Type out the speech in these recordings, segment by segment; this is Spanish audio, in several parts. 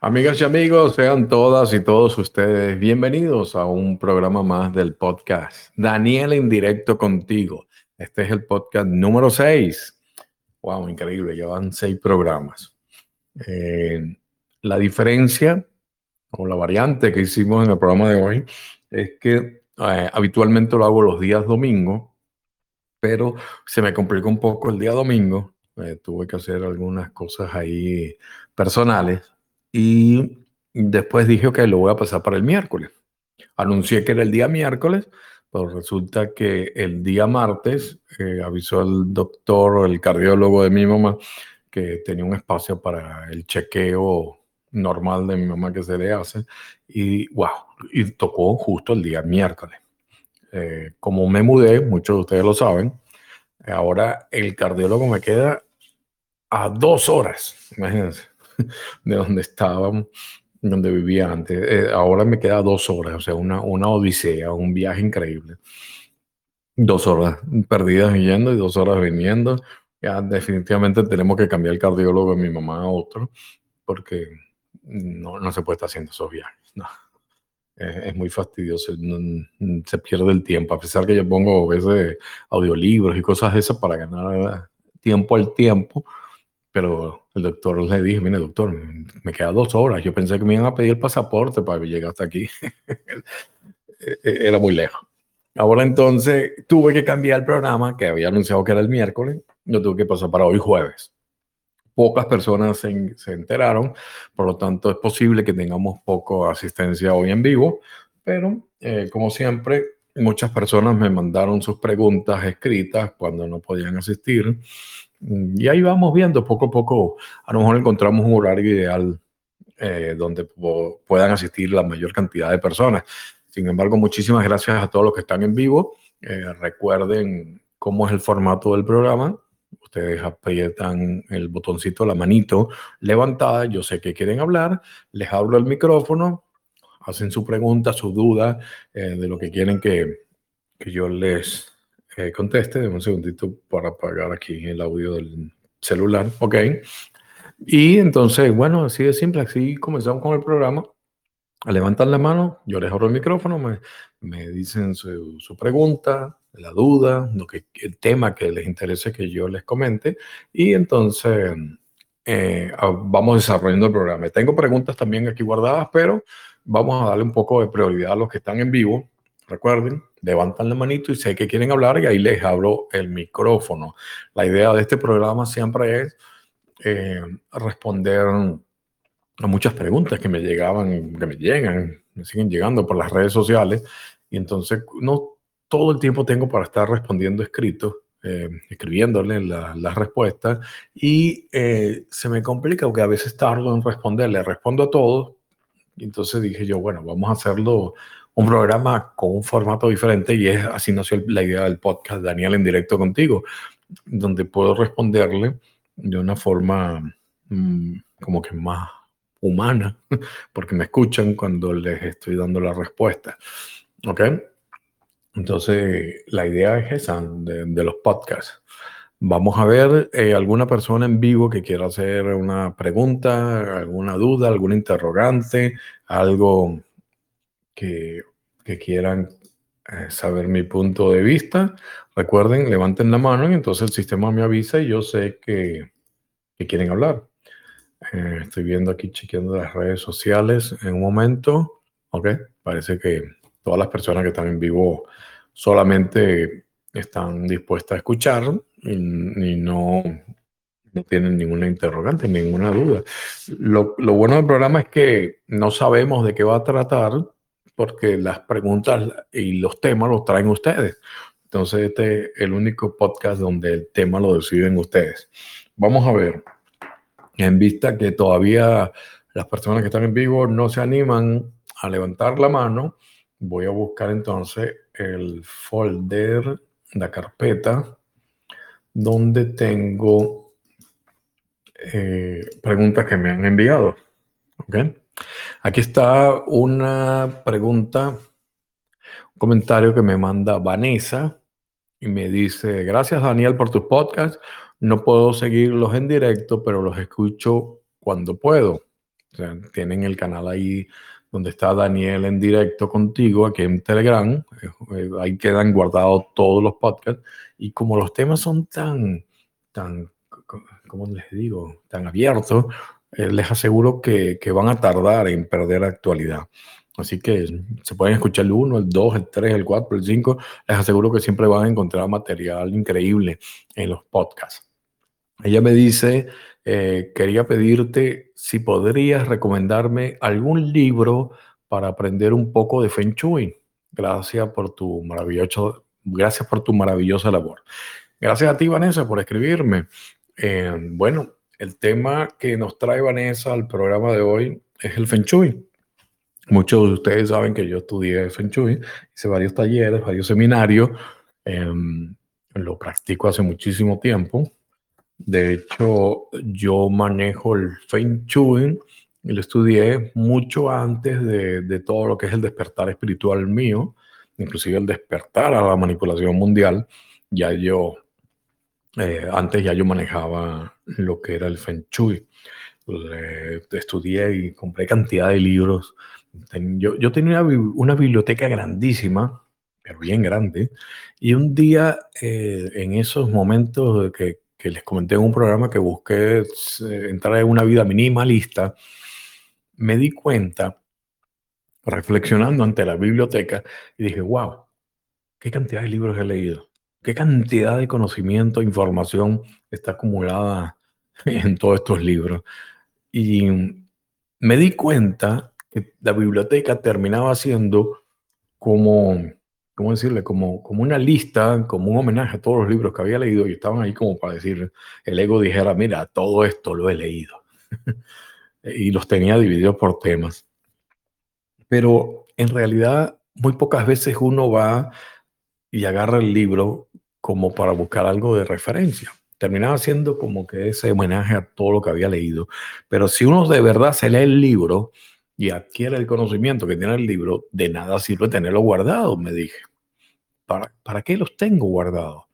Amigas y amigos, sean todas y todos ustedes bienvenidos a un programa más del podcast. Daniel en directo contigo. Este es el podcast número 6. Wow, increíble, llevan seis programas. Eh, la diferencia o la variante que hicimos en el programa de hoy es que eh, habitualmente lo hago los días domingo, pero se me complicó un poco el día domingo. Eh, tuve que hacer algunas cosas ahí personales y después dije que lo voy a pasar para el miércoles. Anuncié que era el día miércoles, pero resulta que el día martes eh, avisó el doctor el cardiólogo de mi mamá que tenía un espacio para el chequeo normal de mi mamá que se le hace y wow, y tocó justo el día miércoles. Eh, como me mudé, muchos de ustedes lo saben, ahora el cardiólogo me queda a dos horas, imagínense de donde estábamos, donde vivía antes. Eh, ahora me queda dos horas, o sea, una, una odisea, un viaje increíble. Dos horas perdidas yendo y dos horas viniendo. Ya definitivamente tenemos que cambiar el cardiólogo de mi mamá a otro, porque no, no se puede estar haciendo esos viajes. No. Es, muy fastidioso, se pierde el tiempo, a pesar que yo pongo a veces audiolibros y cosas de esas para ganar tiempo al tiempo, pero el doctor le dije, mire doctor, me queda dos horas. Yo pensé que me iban a pedir el pasaporte para llegar hasta aquí. E-, e-, era muy lejos. Ahora entonces tuve que cambiar el programa que había anunciado que era el miércoles. Yo tuve que pasar para hoy jueves. Pocas personas se, se enteraron, por lo tanto es posible que tengamos poco asistencia hoy en vivo, pero eh, como siempre, muchas personas me mandaron sus preguntas escritas cuando no podían asistir y ahí vamos viendo poco a poco, a lo mejor encontramos un horario ideal eh, donde puedan asistir la mayor cantidad de personas. Sin embargo, muchísimas gracias a todos los que están en vivo. Eh, recuerden cómo es el formato del programa. Ustedes aprietan el botoncito, la manito levantada. Yo sé que quieren hablar. Les abro el micrófono. Hacen su pregunta, su duda eh, de lo que quieren que, que yo les conteste. Deme un segundito para apagar aquí el audio del celular. Ok. Y entonces, bueno, así de simple, así comenzamos con el programa. Levantan la mano, yo les abro el micrófono, me, me dicen su, su, pregunta, la duda, lo que, el tema que les interese que yo les comente. Y entonces eh, vamos desarrollando el programa. Tengo preguntas también aquí guardadas, pero vamos a darle un poco de prioridad a los que están en vivo. Recuerden, levantan la manito y sé que quieren hablar y ahí les abro el micrófono. La idea de este programa siempre es eh, responder a muchas preguntas que me llegaban, que me llegan, me siguen llegando por las redes sociales y entonces no todo el tiempo tengo para estar respondiendo escrito, eh, escribiéndole las respuestas y eh, se me complica porque a veces tardo en responderle, respondo a todos entonces dije yo, bueno, vamos a hacerlo un programa con un formato diferente y es así nació la idea del podcast Daniel en directo contigo, donde puedo responderle de una forma mmm, como que más humana, porque me escuchan cuando les estoy dando la respuesta. ¿Ok? Entonces, la idea es esa de, de los podcasts. Vamos a ver eh, alguna persona en vivo que quiera hacer una pregunta, alguna duda, algún interrogante, algo que, quieran eh, saber mi punto de vista, recuerden, levanten la mano y entonces el sistema me avisa y yo sé que, quieren hablar. Eh, estoy viendo aquí, chequeando las redes sociales en un momento. Ok, parece que todas las personas que están en vivo solamente están dispuestas a escuchar y, y no, no tienen ninguna interrogante, ninguna duda. Lo, lo, bueno del programa es que no sabemos de qué va a tratar, porque las preguntas y los temas los traen ustedes. Entonces, este es el único podcast donde el tema lo deciden ustedes. Vamos a ver, en vista que todavía las personas que están en vivo no se animan a levantar la mano, voy a buscar entonces el folder, la carpeta, donde tengo eh, preguntas que me han enviado. ¿Okay? Aquí está una pregunta, un comentario que me manda Vanessa y me dice, gracias Daniel por tus podcasts. No puedo seguirlos en directo, pero los escucho cuando puedo. tienen el canal ahí donde está Daniel en directo contigo, aquí en Telegram. Eh, ahí quedan guardados todos los podcasts. Y como los temas son tan, tan, ¿cómo les digo? Tan abiertos, eh, les aseguro que, que, van a tardar en perder actualidad. Así que se pueden escuchar el 1, el 2, el 3, el 4, el 5. Les aseguro que siempre van a encontrar material increíble en los podcasts. Ella me dice, eh, quería pedirte si podrías recomendarme algún libro para aprender un poco de Feng Shui. Gracias por tu maravilloso, gracias por tu maravillosa labor. Gracias a ti, Vanessa, por escribirme. Eh, bueno, el tema que nos trae Vanessa al programa de hoy es el Feng Shui. Muchos de ustedes saben que yo estudié Feng Shui, hice varios talleres, varios seminarios, em, lo practico hace muchísimo tiempo. De hecho, yo manejo el Feng Shui y lo estudié mucho antes de, de, todo lo que es el despertar espiritual mío, inclusive el despertar a la manipulación mundial. Ya yo, eh, antes ya yo manejaba lo que era el Feng Shui. estudié y compré cantidad de libros. Yo, tenía una, biblioteca grandísima, pero bien grande, y un día eh, en esos momentos que, que, les comenté en un programa que busqué eh, entrar en una vida minimalista, me di cuenta, reflexionando ante la biblioteca, y dije, wow, qué cantidad de libros he leído, qué cantidad de conocimiento, información está acumulada en todos estos libros. Y me di cuenta la biblioteca terminaba siendo como, ¿cómo decirle? Como, como una lista, como un homenaje a todos los libros que había leído y estaban ahí como para decir, el ego dijera, mira, todo esto lo he leído. y los tenía divididos por temas. Pero en realidad, muy pocas veces uno va y agarra el libro como para buscar algo de referencia. Terminaba siendo como que ese homenaje a todo lo que había leído. Pero si uno de verdad se lee el libro, y adquiere el conocimiento que tiene el libro, de nada sirve tenerlo guardado, me dije. ¿Para, ¿Para qué los tengo guardados?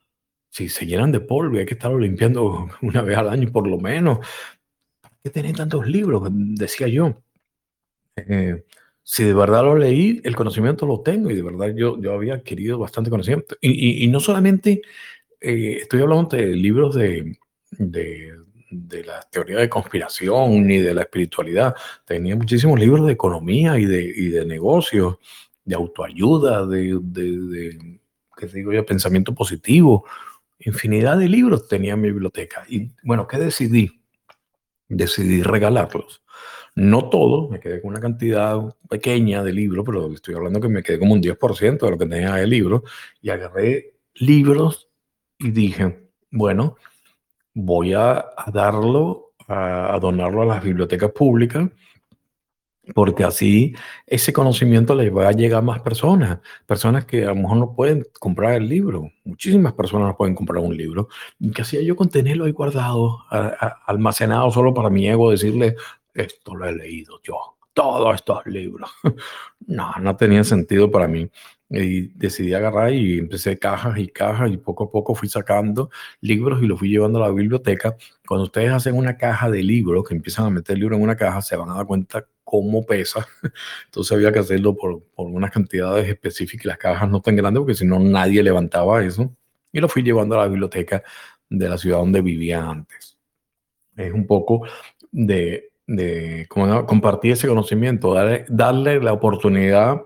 Si se llenan de polvo y hay que estarlo limpiando una vez al año por lo menos. ¿Para qué tener tantos libros? Decía yo. Eh, si de verdad lo leí, el conocimiento lo tengo y de verdad yo, yo había adquirido bastante conocimiento. Y, y, no solamente eh, estoy hablando de libros de, de, de la teoría de conspiración ni de la espiritualidad. Tenía muchísimos libros de economía y de, y de negocios, de autoayuda, de, de, ¿qué digo yo? Pensamiento positivo. Infinidad de libros tenía en mi biblioteca. Y bueno, ¿qué decidí? Decidí regalarlos. No todos, me quedé con una cantidad pequeña de libros, pero estoy hablando que me quedé como un 10% de lo que tenía de libros, y agarré libros y dije, bueno, voy a, darlo, a, donarlo a las bibliotecas públicas, porque así ese conocimiento les va a llegar a más personas, personas que a lo mejor no pueden comprar el libro, muchísimas personas no pueden comprar un libro, y hacía yo con tenerlo ahí guardado, almacenado solo para mi ego, decirle, esto lo he leído yo, todos estos libros. no, no tenía sentido para mí. Y decidí agarrar y empecé cajas y cajas y poco a poco fui sacando libros y los fui llevando a la biblioteca. Cuando ustedes hacen una caja de libros, que empiezan a meter libros en una caja, se van a dar cuenta cómo pesa. Entonces había que hacerlo por, por unas cantidades específicas y las cajas no tan grandes porque si no nadie levantaba eso. Y lo fui llevando a la biblioteca de la ciudad donde vivía antes. Es un poco de, de compartir ese conocimiento, darle, darle la oportunidad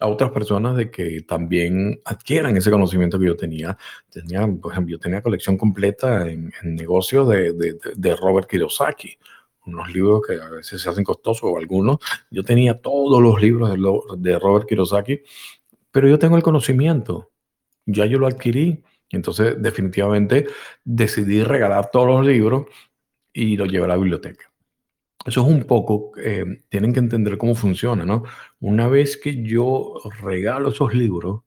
a otras personas de que también adquieran ese conocimiento que yo tenía. tenía por ejemplo, yo tenía colección completa en, negocios de, de, Robert Kiyosaki, unos libros que a veces se hacen costosos o algunos. Yo tenía todos los libros de, Robert Kiyosaki, pero yo tengo el conocimiento, ya yo lo adquirí. Entonces, definitivamente decidí regalar todos los libros y lo llevé a la biblioteca. Eso es un poco, eh, tienen que entender cómo funciona, ¿no? Una vez que yo regalo esos libros,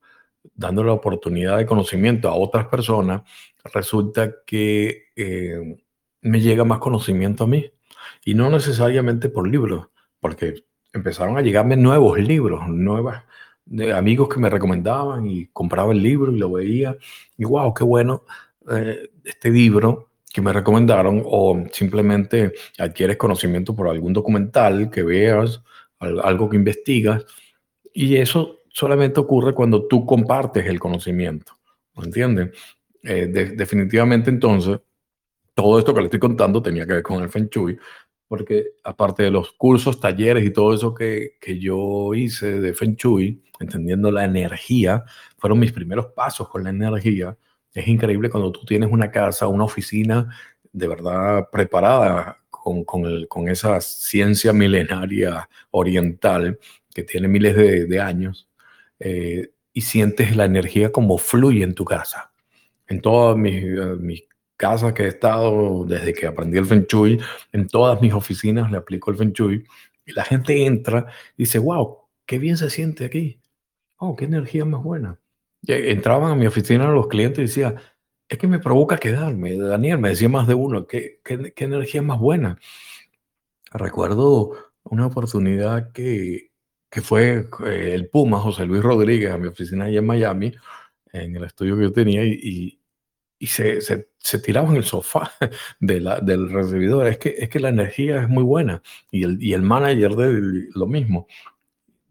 dando la oportunidad de conocimiento a otras personas, resulta que eh, me llega más conocimiento a mí. Y no necesariamente por libros, porque empezaron a llegarme nuevos libros, nuevas, amigos que me recomendaban y compraba el libro y lo veía. Y wow, qué bueno eh, este libro me recomendaron o simplemente adquieres conocimiento por algún documental que veas, algo que investigas y eso solamente ocurre cuando tú compartes el conocimiento, ¿me entiendes? Eh, definitivamente entonces, todo esto que le estoy contando tenía que ver con el Feng Shui, porque aparte de los cursos, talleres y todo eso que, que yo hice de Feng Shui, entendiendo la energía, fueron mis primeros pasos con la energía. Es increíble cuando tú tienes una casa, una oficina de verdad preparada con, con, esa ciencia milenaria oriental que tiene miles de, años eh, y sientes la energía como fluye en tu casa. En todas mis, mis casas que he estado desde que aprendí el Feng Shui, en todas mis oficinas le aplico el Feng Shui y la gente entra y dice, wow, qué bien se siente aquí. Oh, qué energía más buena. Entraban a mi oficina los clientes y decía, es que me provoca quedarme. Daniel, me decía más de uno, qué, qué, qué energía más buena. Recuerdo una oportunidad que que fue eh, el Puma, José Luis Rodríguez, a mi oficina allá en Miami, en el estudio que yo tenía, y, y, se, se, se, tiraba en el sofá de la, del recibidor. Es que, es que la energía es muy buena, y el, y el manager de lo mismo.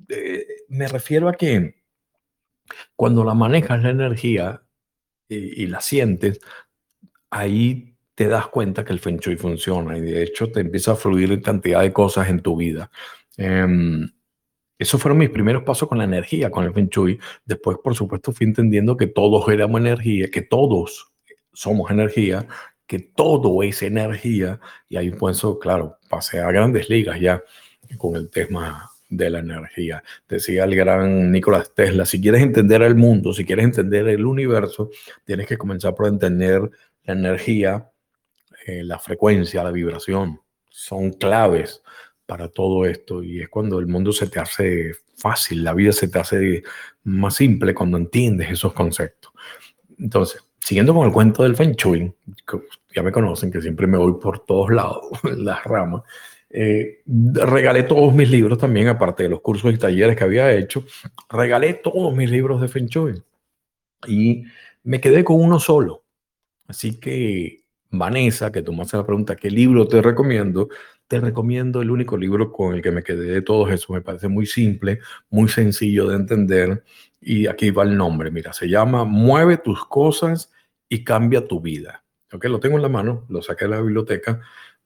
Eh, me refiero a que cuando la manejas la energía y, la sientes, ahí te das cuenta que el Feng Shui funciona y de hecho te empieza a fluir cantidad de cosas en tu vida. Um, esos fueron mis primeros pasos con la energía, con el Feng Shui. Después, por supuesto, fui entendiendo que todos éramos energía, que todos somos energía, que todo es energía. Y ahí, pues, claro, pasé a grandes ligas ya con el tema de la energía. Decía el gran Nicolás Tesla, si quieres entender el mundo, si quieres entender el universo, tienes que comenzar por entender la energía, eh, la frecuencia, la vibración. Son claves para todo esto y es cuando el mundo se te hace fácil, la vida se te hace más simple cuando entiendes esos conceptos. Entonces, siguiendo con el cuento del Feng Shui, ya me conocen que siempre me voy por todos lados, las ramas, eh, regalé todos mis libros también, aparte de los cursos y talleres que había hecho, regalé todos mis libros de Feng Shui y me quedé con uno solo. Así que Vanessa, que tú me haces la pregunta, ¿qué libro te recomiendo? te recomiendo el único libro con el que me quedé de todos esos. Me parece muy simple, muy sencillo de entender. Y aquí va el nombre. Mira, se llama Mueve tus cosas y cambia tu vida. Ok, lo tengo en la mano, lo saqué de la biblioteca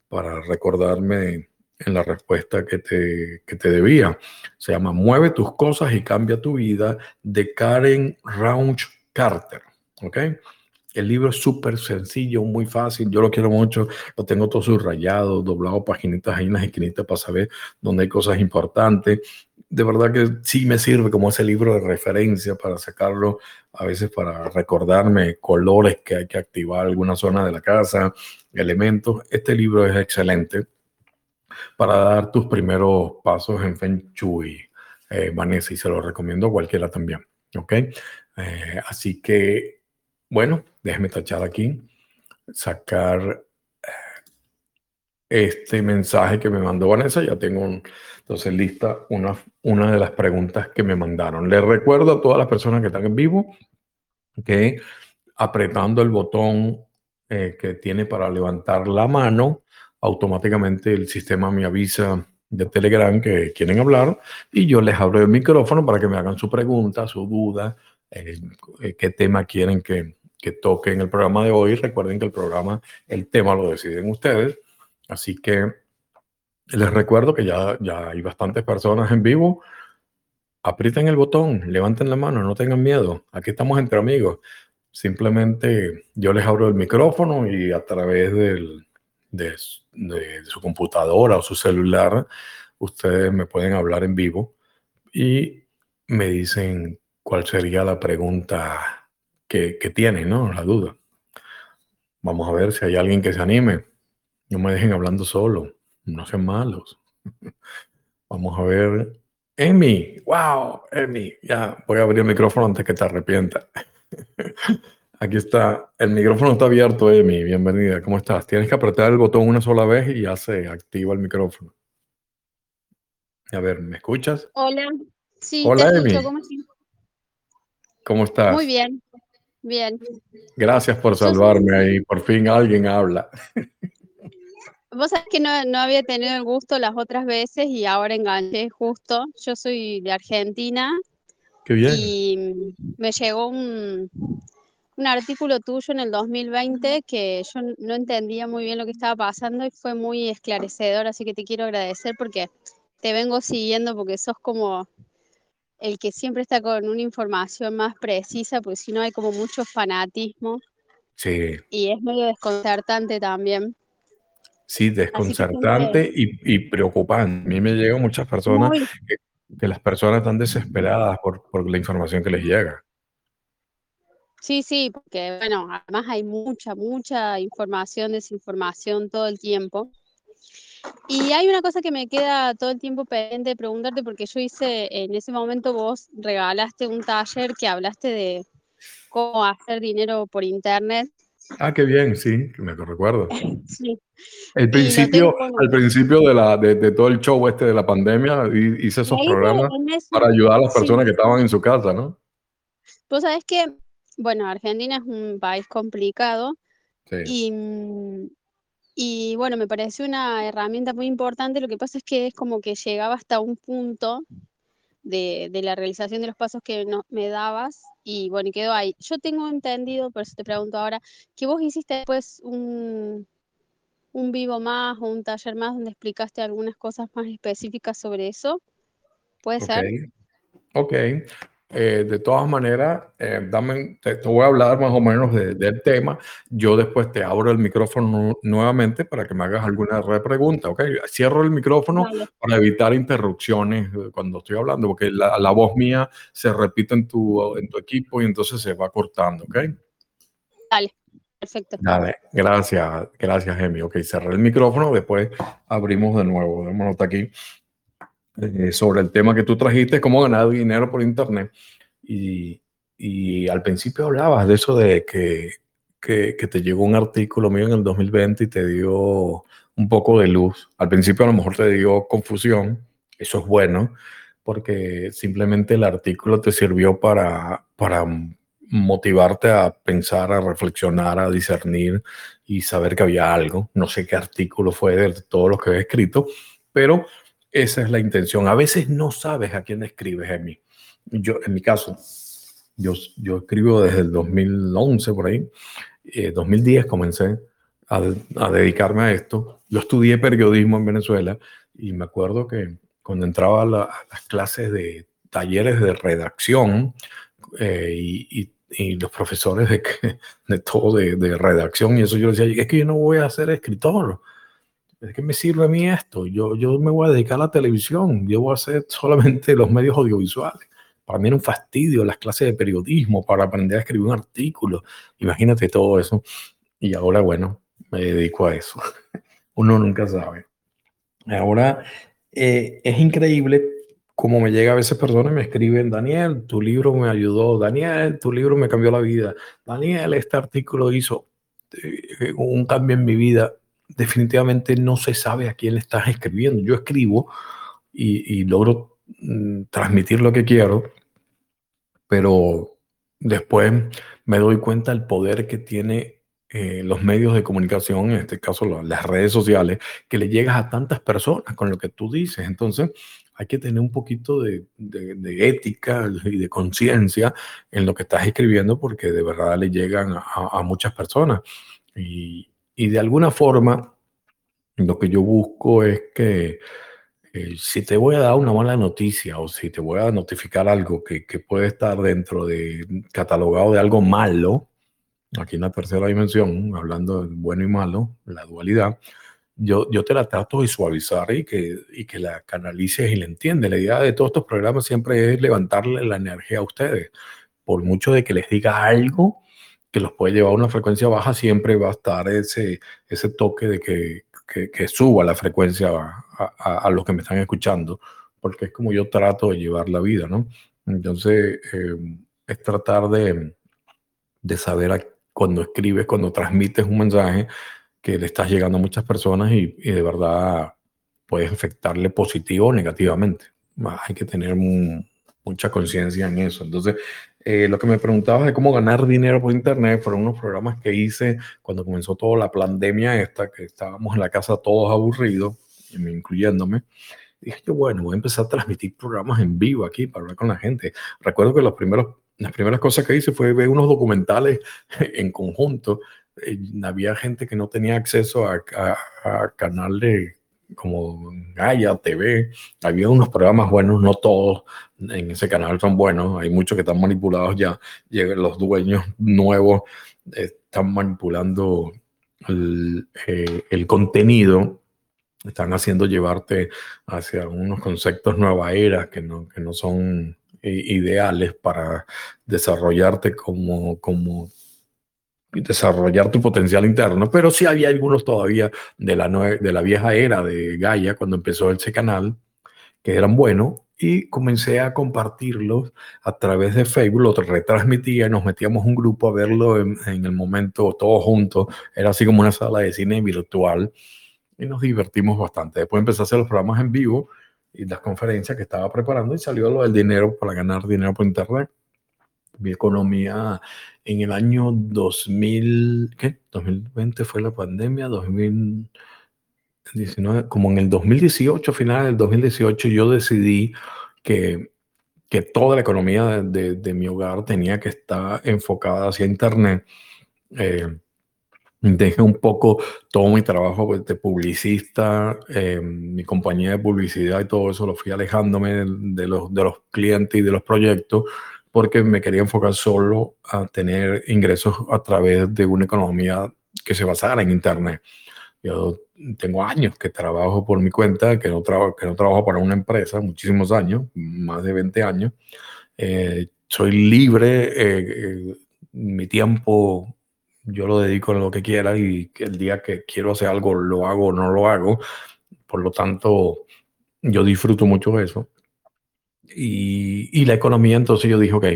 para recordarme en la respuesta que te, que te debía. Se llama Mueve tus cosas y cambia tu vida de Karen Rauch Carter. ¿Ok? El libro es súper sencillo, muy fácil. Yo lo quiero mucho. Lo tengo todo subrayado, doblado, paginitas ahí en las esquinitas para saber dónde hay cosas importantes. De verdad que sí me sirve como ese libro de referencia para sacarlo, a veces para recordarme colores que hay que activar alguna zona de la casa, elementos. Este libro es excelente para dar tus primeros pasos en Feng Shui, eh, Vanessa, y se lo recomiendo a cualquiera también. ¿Ok? Eh, así que bueno, déjeme tachar aquí, sacar eh, este mensaje que me mandó Vanessa. Ya tengo entonces lista una, una de las preguntas que me mandaron. Les recuerdo a todas las personas que están en vivo que apretando el botón que tiene para levantar la mano, automáticamente el sistema me avisa de Telegram que quieren hablar y yo les abro el micrófono para que me hagan su pregunta, su duda, eh, qué tema quieren que, que toque en el programa de hoy. Recuerden que el programa, el tema lo deciden ustedes. Así que les recuerdo que ya, ya hay bastantes personas en vivo. Aprieten el botón, levanten la mano, no tengan miedo. Aquí estamos entre amigos. Simplemente yo les abro el micrófono y a través del, de, su computadora o su celular, ustedes me pueden hablar en vivo y me dicen cuál sería la pregunta que, que tienen, ¿no? La duda. Vamos a ver si hay alguien que se anime. No me dejen hablando solo. No sean malos. Vamos a ver. Emi, wow, Emi, ya voy a abrir el micrófono antes que te arrepientas. Aquí está, el micrófono está abierto, Emi, bienvenida, ¿cómo estás? Tienes que apretar el botón una sola vez y ya se activa el micrófono. A ver, ¿me escuchas? Hola, sí, Hola, Emi. ¿Cómo, ¿Cómo estás? Muy bien. Bien. Gracias por salvarme ahí. Por fin alguien habla. Vos sabés que no, no, había tenido el gusto las otras veces y ahora enganché justo. Yo soy de Argentina. Qué bien. Y me llegó un, un artículo tuyo en el 2020 que yo no entendía muy bien lo que estaba pasando y fue muy esclarecedor, así que te quiero agradecer porque te vengo siguiendo porque sos como el que siempre está con una información más precisa, porque si no hay como mucho fanatismo. Sí. Y es medio desconcertante también. Sí, desconcertante y, preocupante. A mí me llegan muchas personas que, las personas están desesperadas por, por la información que les llega. Sí, sí, porque bueno, además hay mucha, mucha información, desinformación todo el tiempo. Y hay una cosa que me queda todo el tiempo pendiente de preguntarte, porque yo hice, en ese momento vos regalaste un taller que hablaste de cómo hacer dinero por internet. Ah, qué bien, sí, me recuerdo. sí. El principio, al principio de, la, de, todo el show este de la pandemia, hice esos programas para ayudar a las personas que estaban en su casa, ¿no? Vos sabés que bueno, Argentina es un país complicado mm, y, bueno, me pareció una herramienta muy importante. Lo que pasa es que es como que llegaba hasta un punto de, la realización de los pasos que no, me dabas y bueno, y quedó ahí. Yo tengo entendido, por eso te pregunto ahora, que vos hiciste después un, un vivo más o un taller más donde explicaste algunas cosas más específicas sobre eso. ¿Puede ser? Ok, eh, de todas maneras, eh, dame, te, voy a hablar más o menos del tema. Yo después te abro el micrófono nuevamente para que me hagas alguna pregunta, ¿ok? Cierro el micrófono para evitar interrupciones eh, cuando estoy hablando, porque la, la, voz mía se repite en tu, en tu equipo y entonces se va cortando, ¿ok? Dale, perfecto. Dale, gracias, gracias, Emi. Ok, cerré el micrófono, después abrimos de nuevo. Démonos aquí. Eh, sobre el tema que tú trajiste, cómo ganar dinero por Internet. Y, y al principio hablabas de eso de que, que, que, te llegó un artículo mío en el 2020 y te dio un poco de luz. Al principio a lo mejor te dio confusión, eso es bueno, porque simplemente el artículo te sirvió para, para motivarte a pensar, a reflexionar, a discernir y saber que había algo. No sé qué artículo fue de todos los que he escrito, pero esa es la intención. A veces no sabes a quién escribes, en mí. Yo, en mi caso, yo, yo escribo desde el 2011 por ahí. Eh, 2010 comencé a, dedicarme a esto. Yo estudié periodismo en Venezuela y me acuerdo que cuando entraba a, las clases de talleres de redacción eh, y, y, los profesores de, de todo de, de, redacción y eso, yo decía, es que yo no voy a ser escritor ¿de qué me sirve a mí esto? Yo, yo me voy a dedicar a la televisión, yo voy a hacer solamente los medios audiovisuales. Para mí era un fastidio las clases de periodismo para aprender a escribir un artículo. Imagínate todo eso. Y ahora, bueno, me dedico a eso. Uno nunca sabe. Ahora, eh, es increíble cómo me llega a veces personas me escriben, Daniel, tu libro me ayudó, Daniel, tu libro me cambió la vida, Daniel, este artículo hizo eh, un cambio en mi vida definitivamente no se sabe a quién le estás escribiendo. Yo escribo y, logro mm, transmitir lo que quiero, pero después me doy cuenta del poder que tiene eh, los medios de comunicación, en este caso las redes sociales, que le llegas a tantas personas con lo que tú dices. Entonces, hay que tener un poquito de, ética y de conciencia en lo que estás escribiendo porque de verdad le llegan a, muchas personas. Y, y de alguna forma, lo que yo busco es que eh, si te voy a dar una mala noticia o si te voy a notificar algo que, que, puede estar dentro de catalogado de algo malo, aquí en la tercera dimensión, hablando de bueno y malo, la dualidad, yo, yo te la trato de suavizar y que, y que la canalices y la entiendes. La idea de todos estos programas siempre es levantarle la energía a ustedes. Por mucho de que les diga algo, que los puede llevar a una frecuencia baja, siempre va a estar ese, ese toque de que, que, suba la frecuencia a, a, los que me están escuchando, porque es como yo trato de llevar la vida, ¿no? Entonces, eh, es tratar de, de saber cuando escribes, cuando transmites un mensaje, que le estás llegando a muchas personas y, y de verdad puedes afectarle positivo o negativamente. Hay que tener mucha conciencia en eso. Entonces, Eh, lo que me preguntabas de cómo ganar dinero por internet fueron unos programas que hice cuando comenzó toda la pandemia esta, que estábamos en la casa todos aburridos, incluyéndome. Dije yo, bueno, voy a empezar a transmitir programas en vivo aquí para hablar con la gente. Recuerdo que los primeros, las primeras cosas que hice fue ver unos documentales en conjunto. Eh, había gente que no tenía acceso a, a, a canales como Gaia TV, había unos programas buenos, no todos en ese canal son buenos, hay muchos que están manipulados ya, los dueños nuevos están manipulando el, eh, el contenido, están haciendo llevarte hacia unos conceptos nueva era que no, que no son ideales para desarrollarte como, como desarrollar tu potencial interno, pero sí había algunos todavía de la, de la vieja era de Gaia, cuando empezó ese canal, que eran buenos, y comencé a compartirlos a través de Facebook, lo retransmitía y nos metíamos un grupo a verlo en, el momento todos juntos, era así como una sala de cine virtual, y nos divertimos bastante. Después empecé a hacer los programas en vivo y las conferencias que estaba preparando y salió lo del dinero para ganar dinero por internet. Mi economía en el año 2000, ¿qué? 2020 fue la pandemia, 2019, como en el 2018, final del 2018, yo decidí que, que toda la economía de, de, mi hogar tenía que estar enfocada hacia Internet. Eh, dejé un poco todo mi trabajo de publicista, eh, mi compañía de publicidad y todo eso, lo fui alejándome de los, de los clientes y de los proyectos porque me quería enfocar solo a tener ingresos a través de una economía que se basara en Internet. Yo tengo años que trabajo por mi cuenta, que no, trabajo, que no trabajo para una empresa, muchísimos años, más de 20 años. Eh, soy libre, eh, eh, mi tiempo yo lo dedico a lo que quiera y el día que quiero hacer algo lo hago o no lo hago. Por lo tanto, yo disfruto mucho eso y, la economía, entonces yo dije, ok,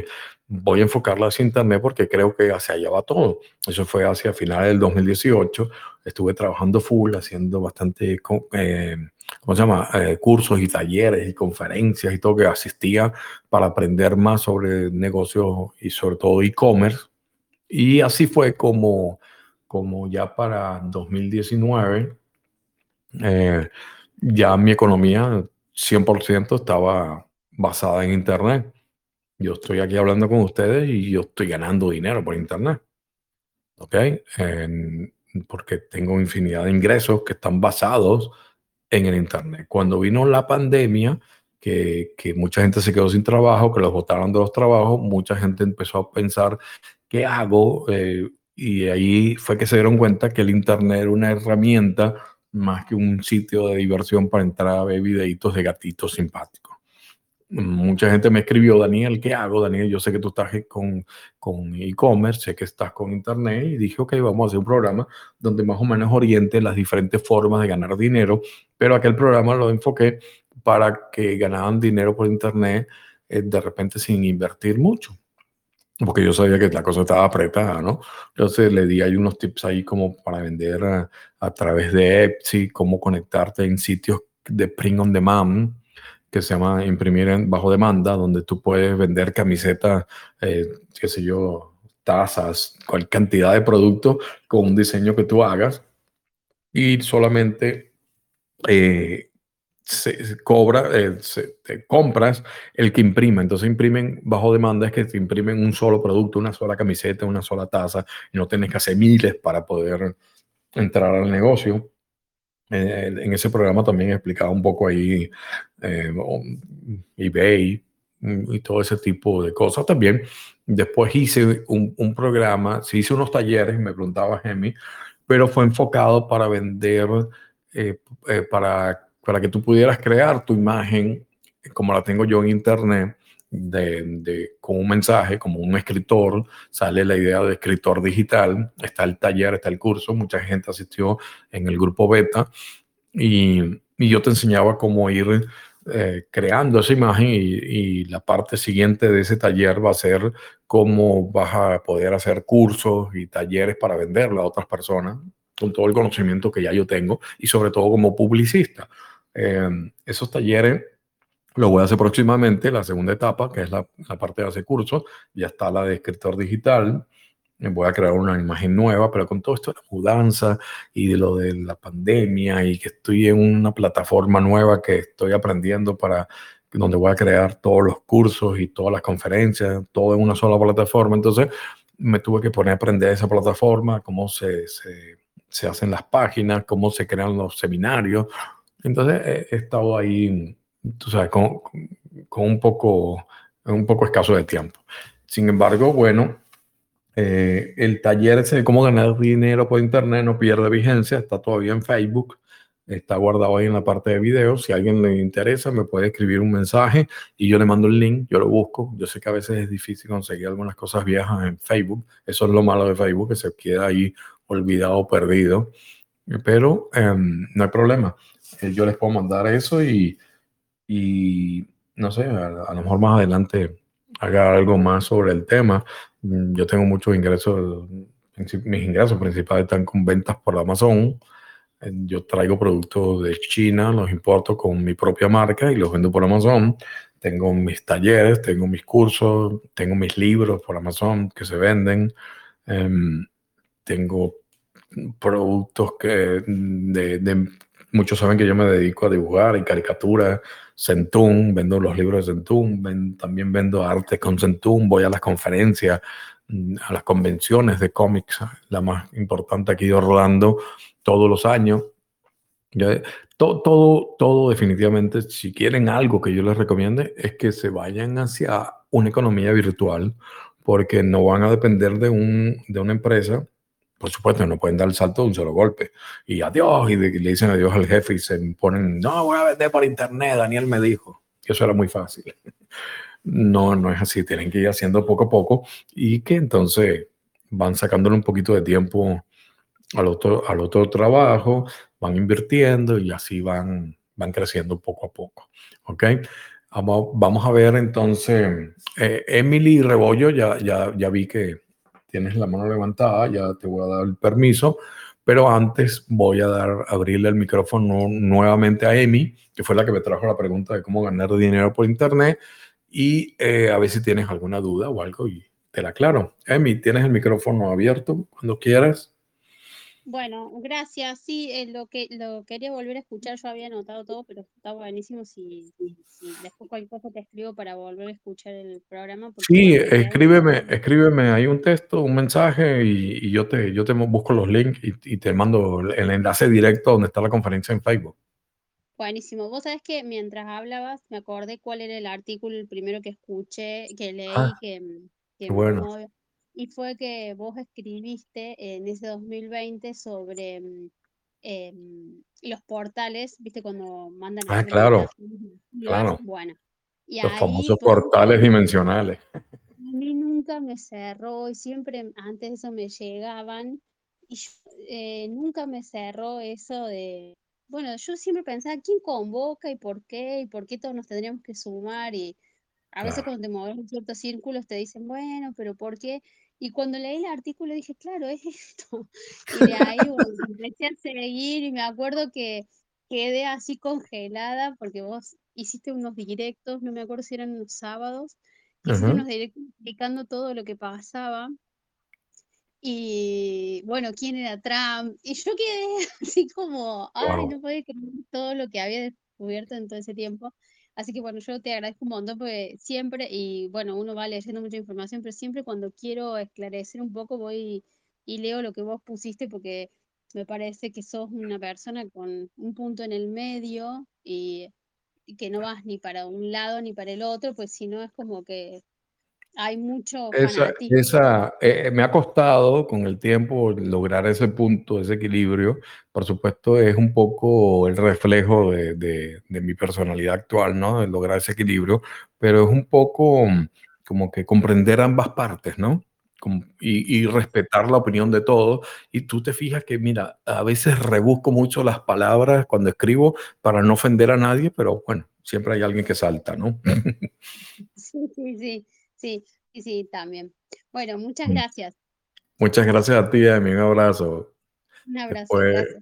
voy a enfocarla hacia Internet porque creo que hacia allá va todo. Eso fue hacia finales del 2018. Estuve trabajando full, haciendo bastante, eh, ¿cómo se llama? Eh, cursos y talleres y conferencias y todo que asistía para aprender más sobre negocios y sobre todo e-commerce. Y así fue como, como ya para 2019, eh, ya mi economía 100% estaba basada en Internet. Yo estoy aquí hablando con ustedes y yo estoy ganando dinero por Internet. ¿Ok? Porque tengo infinidad de ingresos que están basados en el Internet. Cuando vino la pandemia, que, que, mucha gente se quedó sin trabajo, que los botaron de los trabajos, mucha gente empezó a pensar, ¿qué hago? Eh, y ahí fue que se dieron cuenta que el Internet era una herramienta más que un sitio de diversión para entrar a ver videitos de gatitos simpáticos mucha gente me escribió, Daniel, ¿qué hago? Daniel, yo sé que tú estás con, con e-commerce, sé que estás con internet y dije, ok, vamos a hacer un programa donde más o menos oriente las diferentes formas de ganar dinero, pero aquel programa lo enfoqué para que ganaran dinero por internet eh, de repente sin invertir mucho. Porque yo sabía que la cosa estaba apretada, ¿no? Entonces le di ahí unos tips ahí como para vender a, a través de Etsy, cómo conectarte en sitios de print on demand, que se llama Imprimir en bajo demanda, donde tú puedes vender camisetas, eh, qué sé yo, tazas, cualquier cantidad de productos con un diseño que tú hagas y solamente eh, se, cobra, eh, te compras el que imprime. Entonces imprimen bajo demanda es que te imprimen un solo producto, una sola camiseta, una sola taza y no tienes que hacer miles para poder entrar al negocio. Eh, en ese programa también explicaba un poco ahí eh, eBay mm, y todo ese tipo de cosas también. Después hice un, programa, sí hice unos talleres, me preguntaba Gemi, pero fue enfocado para vender, eh, para, para que tú pudieras crear tu imagen como la tengo yo en internet. De, con un mensaje, como un escritor, sale la idea de escritor digital, está el taller, está el curso, mucha gente asistió en el grupo beta y, y yo te enseñaba cómo ir eh, creando esa imagen y, la parte siguiente de ese taller va a ser cómo vas a poder hacer cursos y talleres para venderlo a otras personas con todo el conocimiento que ya yo tengo y sobre todo como publicista. Eh, esos talleres Lo voy a hacer próximamente, la segunda etapa, que es la, parte de hacer cursos. Ya está la de escritor digital. Voy a crear una imagen nueva, pero con todo esto de la mudanza y de lo de la pandemia y que estoy en una plataforma nueva que estoy aprendiendo para donde voy a crear todos los cursos y todas las conferencias, todo en una sola plataforma. Entonces, me tuve que poner a aprender esa plataforma, cómo se, se, se hacen las páginas, cómo se crean los seminarios. Entonces, he, he estado ahí tú sabes, con, con, un, poco, un poco escaso de tiempo. Sin embargo, bueno, eh, el taller de cómo ganar dinero por internet no pierde vigencia, está todavía en Facebook, está guardado ahí en la parte de videos. Si a alguien le interesa, me puede escribir un mensaje y yo le mando el link, yo lo busco. Yo sé que a veces es difícil conseguir algunas cosas viejas en Facebook, eso es lo malo de Facebook, que se queda ahí olvidado, perdido, pero em, no hay problema. Eh, yo les puedo mandar eso y y no sé, a, lo mejor más adelante haga algo más sobre el tema. Mm, yo tengo muchos ingresos, mis ingresos principales están con ventas por Amazon. Eh, yo traigo productos de China, los importo con mi propia marca y los vendo por Amazon. Tengo mis talleres, tengo mis cursos, tengo mis libros por Amazon que se venden. Em, tengo productos que de, de, muchos saben que yo me dedico a dibujar y caricaturas Centum, vendo los libros de Centum, también vendo arte con Centum, voy a las conferencias, mm, a las convenciones de cómics, la más importante aquí de Orlando, todos los años. todo, todo, todo definitivamente, si quieren algo que yo les recomiende, es que se vayan hacia una economía virtual, porque no van a depender de, un, de una empresa por supuesto, no pueden dar el salto de un solo golpe. Y adiós, y, le dicen adiós al jefe y se ponen, no, voy a vender por internet, Daniel me dijo. eso era muy fácil. No, no es así, tienen que ir haciendo poco a poco y que entonces van sacándole un poquito de tiempo al otro, al otro trabajo, van invirtiendo y así van, van creciendo poco a poco. ¿Ok? Vamos, vamos a ver entonces, eh, Emily Rebollo, ya, ya, ya vi que tienes la mano levantada, ya te voy a dar el permiso, pero antes voy a dar, abrirle el micrófono nuevamente a Emi, que fue la que me trajo la pregunta de cómo ganar dinero por internet, y eh, a ver si tienes alguna duda o algo y te la aclaro. Emi, tienes el micrófono abierto cuando quieras. Bueno, gracias. Sí, eh, lo que lo quería volver a escuchar, yo había anotado todo, pero está buenísimo si, si, después cualquier cosa te escribo para volver a escuchar el programa. Sí, escríbeme, escríbeme ahí un texto, un mensaje y, yo te yo te busco los links y, te mando el enlace directo donde está la conferencia en Facebook. Buenísimo. Vos sabés que mientras hablabas me acordé cuál era el artículo, el primero que escuché, que leí, ah, que, que bueno y fue que vos escribiste en ese 2020 sobre mm, em, los portales, viste, cuando mandan... Ah, claro, claro. Bueno. Y los famosos portales dimensionales. A mí nunca me cerró y siempre antes de eso me llegaban y eh, nunca me cerró eso de, bueno, yo siempre pensaba, ¿quién convoca y por qué? ¿Y por qué todos nos tendríamos que sumar? Y a veces cuando te mueves en ciertos círculos te dicen, bueno, pero ¿por qué? Y cuando leí el artículo dije, claro, es esto. Y de ahí empecé a seguir y me acuerdo que quedé así congelada porque vos hiciste unos directos, no me acuerdo si eran unos sábados, hiciste unos directos explicando todo lo que pasaba. Y bueno, quién era Trump. Y yo quedé así como, ay, no puedo creer todo lo que había descubierto en todo ese tiempo. Así que bueno, yo te agradezco un montón porque siempre, y bueno, uno va leyendo mucha información, pero siempre cuando quiero esclarecer un poco voy y leo lo que vos pusiste porque me parece que sos una persona con un punto en el medio y, que no vas ni para un lado ni para el otro, pues si no es como que hay mucho esa, esa eh, me ha costado con el tiempo lograr ese punto, ese equilibrio. Por supuesto, es un poco el reflejo de, de, mi personalidad actual, ¿no? De lograr ese equilibrio, pero es un poco mm, como que comprender ambas partes, ¿no? Y, y, respetar la opinión de todos. Y tú te fijas que, mira, a veces rebusco mucho las palabras cuando escribo para no ofender a nadie, pero bueno, siempre hay alguien que salta, ¿no? Sí, sí, sí. Sí, sí, sí, también. Bueno, muchas mm. gracias. Muchas gracias a ti, Amy. Un abrazo. Un abrazo. Después,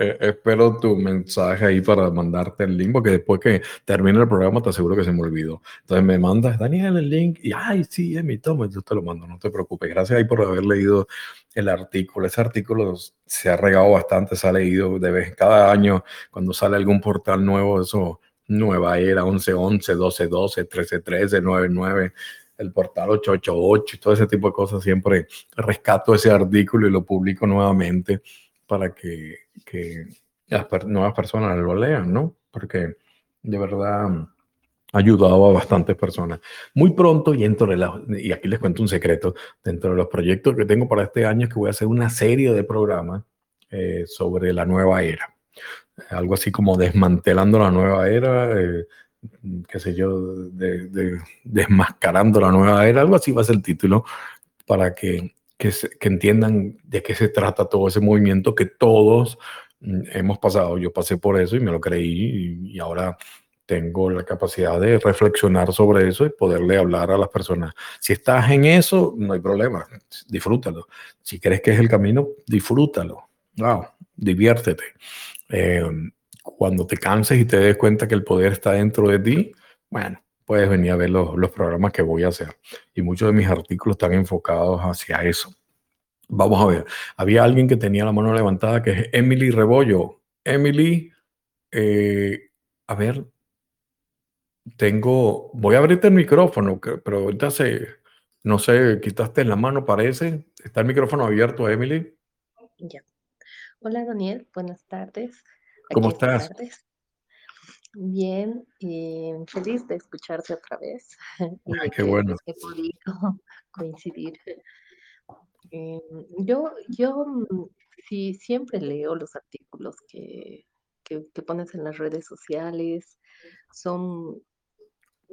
Eh, espero tu mensaje ahí para mandarte el link, porque después que termine el programa te aseguro que se me olvidó. Entonces me mandas, Daniel, el link, y ay, sí, es mi toma, yo te lo mando, no te preocupes. Gracias ahí por haber leído el artículo. Ese artículo se ha regado bastante, se ha leído de vez cada año cuando sale algún portal nuevo, eso, nueva era, 1111, 1212, 1313, 99 el portal 888 y todo ese tipo de cosas, siempre rescato ese artículo y lo publico nuevamente para que, que las nuevas personas lo lean, ¿no? Porque de verdad ha ayudado a bastantes personas. Muy pronto, y, y aquí les cuento un secreto, dentro de los proyectos que tengo para este año es que voy a hacer una serie de programas eh, sobre la nueva era. Algo así como desmantelando la nueva era, eh, qué sé yo, de, desmascarando la nueva era, algo así va a ser el título, para que que, entiendan de qué se trata todo ese movimiento que todos mm, hemos pasado. Yo pasé por eso y me lo creí y, ahora tengo la capacidad de reflexionar sobre eso y poderle hablar a las personas. Si estás en eso, no hay problema, disfrútalo. Si crees que es el camino, disfrútalo. Wow, diviértete. Eh, cuando te canses y te des cuenta que el poder está dentro de ti, bueno, puedes venir a ver los, los, programas que voy a hacer. Y muchos de mis artículos están enfocados hacia eso. Vamos a ver, había alguien que tenía la mano levantada, que es Emily Rebollo. Emily, eh, a ver, tengo, voy a abrirte el micrófono, pero ahorita se, no sé, quitaste la mano, parece. ¿Está el micrófono abierto, Emily? Ya. Hola, Daniel, buenas tardes. ¿Cómo estás? Bien, y feliz de escucharte otra vez. y qué bueno. He podido coincidir. Eh, yo, yo mm, sí siempre leo los artículos que, que, pones en las redes sociales. Son,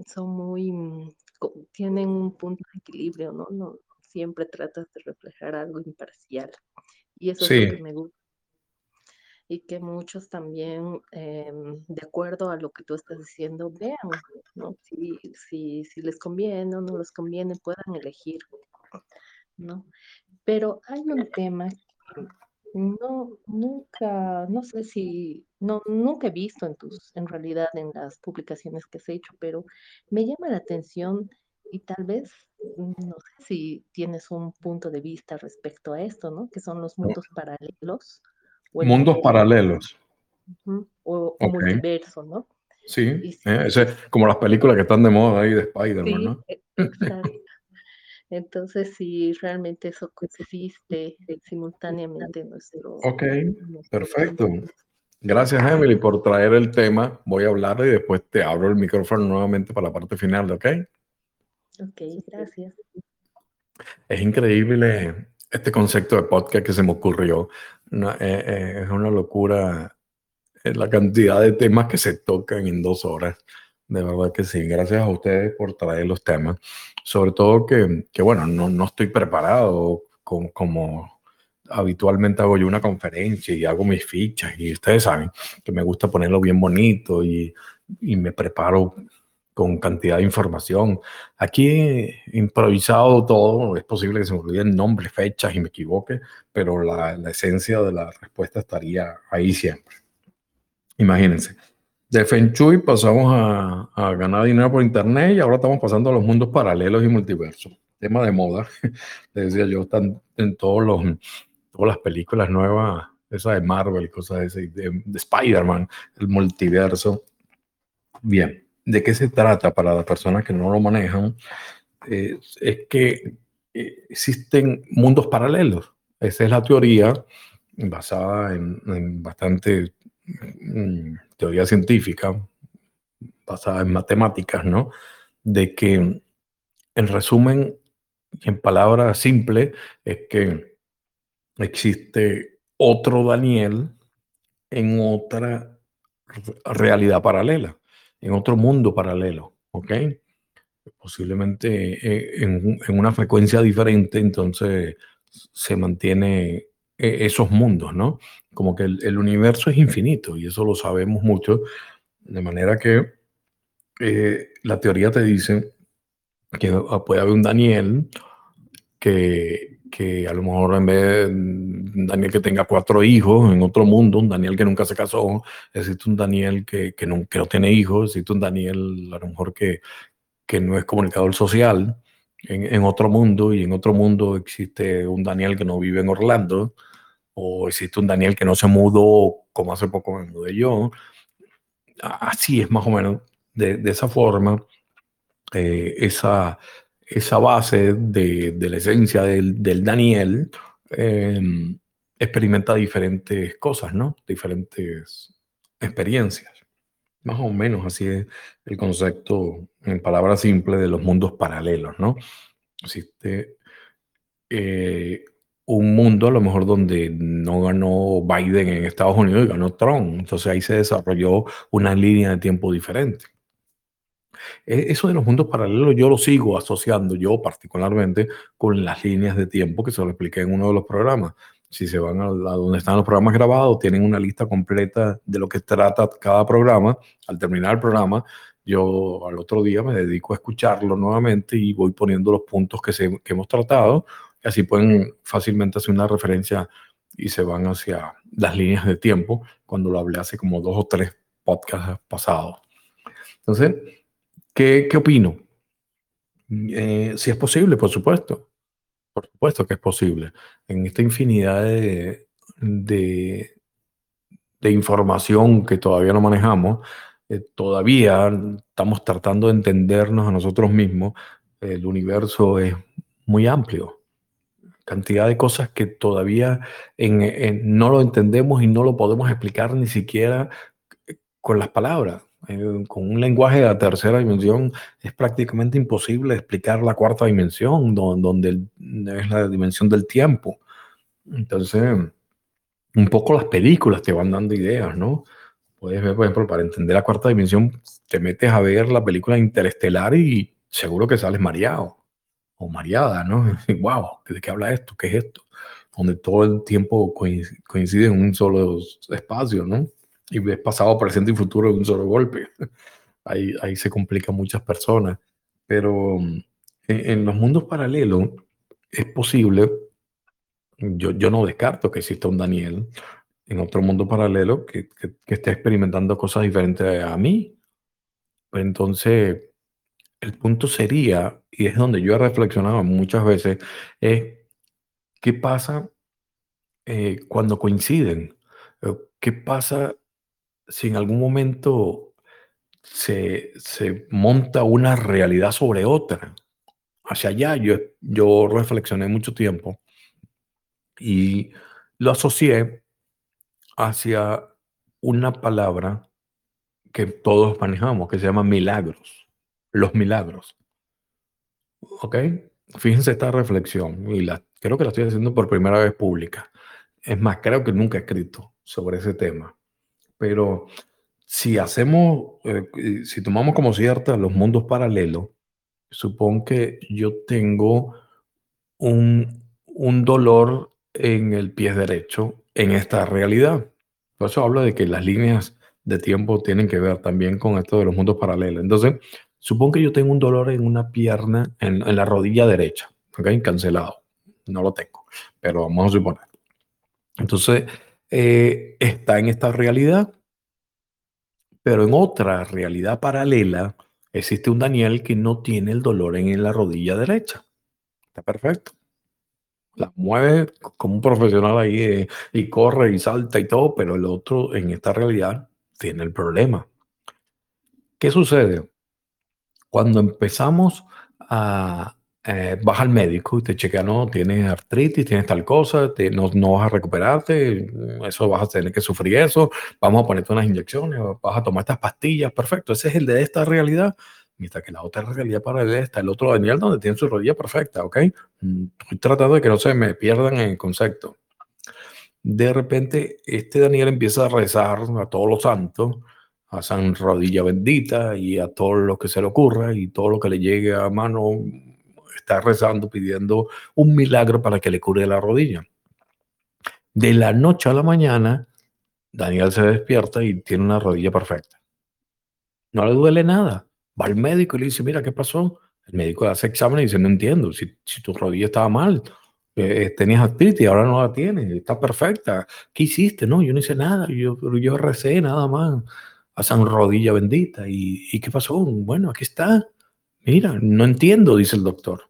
son muy, mm, tienen un punto de equilibrio, ¿no? no siempre tratas de reflejar algo imparcial. Y eso es lo que me gusta y que muchos también, em, de acuerdo a lo que tú estás diciendo, vean, ¿no? Si, si, si les conviene o no les conviene, puedan elegir, ¿no? Pero hay un tema que no, nunca, no sé si, no, nunca he visto en tus, en realidad en las publicaciones que has hecho, pero me llama la atención y tal vez, no sé si tienes un punto de vista respecto a esto, ¿no? Que son los mundos paralelos Mundos paralelos. o, multiverso, ¿no? Sí, eh, como las películas que están de moda ahí de Spider-Man, ¿no? E, Entonces, si realmente eso existe simultáneamente en nuestro... Ok, perfecto. Gracias, Emily, por traer el tema. Voy a hablar y después te abro el micrófono nuevamente para la parte final, ¿ok? Ok, gracias. Es increíble este concepto de podcast que se me ocurrió. Eh, eh, es una locura eh, la cantidad de temas que se tocan en dos horas. De verdad que sí. Gracias a ustedes por traer los temas. Sobre todo que, que bueno, no, no, estoy preparado con, como habitualmente hago yo una conferencia y hago mis fichas y ustedes saben que me gusta ponerlo bien bonito y, y me preparo con cantidad de información. Aquí improvisado todo, es posible que se me olviden nombres, fechas y me equivoque, pero la, la, esencia de la respuesta estaría ahí siempre. Imagínense. De Feng Shui pasamos a, a, ganar dinero por internet y ahora estamos pasando a los mundos paralelos y multiversos. Tema de moda, les decía yo, están en todos los, todas las películas nuevas, esa de Marvel, cosas de, de, de Spider-Man, el multiverso. Bien de qué se trata para las personas que no lo manejan, eh, es que eh, existen mundos paralelos. Esa es la teoría basada en, bastante mm, teoría científica, basada en matemáticas, ¿no? De que, en resumen, en palabras simples, es que existe otro Daniel en otra realidad paralela en otro mundo paralelo, ¿ok? Posiblemente eh, en, una frecuencia diferente, entonces se mantiene eh, esos mundos, ¿no? Como que el, universo es infinito y eso lo sabemos mucho, de manera que eh, la teoría te dice que puede haber un Daniel que que a lo mejor en vez de Daniel que tenga cuatro hijos en otro mundo, un Daniel que nunca se casó, existe un Daniel que, que, no, que no, tiene hijos, existe un Daniel a lo mejor que, que no es comunicador social en, en, otro mundo y en otro mundo existe un Daniel que no vive en Orlando o existe un Daniel que no se mudó como hace poco me mudé yo. Así es más o menos, de, de esa forma, eh, esa, esa base de, de la esencia del, del Daniel eh, experimenta diferentes cosas, ¿no? Diferentes experiencias. Más o menos así es el concepto, en palabras simples, de los mundos paralelos, ¿no? Existe eh, un mundo a lo mejor donde no ganó Biden en Estados Unidos y ganó Trump. Entonces ahí se desarrolló una línea de tiempo diferente. E, eso de los mundos paralelos yo lo sigo asociando yo particularmente con las líneas de tiempo que se lo expliqué en uno de los programas. Si se van a, donde están los programas grabados, tienen una lista completa de lo que trata cada programa. Al terminar el programa, yo al otro día me dedico a escucharlo nuevamente y voy poniendo los puntos que, se, que hemos tratado. Y así pueden fácilmente hacer una referencia y se van hacia las líneas de tiempo cuando lo hablé hace como dos o tres podcasts pasados. Entonces, ¿Qué, qué opino? Eh, si es posible, por supuesto. Por supuesto que es posible. En esta infinidad de, de, información que todavía no manejamos, eh, todavía estamos tratando de entendernos a nosotros mismos. El universo es muy amplio. Cantidad de cosas que todavía no lo entendemos y no lo podemos explicar ni siquiera con las palabras. Con un lenguaje de la tercera dimensión es prácticamente imposible explicar la cuarta dimensión, donde, es la dimensión del tiempo. Entonces, un poco las películas te van dando ideas, ¿no? Puedes ver, por ejemplo, para entender la cuarta dimensión, te metes a ver la película Interestelar y seguro que sales mareado o mareada, ¿no? wow, ¿de qué habla esto? ¿Qué es esto? Donde todo el tiempo coincide en un solo espacio, ¿no? Y ves pasado, presente y futuro de un solo golpe. Ahí, ahí se complican muchas personas. Pero mm, en, los mundos paralelos es posible, yo, yo no descarto que exista un Daniel en otro mundo paralelo que, que, esté experimentando cosas diferentes a mí. Entonces, el punto sería, y es donde yo he reflexionado muchas veces, es qué pasa eh, cuando coinciden. ¿Qué pasa si en algún momento se, se, monta una realidad sobre otra. Hacia allá yo, yo reflexioné mucho tiempo y lo asocié hacia una palabra que todos manejamos, que se llama milagros, los milagros. ¿Ok? Fíjense esta reflexión y la, creo que la estoy haciendo por primera vez pública. Es más, creo que nunca he escrito sobre ese tema. Pero si hacemos, eh, si tomamos como cierta los mundos paralelos, supongo que yo tengo un, un dolor en el pie derecho en esta realidad. Por eso hablo de que las líneas de tiempo tienen que ver también con esto de los mundos paralelos. Entonces, supongo que yo tengo un dolor en una pierna, en, en la rodilla derecha, ¿ok? Cancelado. No lo tengo, pero vamos a suponer. Entonces, eh, está en esta realidad, pero en otra realidad paralela existe un Daniel que no tiene el dolor en la rodilla derecha. Está perfecto. La mueve como un profesional ahí eh, y corre y salta y todo, pero el otro en esta realidad tiene el problema. ¿Qué sucede? Cuando empezamos a, eh, vas al médico y te chequea, no, tienes artritis, tienes tal cosa, no, no, vas a recuperarte, eso vas a tener que sufrir eso, vamos a ponerte unas inyecciones, vas a tomar estas pastillas, perfecto, ese es el de esta realidad, mientras que la otra realidad paralela está el otro Daniel donde tiene su rodilla perfecta, ¿ok? Mm, estoy tratando de que no se me pierdan en el concepto. De repente, este Daniel empieza a rezar a todos los santos, a San Rodilla Bendita y a todo lo que se le ocurra y todo lo que le llegue a mano está rezando pidiendo un milagro para que le cure la rodilla. De la noche a la mañana, Daniel se despierta y tiene una rodilla perfecta. No le duele nada. Va al médico y le dice, mira, ¿qué pasó? El médico hace examen y dice, no entiendo, si, si tu rodilla estaba mal, Eh, tenías artritis ahora no la tienes, está perfecta. ¿Qué hiciste? No, yo no hice nada, yo, yo recé nada más a San Rodilla bendita. ¿Y, ¿Y qué pasó? Bueno, aquí está. Mira, no entiendo, dice el doctor.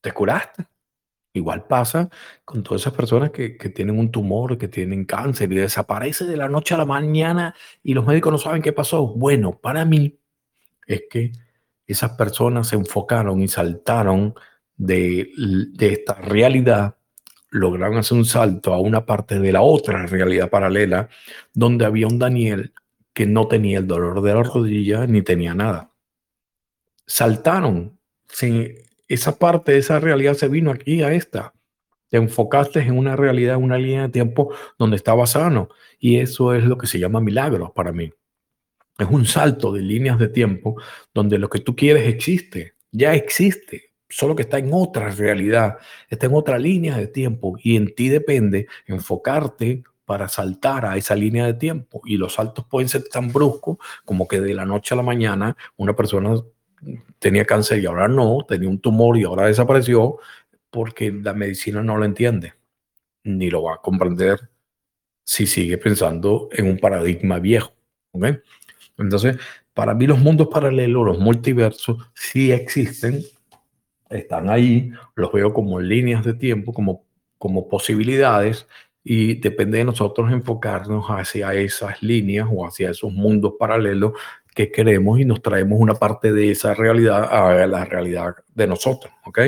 Te curaste. Igual pasa con todas esas personas que, tienen un tumor, que tienen cáncer y desaparece de la noche a la mañana y los médicos no saben qué pasó. Bueno, para mí es que esas personas se enfocaron y saltaron de, de esta realidad, lograron hacer un salto a una parte de la otra realidad paralela, donde había un Daniel que no tenía el dolor de la rodilla ni tenía nada. Saltaron. sin esa parte de esa realidad se vino aquí a esta. Te enfocaste en una realidad, una línea de tiempo donde estaba sano. Y eso es lo que se llama milagros para mí. Es un salto de líneas de tiempo donde lo que tú quieres existe, ya existe, solo que está en otra realidad, está en otra línea de tiempo y en ti depende enfocarte para saltar a esa línea de tiempo. Y los saltos pueden ser tan bruscos como que de la noche a la mañana una persona tenía cáncer y ahora no, tenía un tumor y ahora desapareció porque la medicina no lo entiende, ni lo va a comprender si sigue pensando en un paradigma viejo. ¿okay? Entonces, para mí los mundos paralelos, los multiversos, sí existen, están ahí, los veo como líneas de tiempo, como, como posibilidades, y depende de nosotros enfocarnos hacia esas líneas o hacia esos mundos paralelos que queremos y nos traemos una parte de esa realidad a la realidad de nosotros, ¿ok?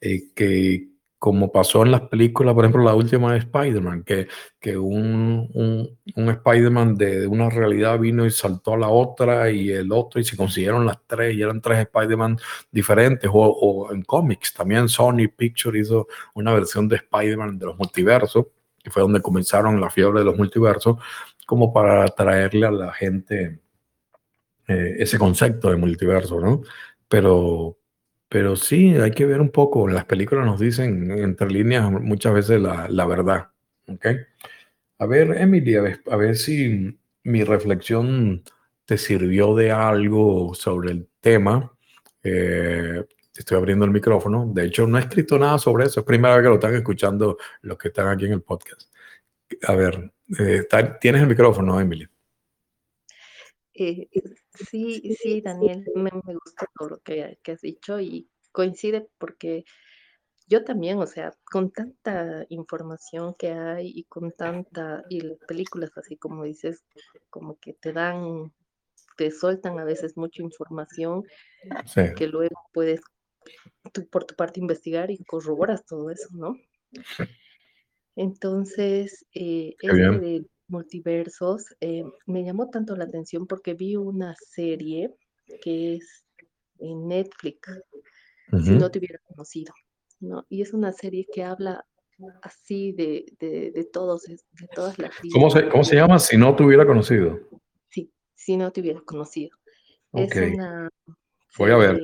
Eh, que, como pasó en las películas, por ejemplo, la última de Spider-Man, que, que un, un, un Spider-Man de, una realidad vino y saltó a la otra y el otro y se consiguieron las tres y eran tres Spider-Man diferentes, o, o, en cómics, también Sony Picture hizo una versión de Spider-Man de los multiversos, que fue donde comenzaron la fiebre de los multiversos, como para traerle a la gente eh, ese concepto de multiverso, ¿no? Pero, pero sí, hay que ver un poco, las películas nos dicen entre líneas muchas veces la, la verdad. ¿ok? A ver, Emily, a ver, si mi reflexión te sirvió de algo sobre el tema. Eh, estoy abriendo el micrófono. De hecho, no he escrito nada sobre eso. Es primera vez que lo están escuchando los que están aquí en el podcast. A ver, eh, tienes el micrófono, Emily. Eh, sí, sí, Daniel, me, gusta todo lo que, has dicho y coincide porque yo también, o sea, con tanta información que hay y con tanta, y las películas así como dices, como que te dan, te sueltan a veces mucha información que luego puedes tú por tu parte investigar y corroboras todo eso, ¿no? Entonces, eh, este multiversos, eh, me llamó tanto la atención porque vi una serie que es en Netflix, si no te hubiera conocido, ¿no? Y es una serie que habla así de, de, todos, de todas las ¿Cómo se, ¿Cómo se llama? Si no te hubiera conocido. Sí, si no te hubiera conocido. Es una... Voy a ver.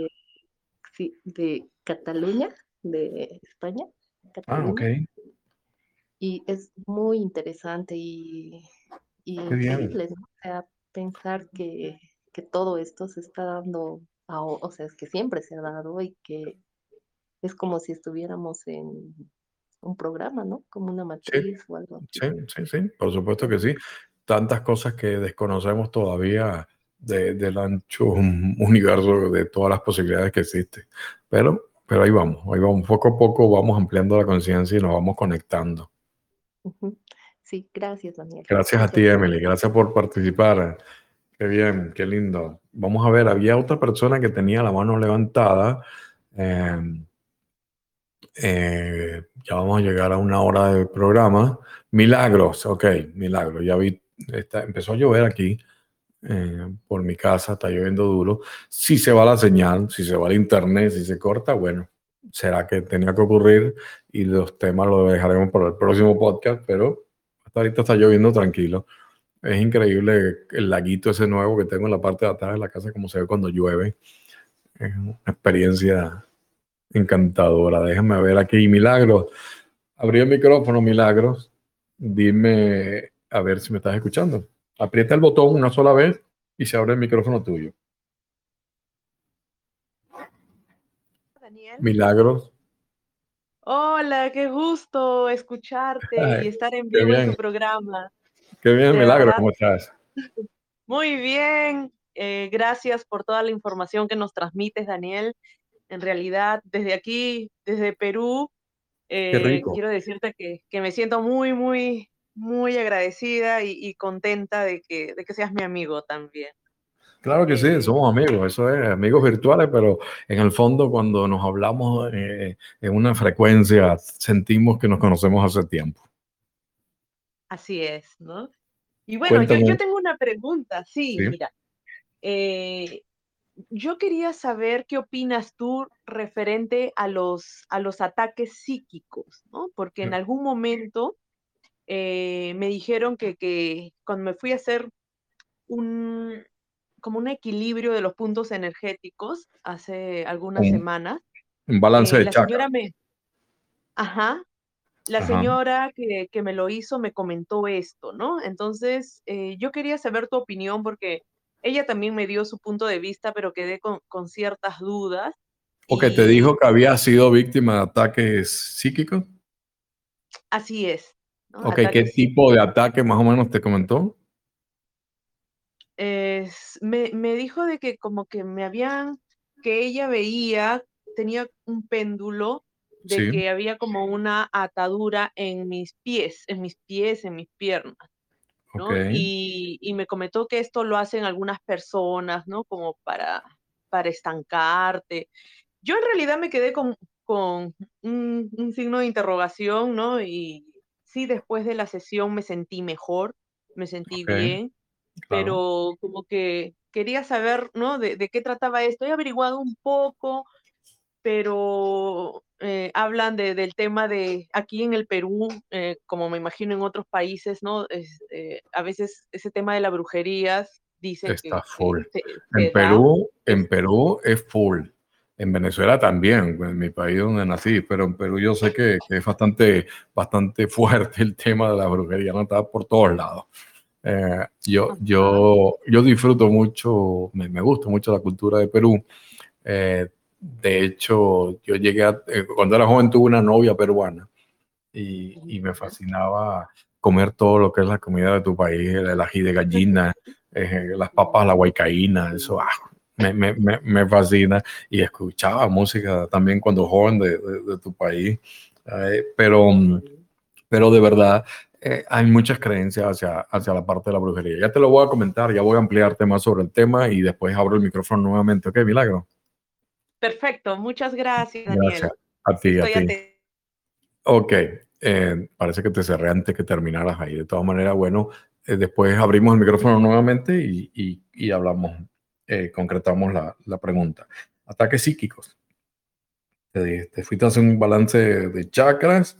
sí, de Cataluña, de España. Ah, ok y es muy interesante y, increíble, ¿no? O sea, pensar que, que, todo esto se está dando, o sea, es que siempre se ha dado y que es como si estuviéramos en un programa, ¿no? Como una matriz o algo. Sí, sí, sí, por supuesto que sí. Tantas cosas que desconocemos todavía de, del ancho universo, de todas las posibilidades que existen. Pero, pero ahí vamos, ahí vamos, poco a poco vamos ampliando la conciencia y nos vamos conectando. Sí, gracias, Daniel. Gracias, a ti, Emily. Gracias por participar. Qué bien, qué lindo. Vamos a ver, había otra persona que tenía la mano levantada. Em, eh, ya vamos a llegar a una hora de programa. Milagros, ok, milagros. Ya vi, empezó a llover aquí eh, por mi casa, está lloviendo duro. Si se va la señal, si se va el internet, si se corta, bueno, será que tenía que ocurrir y los temas los dejaremos para el próximo podcast, pero hasta ahorita está lloviendo tranquilo. Es increíble el laguito ese nuevo que tengo en la parte de atrás de la casa, como se ve cuando llueve. Es una experiencia encantadora. Déjame ver aquí, Milagros. Abrí el micrófono, Milagros. Dime a ver si me estás escuchando. Aprieta el botón una sola vez y se abre el micrófono tuyo. Milagros. Hola, qué gusto escucharte y estar en vivo en tu programa. Qué bien, Milagro, ¿cómo estás? Muy bien, eh, gracias por toda la información que nos transmites, Daniel. En realidad, desde aquí, desde Perú, eh, quiero decirte que, me siento muy, muy, muy agradecida y, contenta de que, de que seas mi amigo también. Claro que sí, somos amigos, eso es, amigos virtuales, pero en el fondo cuando nos hablamos eh, en una frecuencia sentimos que nos conocemos hace tiempo. Así es, ¿no? Y bueno, yo, tengo una pregunta, sí, mira. Eh, yo quería saber qué opinas tú referente a los, a los ataques psíquicos, ¿no? Porque en algún momento eh, me dijeron que, que, cuando me fui a hacer un, como un equilibrio de los puntos energéticos hace algunas semanas. Un balance eh, de chakra. ajá, la señora que, que, me lo hizo me comentó esto, ¿no? Entonces, eh, yo quería saber tu opinión porque ella también me dio su punto de vista, pero quedé con, con ciertas dudas. ¿O que te dijo que había sido víctima de ataques psíquicos? Así es. Ok, ¿qué tipo de ataque más o menos te comentó? Me, me dijo de que como que me habían, que ella veía, tenía un péndulo de que había como una atadura en mis pies, en mis pies, en mis piernas. ¿no? Y, y, me comentó que esto lo hacen algunas personas, ¿no? Como para, para estancarte. Yo en realidad me quedé con, con un, un, signo de interrogación, ¿no? Y sí, después de la sesión me sentí mejor, me sentí bien, pero como que quería saber, ¿no? De, qué trataba esto. He averiguado un poco, pero eh, hablan del tema de aquí en el Perú, eh, como me imagino en otros países, ¿no? Eh, a veces ese tema de la brujería dice Está full. en Perú, en Perú es full. En Venezuela también, en mi país donde nací, pero en Perú yo sé que, que es bastante, bastante fuerte el tema de la brujería, no está por todos lados. Eh, yo, yo, yo disfruto mucho, me, me, gusta mucho la cultura de Perú. Eh, de hecho, yo llegué a, eh, cuando era joven tuve una novia peruana y, y, me fascinaba comer todo lo que es la comida de tu país, el ají de gallina, las papas, la guaycaína, eso ah, me, me, me, fascina. Y escuchaba música también cuando joven de, de, de tu país. pero, pero de verdad, eh, hay muchas creencias hacia, hacia la parte de la brujería. Ya te lo voy a comentar, ya voy a ampliarte más sobre el tema y después abro el micrófono nuevamente. Ok, Milagro. Perfecto, muchas gracias, Daniel. Gracias. A ti, a ti. Ok, eh, parece que te cerré antes que terminaras ahí. De todas maneras, bueno, eh, después abrimos el micrófono nuevamente y, y, y hablamos, concretamos la, la, pregunta. Ataques psíquicos. Te, te fuiste a hacer un balance de chakras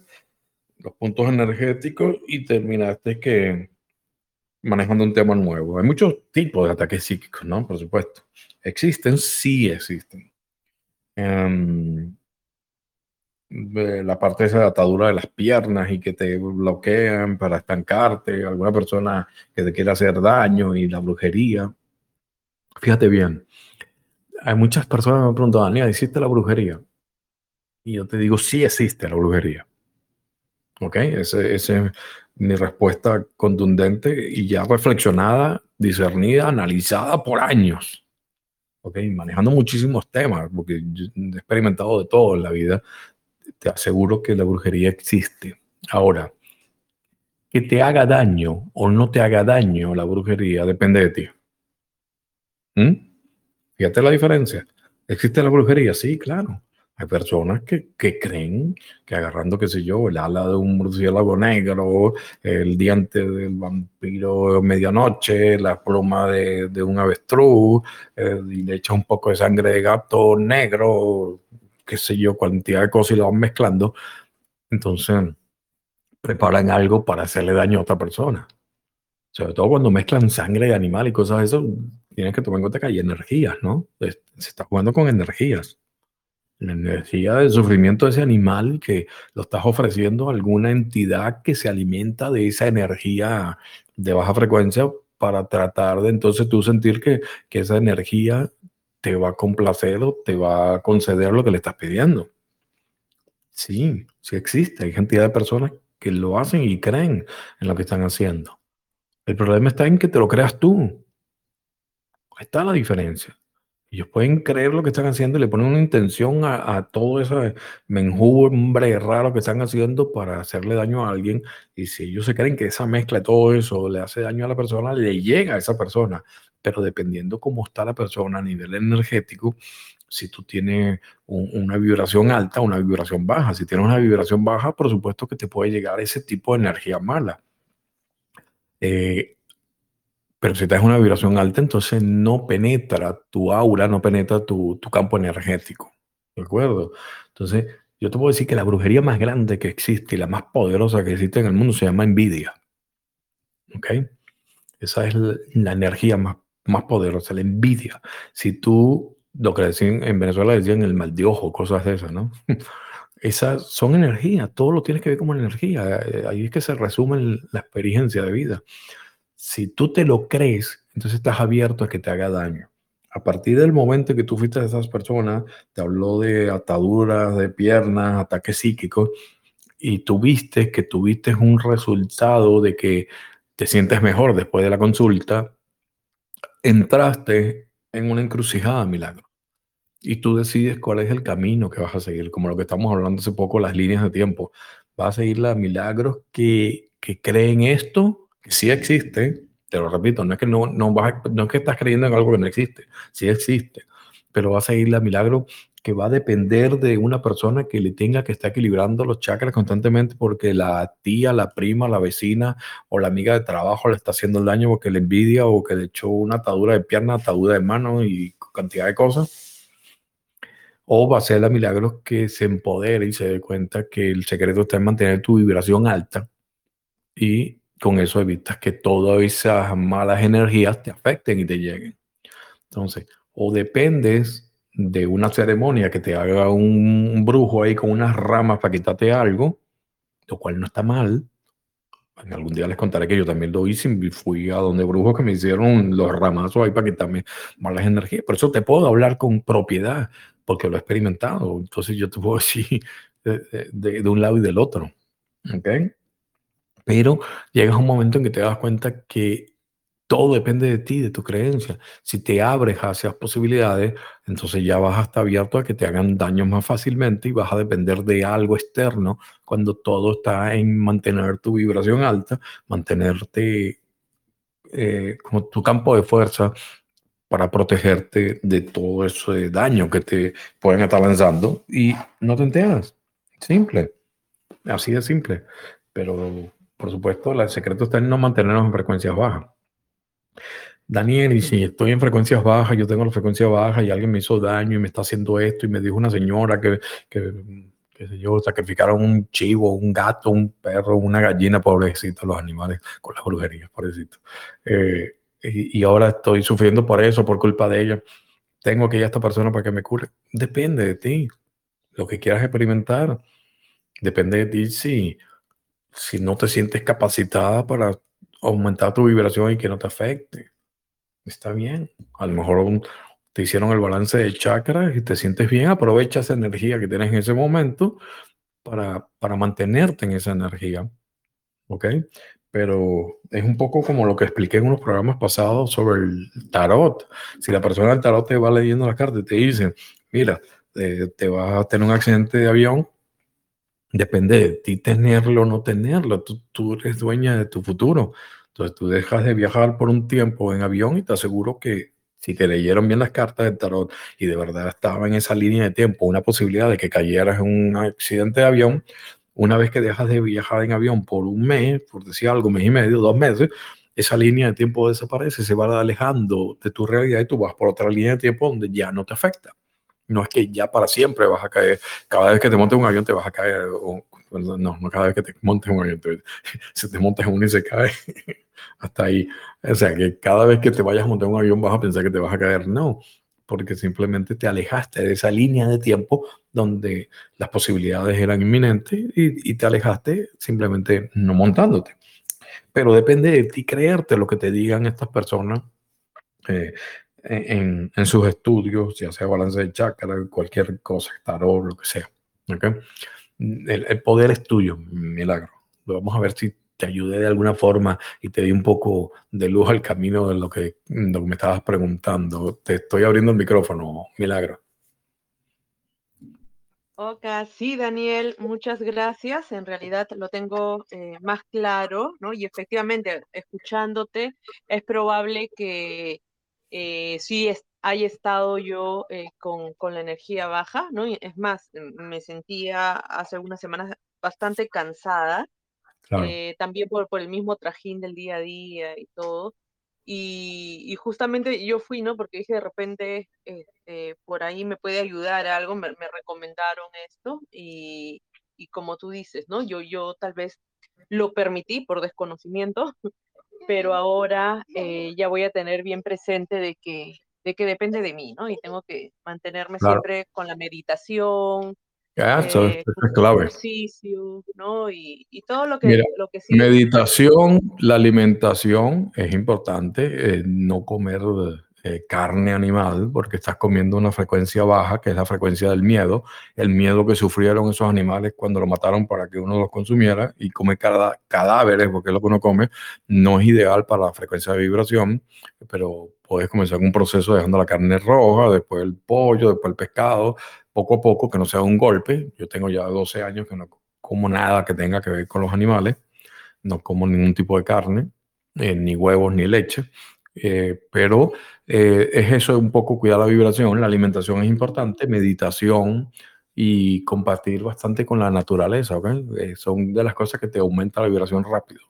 los puntos energéticos y terminaste que manejando un tema nuevo. Hay muchos tipos de ataques psíquicos, ¿no? Por supuesto. ¿Existen? Sí existen. Um, la parte de esa atadura de las piernas y que te bloquean para estancarte, alguna persona que te quiere hacer daño y la brujería. Fíjate bien, hay muchas personas que me preguntan, Daniel, ¿existe la brujería? Y yo te digo, sí existe la brujería. ¿Ok? Esa es mi respuesta contundente y ya reflexionada, discernida, analizada por años. ¿Ok? Manejando muchísimos temas, porque he experimentado de todo en la vida. Te aseguro que la brujería existe. Ahora, que te haga daño o no te haga daño la brujería depende de ti. ¿Mm? Fíjate la diferencia. ¿Existe la brujería? Sí, claro. Hay personas que, que, creen que agarrando, qué sé yo, el ala de un murciélago negro, el diente del vampiro medianoche, la pluma de, de un avestruz, eh, y le echa un poco de sangre de gato negro, qué sé yo, cantidad de cosas y lo van mezclando. Entonces, preparan algo para hacerle daño a otra persona. Sobre todo cuando mezclan sangre de animal y cosas de eso, tienes que tomar en cuenta que hay energías, ¿no? Se está jugando con energías la energía del sufrimiento de ese animal que lo estás ofreciendo a alguna entidad que se alimenta de esa energía de baja frecuencia para tratar de entonces tú sentir que, que esa energía te va a complacer o te va a conceder lo que le estás pidiendo. Sí, sí existe. Hay cantidad de personas que lo hacen y creen en lo que están haciendo. El problema está en que te lo creas tú. Está la diferencia. Ellos pueden creer lo que están haciendo y le ponen una intención a, todo ese menjumbre raro que están haciendo para hacerle daño a alguien. Y si ellos se creen que esa mezcla de todo eso le hace daño a la persona, le llega a esa persona. Pero dependiendo cómo está la persona a nivel energético, si tú tienes una vibración alta, una vibración baja. Si tienes una vibración baja, por supuesto que te puede llegar ese tipo de energía mala. Eh, pero si tienes una vibración alta, entonces no penetra tu aura, no penetra tu, campo energético. ¿De acuerdo? Entonces, yo te puedo decir que la brujería más grande que existe y la más poderosa que existe en el mundo se llama envidia. ¿Ok? Esa es la, energía más, más poderosa, la envidia. Si tú lo que decían en Venezuela decían el mal de ojo, cosas de esas, ¿no? Esas son energía, todo lo tienes que ver como energía. Eh, ahí es que se resume la experiencia de vida. Si tú te lo crees, entonces estás abierto a que te haga daño. A partir del momento que tú fuiste a esas personas, te habló de ataduras de piernas, ataques psíquicos, y tuviste que tuviste un resultado de que te sientes mejor después de la consulta, entraste en una encrucijada, milagro. Y tú decides cuál es el camino que vas a seguir, como lo que estamos hablando hace poco, las líneas de tiempo. Vas a seguir las milagros que, que creen esto, sí existe, te lo repito, no es que no, no, vas no es que estás creyendo en algo que no existe, sí existe, pero vas a seguir la milagro que va a depender de una persona que le tenga que estar equilibrando los chakras constantemente porque la tía, la prima, la vecina o la amiga de trabajo le está haciendo el daño porque le envidia o que le echó una atadura de pierna, atadura de mano y cantidad de cosas. O va a ser la milagros que se empodere y se dé cuenta que el secreto está en mantener tu vibración alta y con eso evitas que todas esas malas energías te afecten y te lleguen. Entonces, o dependes de una ceremonia que te haga un brujo ahí con unas ramas para quitarte algo, lo cual no está mal. En algún día les contaré que yo también lo hice y fui a donde brujos que me hicieron los ramazos ahí para quitarme malas energías. Por eso te puedo hablar con propiedad porque lo he experimentado. Entonces yo te puedo decir de, un lado y del otro. ¿Ok? Pero llegas a un momento en que te das cuenta que todo depende de ti, de tu creencia. Si te abres hacia posibilidades, entonces ya vas a estar abierto a que te hagan daño más fácilmente y vas a depender de algo externo cuando todo está en mantener tu vibración alta, mantenerte eh, como tu campo de fuerza para protegerte de todo ese daño que te pueden estar lanzando y no te enteras. Simple. Así de simple. Pero, por supuesto, el secreto está en no mantenernos en frecuencias bajas. Daniel, y si estoy en frecuencias bajas, yo tengo la frecuencia baja y alguien me hizo daño y me está haciendo esto y me dijo una señora que, que qué sé yo, sacrificaron un chivo, un gato, un perro, una gallina, pobrecito, los animales con las brujerías, pobrecito. Eh, y, ahora estoy sufriendo por eso, por culpa de ella. Tengo que ir a esta persona para que me cure. Depende de ti, lo que quieras experimentar. Depende de ti si, si no te sientes capacitada para aumentar tu vibración y que no te afecte. Está bien. A lo mejor te hicieron el balance de chakras y te sientes bien. Aprovecha esa energía que tienes en ese momento para, para mantenerte en esa energía. ¿Ok? pero es un poco como lo que expliqué en unos programas pasados sobre el tarot. Si la persona del tarot te va leyendo las cartas y te dice, mira, eh, te vas a tener un accidente de avión, depende de ti tenerlo o no tenerlo. Tú, tú eres dueña de tu futuro. Entonces tú dejas de viajar por un tiempo en avión y te aseguro que si te leyeron bien las cartas del tarot y de verdad estaba en esa línea de tiempo una posibilidad de que cayeras en un accidente de avión, una vez que dejas de viajar en avión por un mes, por decir algo, mes y medio, dos meses, esa línea de tiempo desaparece, se va alejando de tu realidad y tú vas por otra línea de tiempo donde ya no te afecta. No es que ya para siempre vas a caer, cada vez que te montes un avión te vas a caer, no, no cada vez que te montes un avión, se te montas uno y se cae, hasta ahí. O sea, que cada vez que te vayas a montar un avión vas a pensar que te vas a caer, no porque simplemente te alejaste de esa línea de tiempo donde las posibilidades eran inminentes y, te alejaste simplemente no montándote. Pero depende de ti creerte lo que te digan estas personas eh, en, sus estudios, ya sea balance de chakra, cualquier cosa, tarot, lo que sea. el, poder es tuyo, milagro. Vamos a ver si te ayudé de alguna forma y te di un poco de luz al camino de lo que, lo que me estabas preguntando. Te estoy abriendo el micrófono, milagro. Ok, sí, Daniel, muchas gracias. En realidad lo tengo eh, más claro, ¿no? Y efectivamente, escuchándote, es probable que eh, sí haya estado yo eh, con, la energía baja, ¿no? es más, me sentía hace algunas semanas bastante cansada, también por, por el mismo trajín del día a día y todo. Y, justamente yo fui, ¿no? Porque dije de repente, este, por ahí me puede ayudar algo, me, recomendaron esto y, como tú dices, ¿no? Yo, yo tal vez lo permití por desconocimiento, pero ahora eh, ya voy a tener bien presente de que, de que depende de mí, ¿no? Y tengo que mantenerme siempre con la meditación, eso es, clave. Ejercicio, ¿no? Y, todo lo que, lo que Meditación, la alimentación es importante, eh, no comer eh, carne animal porque estás comiendo una frecuencia baja, que es la frecuencia del miedo, el miedo que sufrieron esos animales cuando lo mataron para que uno los consumiera y comer cadáveres, porque es lo que uno come, no es ideal para la frecuencia de vibración, pero puedes comenzar un proceso dejando la carne roja, después el pollo, después el pescado, poco a poco, que no sea un golpe. Yo tengo ya 12 años que no como nada que tenga que ver con los animales, no como ningún tipo de carne, eh, ni huevos, ni leche. Eh, pero eh, es eso, un poco cuidar la vibración, la alimentación es importante, meditación y compartir bastante con la naturaleza, ¿ok? son de las cosas que te aumenta la vibración rápido.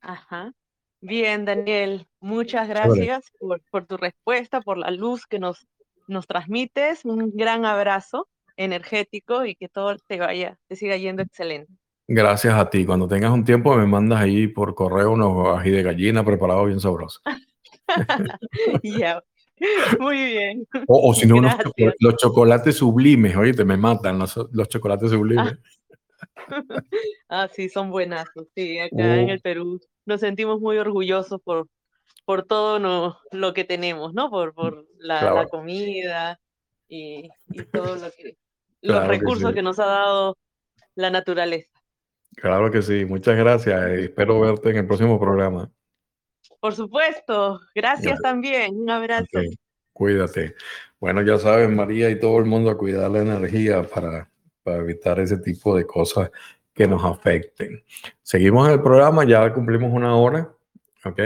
Ajá. Bien, Daniel, muchas gracias por, por, tu respuesta, por la luz que nos nos transmites un gran abrazo energético y que todo te vaya, te siga yendo excelente. Gracias a ti. Cuando tengas un tiempo me mandas ahí por correo unos ají de gallina preparados bien sabrosos. ya. Muy bien. O, si no, los chocolates sublimes, oye, te me matan los, chocolates sublimes. ah, sí, son buenazos. Sí, acá en uh. el Perú nos sentimos muy orgullosos por, por todo lo que tenemos, ¿no? Por, por la, comida y, todo lo que, los recursos que, nos ha dado la naturaleza. Claro que sí, muchas gracias. Espero verte en el próximo programa. Por supuesto, gracias, también. Un abrazo. Cuídate. Bueno, ya sabes, María y todo el mundo a cuidar la energía para, para evitar ese tipo de cosas que nos afecten. Seguimos en el programa, ya cumplimos una hora. ¿ok?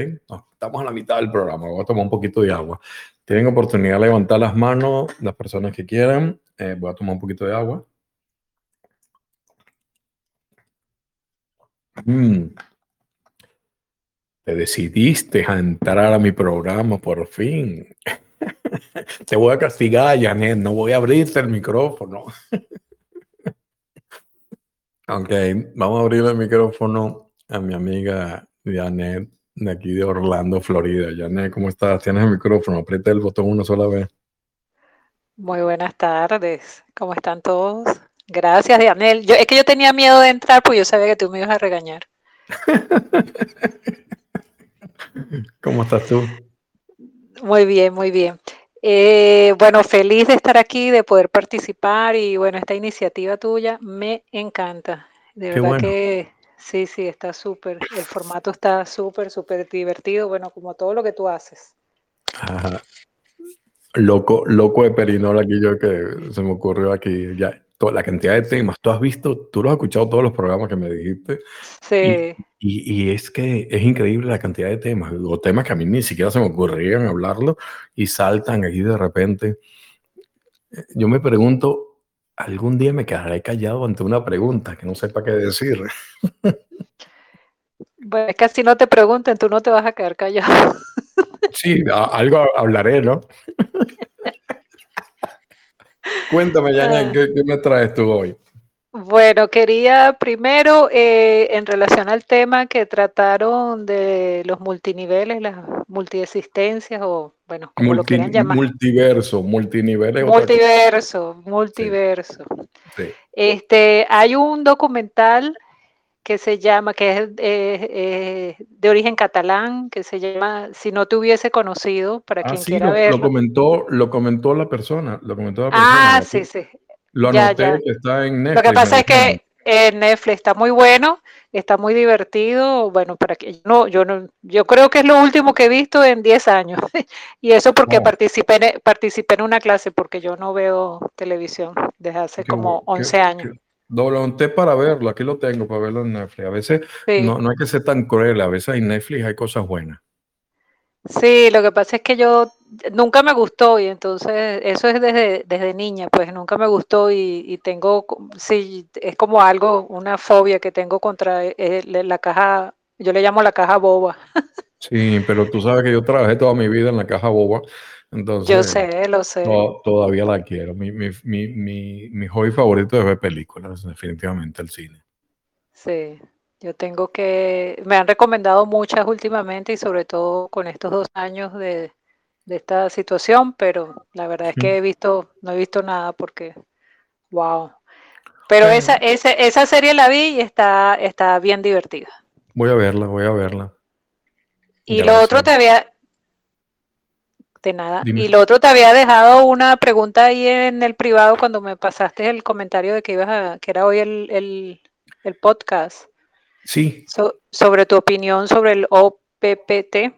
estamos a la mitad del programa, voy a tomar un poquito de agua. Tienen oportunidad de levantar las manos las personas que quieran. Eh, voy a tomar un poquito de agua. Mm. Te decidiste a entrar a mi programa por fin. Te voy a castigar, Janet. No voy a abrirte el micrófono. ok, vamos a abrir el micrófono a mi amiga Janet de aquí de Orlando, Florida. Janet, ¿cómo estás? Tienes el micrófono, aprieta el botón una sola vez. Muy buenas tardes, ¿cómo están todos? Gracias, Daniel. Yo, es que yo tenía miedo de entrar porque yo sabía que tú me ibas a regañar. ¿Cómo estás tú? Muy bien, muy bien. Eh, bueno, feliz de estar aquí, de poder participar y bueno, esta iniciativa tuya me encanta. De verdad que Sí, sí, está súper. El formato está súper, súper divertido. Bueno, como todo lo que tú haces. Ajá. Loco, loco de Perinola aquí yo que se me ocurrió aquí. Ya, toda la cantidad de temas. Tú has visto, tú lo has escuchado todos los programas que me dijiste. Sí. Y, y, es que es increíble la cantidad de temas. O temas que a mí ni siquiera se me ocurrirían hablarlo y saltan aquí de repente. Yo me pregunto, algún día me quedaré callado ante una pregunta que no sepa qué decir. Bueno, es que si no te pregunten, tú no te vas a quedar callado. Sí, algo hablaré, ¿no? Cuéntame, Yana, ah. ¿qué, me traes tú hoy? Bueno, quería primero, eh, en relación al tema que trataron de los multiniveles, las multiexistencias o, bueno, como lo quieran llamar. Multiverso, multiniveles. Multiverso, multiverso. Este, hay un documental que se llama, que es eh, de origen catalán, que se llama Si no te hubiese conocido, para ah, quien quiera lo, verlo. Lo comentó, lo comentó la persona, lo comentó la persona. Ah, sí, sí. Lo anoté que está en Netflix. Lo que pasa es que en Netflix está muy bueno, está muy divertido. Bueno, para que no, yo no, yo creo que es lo último que he visto en 10 años. y eso porque participé, en, participé en una clase, porque yo no veo televisión desde hace como 11 años. Doble para verlo, aquí lo tengo para verlo en Netflix. A veces no, no hay que ser tan cruel, a veces en Netflix hay cosas buenas. Sí, lo que pasa es que yo nunca me gustó y entonces eso es desde, desde niña, pues nunca me gustó y, tengo, sí, es como algo, una fobia que tengo contra eh, la caja, yo le llamo la caja boba. Sí, pero tú sabes que yo trabajé toda mi vida en la caja boba, entonces... Yo sé, lo sé. todavía la quiero. Mi, mi, mi, mi hobby favorito es ver películas, definitivamente el cine. Sí. Yo tengo que, me han recomendado muchas últimamente y sobre todo con estos dos años de, esta situación, pero la verdad es que he visto, no he visto nada porque, wow. Pero esa, esa, esa serie la vi y está, está bien divertida. Voy a verla, voy a verla. Y lo otro te había, de nada. Y lo otro te había dejado una pregunta ahí en el privado cuando me pasaste el comentario de que ibas a, que era hoy el, el podcast. Sí. sobre tu opinión sobre el OPPT.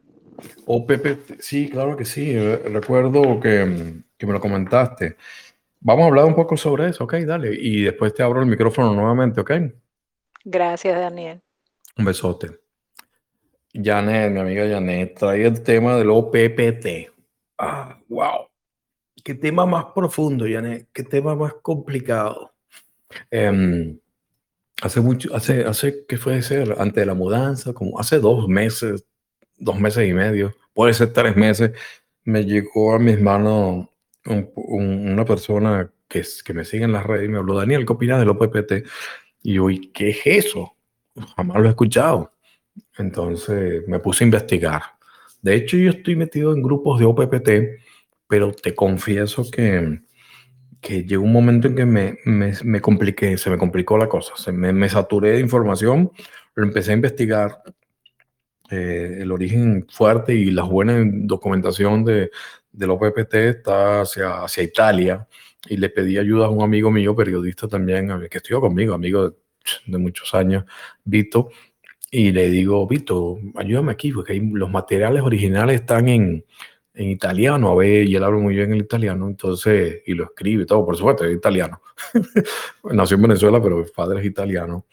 OPPT, sí, claro que sí. Recuerdo que, me lo comentaste. Vamos a hablar un poco sobre eso, ok, dale. Y después te abro el micrófono nuevamente, ok. Gracias, Daniel. Un besote. Janet, mi amiga Janet, trae el tema del OPPT. Ah, wow. Qué tema más profundo, Janet. Qué tema más complicado. Em, hace mucho, hace, hace, ¿qué fue ser? Antes de la mudanza, como hace dos meses, dos meses y medio, puede ser tres meses, me llegó a mis manos una persona que, que me sigue en las redes y me habló, Daniel, ¿qué opinas del OPPT? Y yo, ¿y qué es eso? Jamás lo he escuchado. Entonces me puse a investigar. De hecho, yo estoy metido en grupos de OPPT, pero te confieso que que llegó un momento en que me, me, me compliqué, se me complicó la cosa, me, saturé de información, lo empecé a investigar, eh, el origen fuerte y la buena documentación de, del OPPT está hacia, hacia Italia y le pedí ayuda a un amigo mío, periodista también, que estuvo conmigo, amigo de, de muchos años, Vito, y le digo, Vito, ayúdame aquí, porque los materiales originales están en, en italiano, a ver, y él habla muy bien el italiano, entonces, y lo escribe todo, por supuesto, es italiano. Nació en Venezuela, pero el padre es italiano.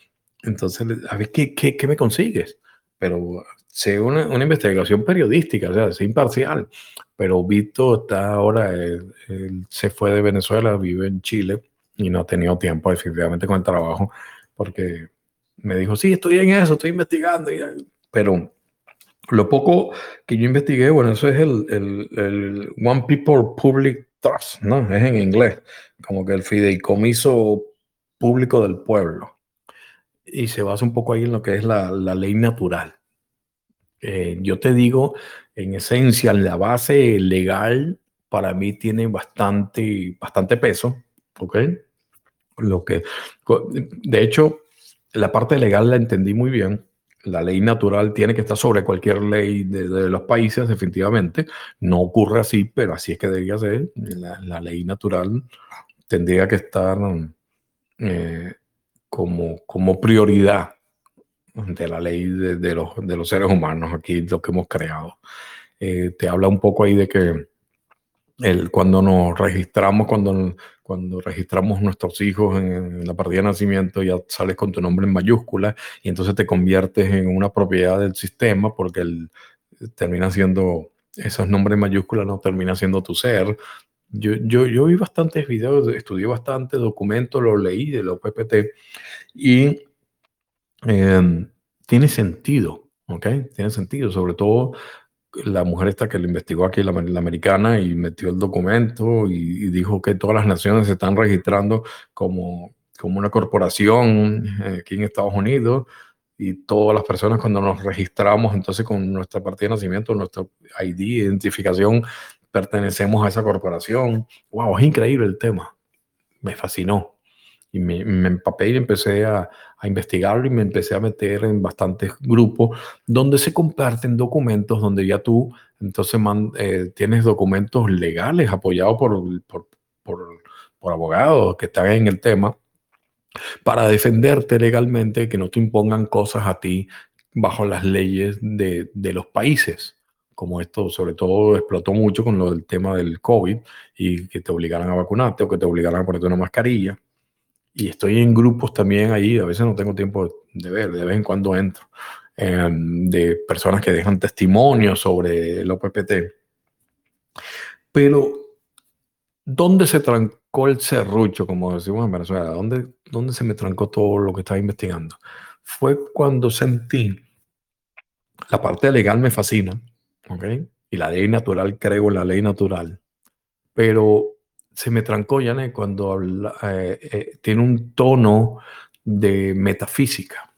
Entonces, a ver, ¿qué, qué, qué me consigues? Pero sé una, una, investigación periodística, o sea, es imparcial. Pero Vito está ahora, él, se fue de Venezuela, vive en Chile y no ha tenido tiempo, efectivamente, con el trabajo, porque me dijo, sí, estoy en eso, estoy investigando, pero lo poco que yo investigué, bueno, eso es el, el, One People Public Trust, ¿no? Es en inglés, como que el fideicomiso público del pueblo. Y se basa un poco ahí en lo que es la, la ley natural. Eh, yo te digo, en esencia, la base legal para mí tiene bastante, bastante peso, ¿ok? Lo que, de hecho, la parte legal la entendí muy bien la ley natural tiene que estar sobre cualquier ley de, los países, definitivamente. No ocurre así, pero así es que debería ser. La, ley natural tendría que estar eh, como, como prioridad de la ley de, los, de los seres humanos, aquí lo que hemos creado. Eh, te habla un poco ahí de que el, cuando nos registramos, cuando cuando registramos nuestros hijos en, la partida de nacimiento, ya sales con tu nombre en mayúscula y entonces te conviertes en una propiedad del sistema porque el, termina siendo, esos nombres en mayúsculas no termina siendo tu ser. Yo, yo, yo vi bastantes videos, estudié bastante documentos, lo leí de la OPPT y em, tiene sentido, ¿ok? Tiene sentido, sobre todo la mujer esta que lo investigó aquí, la, americana, y metió el documento y, dijo que todas las naciones se están registrando como, como una corporación eh, aquí en Estados Unidos y todas las personas cuando nos registramos entonces con nuestra partida de nacimiento, nuestro ID, identificación, pertenecemos a esa corporación. ¡Wow! Es increíble el tema. Me fascinó y me, empapé y empecé a, a, investigarlo y me empecé a meter en bastantes grupos donde se comparten documentos, donde ya tú entonces man, eh, tienes documentos legales apoyados por, por, por, por abogados que están en el tema para defenderte legalmente, que no te impongan cosas a ti bajo las leyes de, de los países como esto sobre todo explotó mucho con lo del tema del COVID y que te obligaran a vacunarte o que te obligaran a ponerte una mascarilla. Y estoy en grupos también ahí, a veces no tengo tiempo de ver, de vez en cuando entro, em, de personas que dejan testimonios sobre el OPPT. Pero, ¿dónde se trancó el serrucho, como decimos en Venezuela? ¿Dónde, ¿Dónde se me trancó todo lo que estaba investigando? Fue cuando sentí, la parte legal me fascina, y la ley natural, creo en la ley natural. Pero se me trancó, Janet, cuando eh, eh, tiene un tono de metafísica.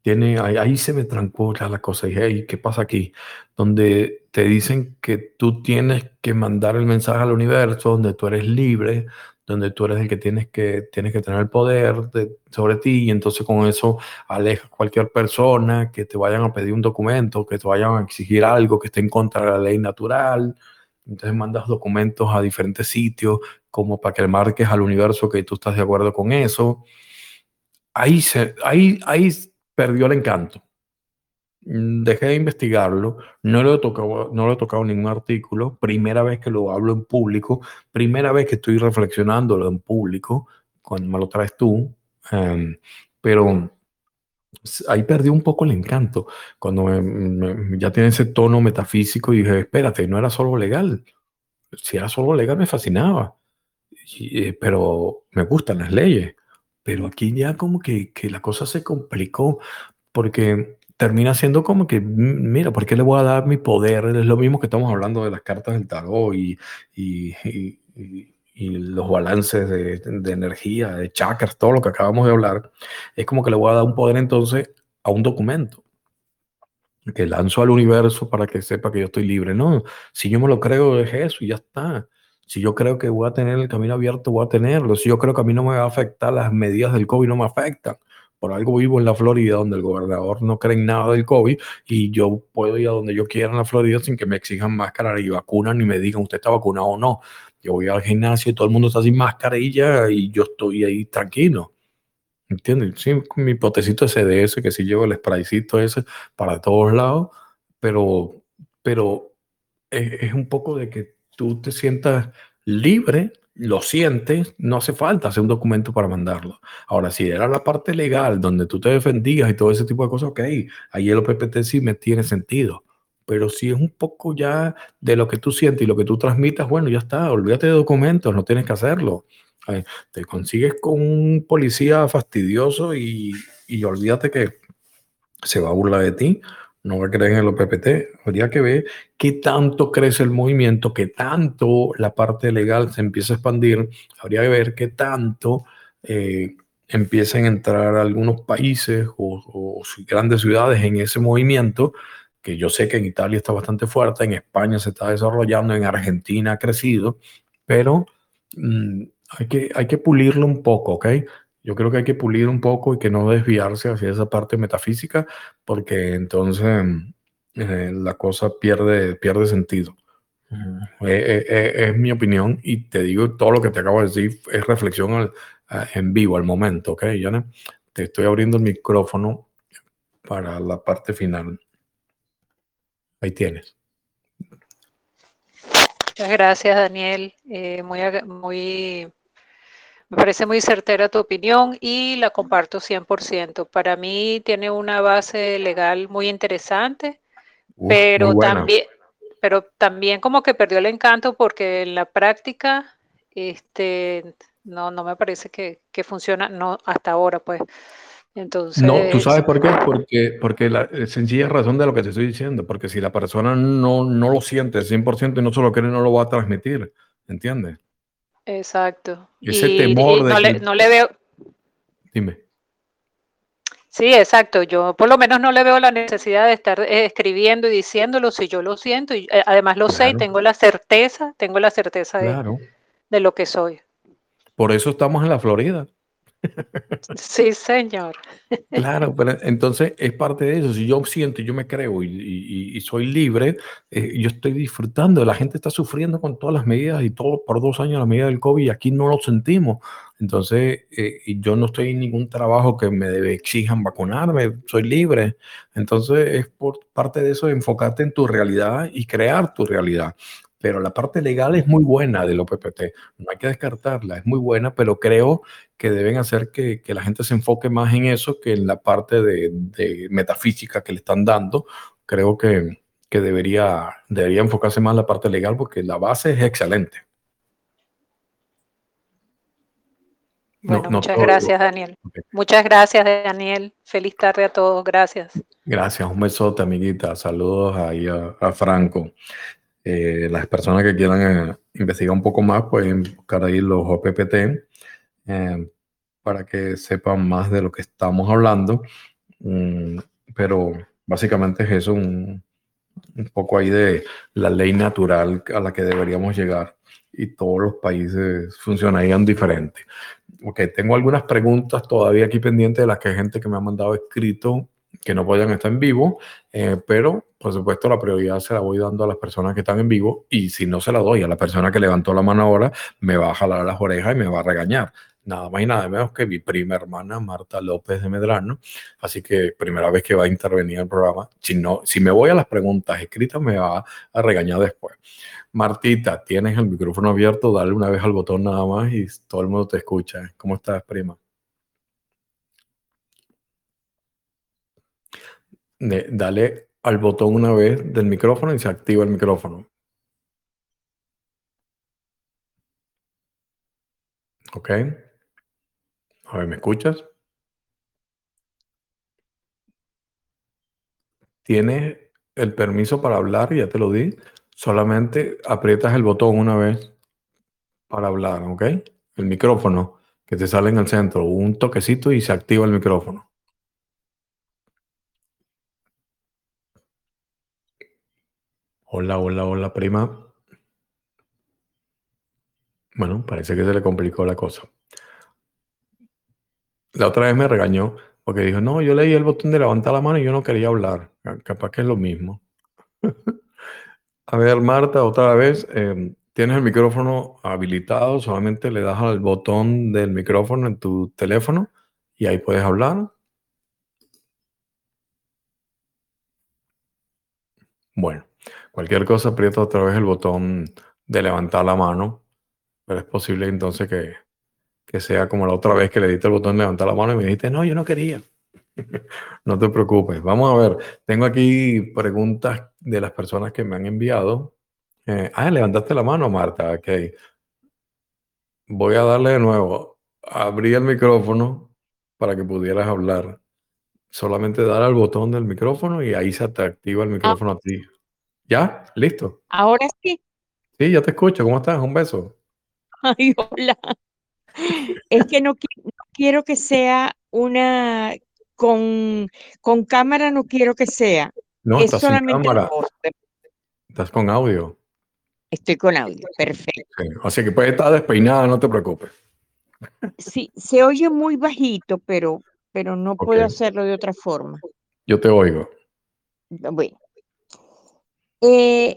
Tiene, ahí, se me trancó la cosa. Dije, hey, ¿qué pasa aquí? Donde te dicen que tú tienes que mandar el mensaje al universo, donde tú eres libre, donde tú eres el que tienes que, tienes que tener el poder sobre ti y entonces con eso alejas cualquier persona que te vayan a pedir un documento, que te vayan a exigir algo que esté en contra de la ley natural. Entonces mandas documentos a diferentes sitios como para que marques al universo que tú estás de acuerdo con eso. Ahí, se, ahí, ahí perdió el encanto. Mm, dejé de investigarlo, no lo, he tocado, no lo he tocado ningún artículo, primera vez que lo hablo en público, primera vez que estoy reflexionándolo en público, cuando me lo traes tú, em, pero ahí perdí un poco el encanto, cuando ya tiene ese tono metafísico y dije, espérate, no era solo legal, si era solo legal me fascinaba, eh, pero me gustan las leyes, pero aquí ya como que, que la cosa se complicó, porque termina siendo como que, mira, ¿por qué le voy a dar mi poder? Es lo mismo que estamos hablando de las cartas del tarot y, y, y, los balances de, energía, de chakras, todo lo que acabamos de hablar. Es como que le voy a dar un poder entonces a un documento que lanzo al universo para que sepa que yo estoy libre. No, si yo me lo creo, es eso y ya está. Si yo creo que voy a tener el camino abierto, voy a tenerlo. Si yo creo que a mí no me va a afectar, las medidas del COVID no me afectan por algo vivo en la Florida, donde el gobernador no cree en nada del COVID y yo puedo ir a donde yo quiera en la Florida sin que me exijan máscara y vacunan ni me digan usted está vacunado o no. Yo voy al gimnasio y todo el mundo está sin mascarilla y yo estoy ahí tranquilo. ¿Entiendes? Sí, mi potecito CDS, que sí llevo el spraycito ese para todos lados, pero, pero es, es un poco de que tú te sientas libre lo sientes, no hace falta hacer un documento para mandarlo. Ahora, si era la parte legal donde tú te defendías y todo ese tipo de cosas, ok, ahí el OPPT sí me tiene sentido. Pero si es un poco ya de lo que tú sientes y lo que tú transmitas, bueno, ya está, olvídate de documentos, no tienes que hacerlo. Te consigues con un policía fastidioso y, y olvídate que se va a burlar de ti no va a creer en el OPPT. Habría que ver qué tanto crece el movimiento, qué tanto la parte legal se empieza a expandir. Habría que ver qué tanto eh, empiezan a entrar algunos países o, grandes ciudades en ese movimiento, que yo sé que en Italia está bastante fuerte, en España se está desarrollando, en Argentina ha crecido, pero mm, hay, que, hay que pulirlo un poco, ¿ok? Yo creo que hay que pulir un poco y que no desviarse hacia esa parte metafísica, porque entonces eh, la cosa pierde, pierde sentido. Eh, eh, es mi opinión y te digo todo lo que te acabo de decir es reflexión en vivo al momento, ¿ok, Yana? Te estoy abriendo el micrófono para la parte final. Ahí tienes. Muchas gracias, Daniel. muy, muy me parece muy certera tu opinión y la comparto 100%. Para mí tiene una base legal muy interesante, pero también pero también como que perdió el encanto porque en la práctica este no no me parece que, funciona no hasta ahora pues. Entonces, no, tú sabes por qué, porque, porque la sencilla razón de lo que te estoy diciendo, porque si la persona no, no lo siente 100% y no se lo quiere, no lo va a transmitir, ¿entiendes? Exacto. Ese temor de no, le, veo. Dime. Sí, exacto. Yo por lo menos no le veo la necesidad de estar eh, escribiendo y diciéndolo si yo lo siento y eh, además lo sé y tengo la certeza, tengo la certeza de, de, lo que soy. Por eso estamos en la Florida. Sí, señor. Claro, pero entonces es parte de eso. Si yo siento, yo me creo y, soy libre, eh, yo estoy disfrutando. La gente está sufriendo con todas las medidas y todo por dos años la medida del COVID y aquí no lo sentimos. Entonces, eh, yo no estoy en ningún trabajo que me exijan vacunarme, soy libre. Entonces, es por parte de eso enfocarte en tu realidad y crear tu realidad pero la parte legal es muy buena del OPPT, no hay que descartarla, es muy buena, pero creo que deben hacer que, la gente se enfoque más en eso que en la parte de, metafísica que le están dando. Creo que, debería, debería enfocarse más en la parte legal porque la base es excelente. Bueno, muchas gracias, Daniel. Muchas gracias, Daniel. Feliz tarde a todos. Gracias. Gracias. Un besote, amiguita. Saludos ahí a Franco. Eh, las personas que quieran eh, investigar un poco más pueden buscar ahí los OPPT eh, para que sepan más de lo que estamos hablando. Mm, pero básicamente es eso, un, un, poco ahí de la ley natural a la que deberíamos llegar y todos los países funcionarían diferente. Ok, tengo algunas preguntas todavía aquí pendientes de las que gente que me ha mandado escrito que no puedan estar en vivo, eh, pero por supuesto la prioridad se la voy dando a las personas que están en vivo y si no se la doy a la persona que levantó la mano ahora, me va a jalar las orejas y me va a regañar. Nada más y nada menos que mi prima hermana Marta López de Medrano. Así que primera vez que va a intervenir en el programa. Si, no, si me voy a las preguntas escritas, me va a regañar después. Martita, tienes el micrófono abierto, dale una vez al botón nada más y todo el mundo te escucha. ¿Cómo estás, prima? Dale al botón una vez del micrófono y se activa el micrófono. ¿Ok? A ver, ¿me escuchas? Tienes el permiso para hablar, ya te lo di. Solamente aprietas el botón una vez para hablar, ¿ok? El micrófono que te sale en el centro, un toquecito y se activa el micrófono. Hola, hola, hola, prima. Bueno, parece que se le complicó la cosa. La otra vez me regañó porque dijo, no, yo leí el botón de levantar la mano y yo no quería hablar. Capaz que es lo mismo. A ver, Marta, otra vez, em, tienes el micrófono habilitado, solamente le das al botón del micrófono en tu teléfono y ahí puedes hablar. Bueno. Cualquier cosa aprieta otra vez el botón de levantar la mano, pero es posible entonces que, sea como la otra vez que le diste el botón de levantar la mano y me dijiste, no, yo no quería. no te preocupes. Vamos a ver, tengo aquí preguntas de las personas que me han enviado. Eh, ah, levantaste la mano, Marta. Ok. Voy a darle de nuevo. Abrí el micrófono para que pudieras hablar. Solamente dar al botón del micrófono y ahí se te activa el ah. micrófono a ti. ¿Ya? ¿Listo? Ahora sí. Sí, ya te escucho. ¿Cómo estás? Un beso. Ay, hola. Es que no, quiero que sea una con, con cámara, no quiero que sea. No, es estás solamente cámara. Estás con audio. Estoy con audio, perfecto. Así que puede estar despeinada, no te preocupes. Sí, se oye muy bajito, pero, pero no puedo hacerlo de otra forma. Yo te oigo. Bueno, eh,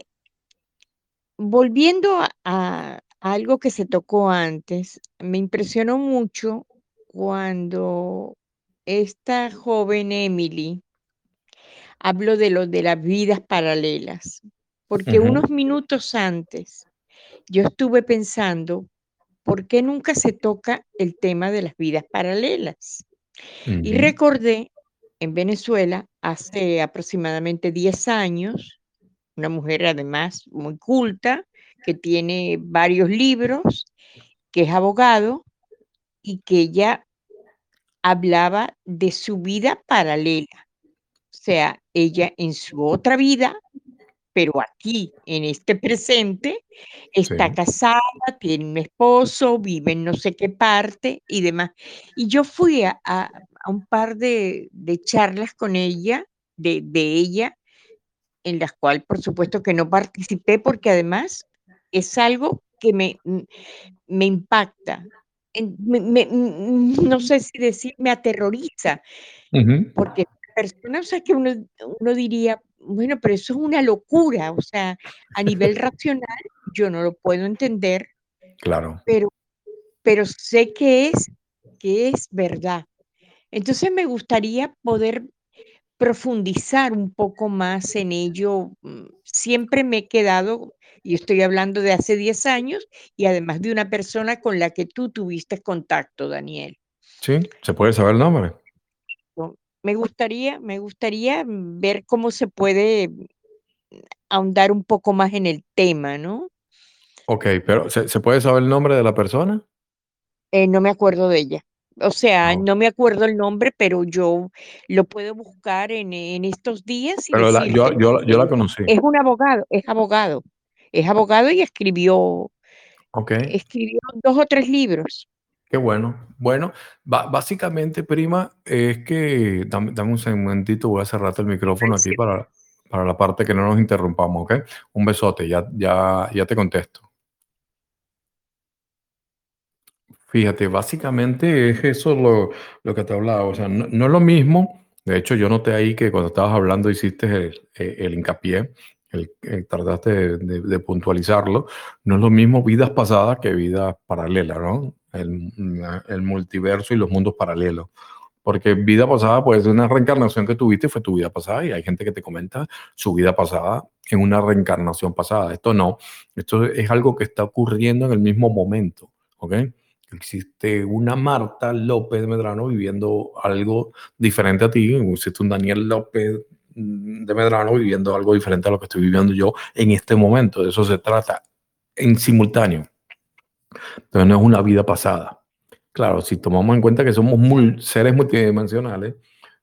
volviendo a, algo que se tocó antes, me impresionó mucho cuando esta joven Emily habló de lo de las vidas paralelas, porque unos minutos antes yo estuve pensando, ¿por qué nunca se toca el tema de las vidas paralelas? Y recordé en Venezuela, hace aproximadamente 10 años, una mujer además muy culta, que tiene varios libros, que es abogado y que ella hablaba de su vida paralela. O sea, ella en su otra vida, pero aquí, en este presente, está casada, tiene un esposo, vive en no sé qué parte y demás. Y yo fui a, un par de, charlas con ella, de, de ella, en las cuales por supuesto que no participé porque además es algo que me, mm, me impacta. no sé si decir, me aterroriza, porque personas, o que uno, uno diría, bueno, pero eso es una locura, o sea, a nivel racional yo no lo puedo entender. Claro. Pero, pero sé que es, que es verdad. Entonces me gustaría poder profundizar un poco más en ello. Mm, siempre me he quedado, y estoy hablando de hace 10 años, y además de una persona con la que tú tuviste contacto, Daniel. Sí, ¿se puede saber el nombre? Me gustaría, me gustaría ver cómo se puede ahondar un poco más en el tema, ¿no? Ok, pero ¿se, puede saber el nombre de la persona? Eh, no me acuerdo de ella. O sea, no me acuerdo el nombre, pero yo lo puedo buscar en, estos días. Y pero yo, yo, yo, la conocí. Es un abogado, es abogado. Es abogado y escribió, okay. escribió dos o tres libros. Qué bueno. Bueno, básicamente, prima, es que dame, un momentito, voy a cerrar el micrófono aquí para, para la parte que no nos interrumpamos, ¿ok? Un besote, ya, ya, ya te contesto. Fíjate, básicamente es eso lo, lo que te hablaba. O sea, no, es lo mismo. De hecho, yo noté ahí que cuando estabas hablando hiciste el, el hincapié, el, trataste de, puntualizarlo. No es lo mismo vidas pasadas que vidas paralelas, ¿no? El, el, multiverso y los mundos paralelos. Porque vida pasada, pues una reencarnación que tuviste fue tu vida pasada y hay gente que te comenta su vida pasada en una reencarnación pasada. Esto no, esto es algo que está ocurriendo en el mismo momento, ¿ok? Existe una Marta López Medrano viviendo algo diferente a ti, existe un Daniel López de Medrano viviendo algo diferente a lo que estoy viviendo yo en este momento. De eso se trata en simultáneo. Entonces no es una vida pasada. Claro, si tomamos en cuenta que somos seres multidimensionales,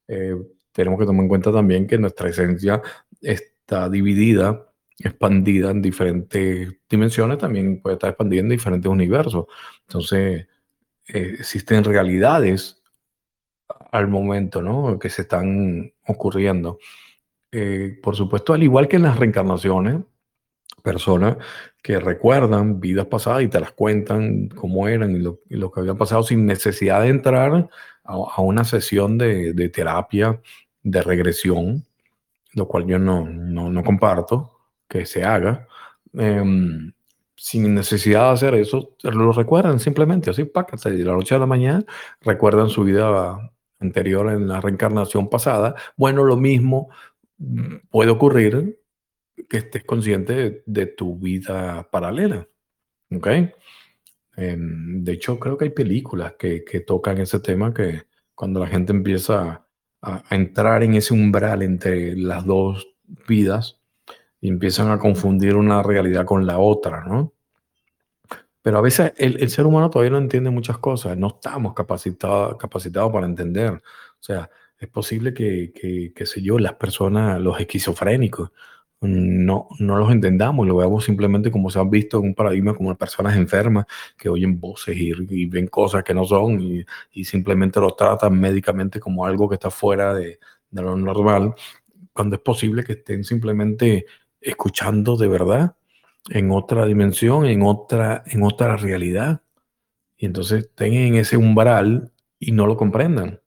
eh, tenemos que tomar en cuenta también que nuestra esencia está dividida, expandida en diferentes dimensiones, también puede estar expandida en diferentes universos. Entonces, eh, existen realidades al momento, ¿no? Que se están ocurriendo. Eh, por supuesto, al igual que en las reencarnaciones, personas que recuerdan vidas pasadas y te las cuentan cómo eran y lo, que habían pasado sin necesidad de entrar a, una sesión de, terapia de regresión, lo cual yo no, no, comparto que se haga. Em, sin necesidad de hacer eso, lo recuerdan simplemente, así, pácate, de la noche a la mañana, recuerdan su vida anterior en la reencarnación pasada. Bueno, lo mismo puede ocurrir que estés consciente de, tu vida paralela. ¿Ok? Em, de hecho, creo que hay películas que, tocan ese tema que cuando la gente empieza a, entrar en ese umbral entre las dos vidas y empiezan a confundir una realidad con la otra, ¿no? Pero a veces el, ser humano todavía no entiende muchas cosas, no estamos capacitados, capacitados para entender. O sea, es posible que, que, qué sé yo, las personas, los esquizofrénicos, no, no los entendamos, lo veamos simplemente como se han visto en un paradigma como personas enfermas que oyen voces y, ven cosas que no son y, y, simplemente los tratan médicamente como algo que está fuera de, de, lo normal, cuando es posible que estén simplemente escuchando de verdad en otra dimensión, en otra, en otra realidad. Y entonces estén en ese umbral y no lo comprendan.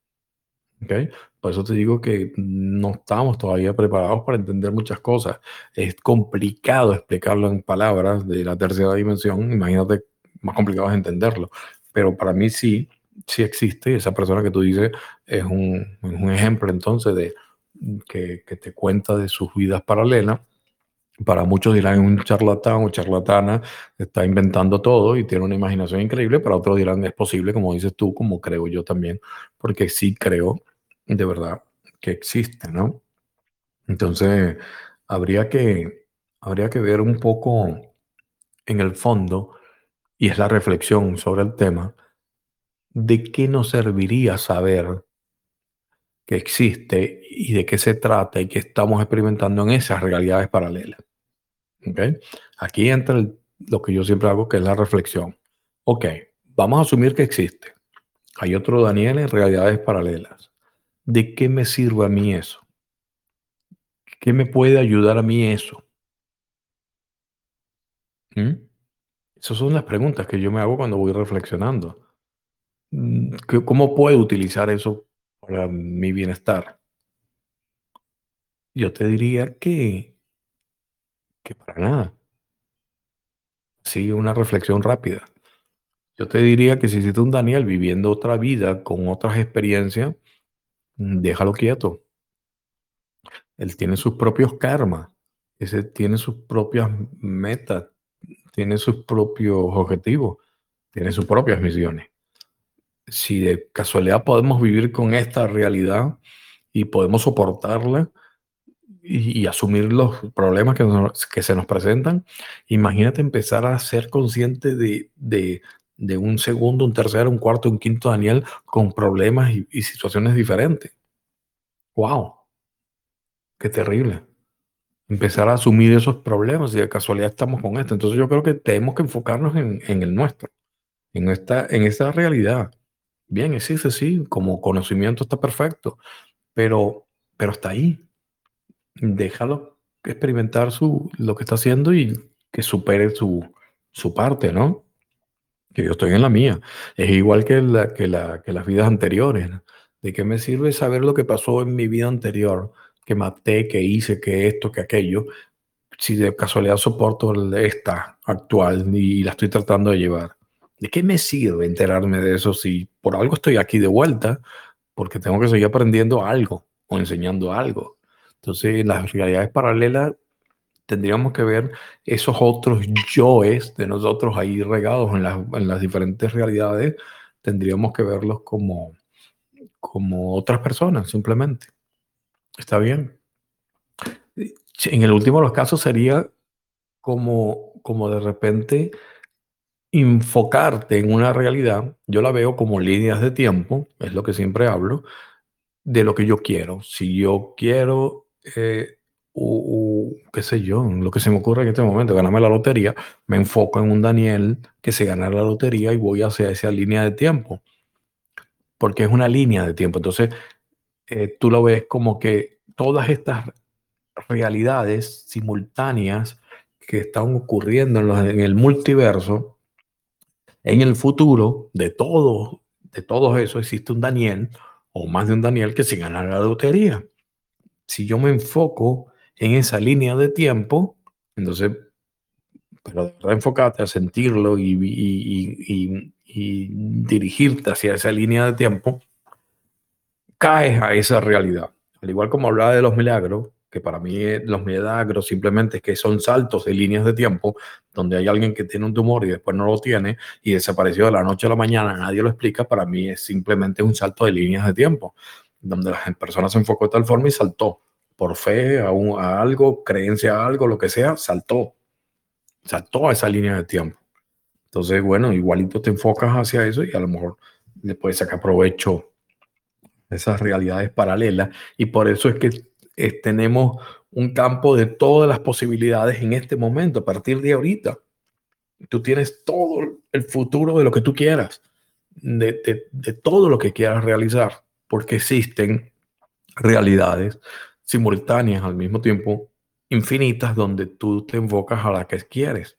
¿Okay? Por eso te digo que no estamos todavía preparados para entender muchas cosas. Es complicado explicarlo en palabras de la tercera dimensión. Imagínate, más complicado es entenderlo. Pero para mí sí, sí existe. Esa persona que tú dices es un, un ejemplo entonces de que, que, te cuenta de sus vidas paralelas. Para muchos dirán un charlatán o charlatana está inventando todo y tiene una imaginación increíble. Para otros dirán es posible, como dices tú, como creo yo también, porque sí creo de verdad que existe, ¿no? Entonces, habría que, habría que ver un poco en el fondo, y es la reflexión sobre el tema, de qué nos serviría saber que existe y de qué se trata y qué estamos experimentando en esas realidades paralelas. ¿Okay? Aquí entra lo que yo siempre hago, que es la reflexión. Ok, vamos a asumir que existe. Hay otro Daniel en realidades paralelas. ¿de qué me sirve a mí eso? ¿Qué me puede ayudar a mí eso? ¿Mm? Esas son las preguntas que yo me hago cuando voy reflexionando. mm, ¿cómo puedo utilizar eso para mi bienestar? Yo te diría que, que para nada. Sí, una reflexión rápida. Yo te diría que si hiciste un Daniel viviendo otra vida con otras experiencias, mm, déjalo quieto. Él tiene sus propios karmas, ese tiene sus propias metas, tiene sus propios objetivos, tiene sus propias misiones. Si de casualidad podemos vivir con esta realidad y podemos soportarla y, asumir los problemas que, se nos presentan, imagínate empezar a ser consciente de, de, un segundo, un tercero, un cuarto, un quinto Daniel con problemas y, situaciones diferentes. ¡Wow! ¡Qué terrible! empezar a asumir esos problemas y de casualidad estamos con esto. Entonces yo creo que tenemos que enfocarnos en, el nuestro, en esta, en esta realidad. Bien, existe, sí, como conocimiento está perfecto, pero, pero está ahí. Déjalo experimentar su, lo que está haciendo y que supere su, su parte, ¿no? Que yo estoy en la mía. Es igual que, la, que, la, que las vidas anteriores. ¿De qué me sirve saber lo que pasó en mi vida anterior? que maté, que hice, que esto, que aquello, si de casualidad soporto esta actual y la estoy tratando de llevar. ¿De qué me sirve enterarme de eso si por algo estoy aquí de vuelta? Porque tengo que seguir aprendiendo algo o enseñando algo. Entonces, en las realidades paralelas tendríamos que ver esos otros yoes de nosotros ahí regados en las, en las diferentes realidades. Tendríamos que verlos como, como otras personas, simplemente. Está bien. En el último de los casos sería como, como de repente enfocarte en una realidad, yo la veo como líneas de tiempo, es lo que siempre hablo, de lo que yo quiero. Si yo quiero, eh, qué sé yo, lo que se me ocurre en este momento, ganarme la lotería, me enfoco en un Daniel que se gana la lotería y voy hacia esa línea de tiempo, porque es una línea de tiempo. Entonces, eh, tú lo ves como que todas estas realidades simultáneas que están ocurriendo en, el multiverso, en el futuro de todo, de todo eso existe un Daniel o más de un Daniel que se gana la lotería. Si yo me enfoco en esa línea de tiempo, entonces, pero enfocarte a sentirlo y, y dirigirte hacia esa línea de tiempo, caes a esa realidad. Al igual como hablaba de los milagros, que para mí los milagros simplemente es que son saltos de líneas de tiempo, donde hay alguien que tiene un tumor y después no lo tiene y desapareció de la noche a la mañana, nadie lo explica, para mí es simplemente un salto de líneas de tiempo, donde las personas se enfocó de tal forma y saltó, por fe a, a algo, creencia a algo, lo que sea, saltó, saltó a esa línea de tiempo. Entonces, bueno, igualito te enfocas hacia eso y a lo mejor le puedes sacar provecho esas realidades paralelas y por eso es que eh, tenemos un campo de todas las posibilidades en este momento, a partir de ahorita. Tú tienes todo el futuro de lo que tú quieras, de, de todo lo que quieras realizar, porque existen realidades simultáneas al mismo tiempo, infinitas, donde tú te enfocas a la que quieres.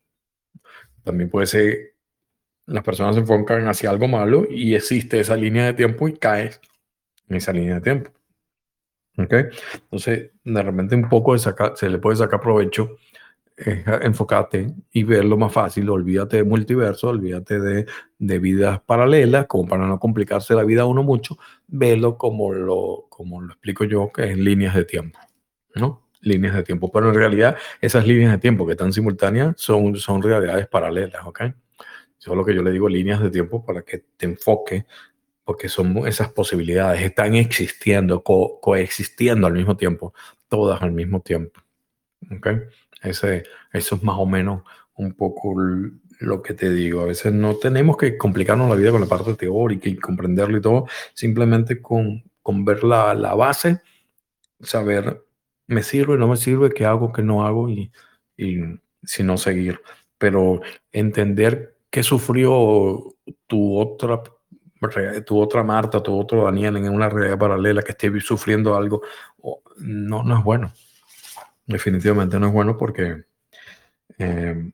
También puede ser, las personas se enfocan hacia algo malo y existe esa línea de tiempo y caes en esa línea de tiempo. ¿Ok? Entonces, de repente un poco de se le puede sacar provecho, eh, enfocate y verlo más fácil, olvídate de multiverso, olvídate de, de, vidas paralelas, como para no complicarse la vida uno mucho, verlo como lo, como lo explico yo, que es líneas de tiempo, ¿no? Líneas de tiempo, pero en realidad esas líneas de tiempo que están simultáneas son, son realidades paralelas, ¿ok? Solo que yo le digo líneas de tiempo para que te enfoque porque son esas posibilidades, están existiendo, coexistiendo al mismo tiempo, todas al mismo tiempo. ¿Okay? Eso es más o menos un poco lo que te digo. A veces no tenemos que complicarnos la vida con la parte teórica y comprenderlo y todo, simplemente con, con ver la, la base, saber me sirve, no me sirve, qué hago, qué no hago y, y si no seguir. Pero entender qué sufrió tu otra tu otra Marta, tu otro Daniel en una realidad paralela que esté sufriendo algo, no, no es bueno. Definitivamente no es bueno porque eh,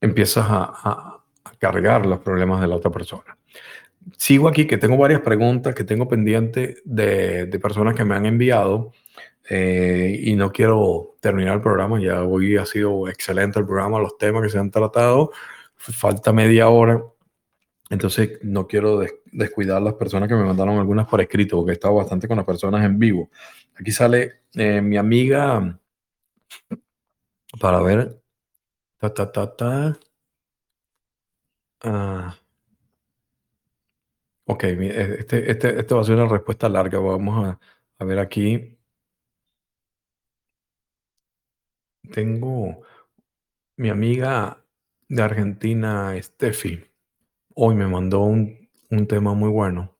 empiezas a, cargar los problemas de la otra persona. sigo aquí, que tengo varias preguntas que tengo pendientes de, de personas que me han enviado. Eh, y no quiero terminar el programa, ya hoy ha sido excelente el programa, los temas que se han tratado, falta media hora, entonces no quiero descuidar las personas que me mandaron algunas por escrito, porque he estado bastante con las personas en vivo. Aquí sale eh, mi amiga, para ver, ta, ta, ta, ta. Ah. Ok, este, este, este va a ser una respuesta larga. Vamos a, a ver aquí. Tengo mi amiga de Argentina, Steffi, hoy me mandó un, un tema muy bueno.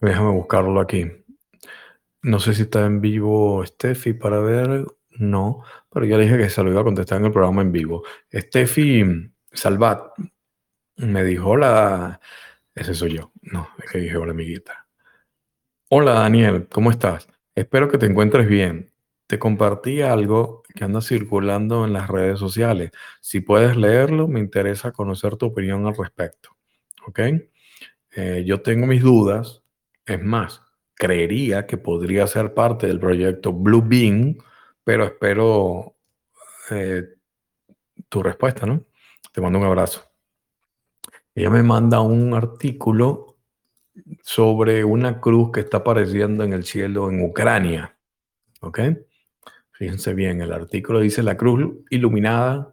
Déjame buscarlo aquí. No sé si está en vivo Steffi para ver. No, pero ya le dije que se lo iba a contestar en el programa en vivo. Steffi Salvat me dijo, hola, ese soy yo. No, es que dije, hola amiguita. Hola Daniel, ¿cómo estás? Espero que te encuentres bien te compartí algo que anda circulando en las redes sociales. Si puedes leerlo, me interesa conocer tu opinión al respecto. ¿Ok? Eh, yo tengo mis dudas. Es más, creería que podría ser parte del proyecto Blue Bean, pero espero eh, tu respuesta, ¿no? Te mando un abrazo. Ella me manda un artículo sobre una cruz que está apareciendo en el cielo en Ucrania. ¿Ok? Fíjense bien, el artículo dice la cruz iluminada,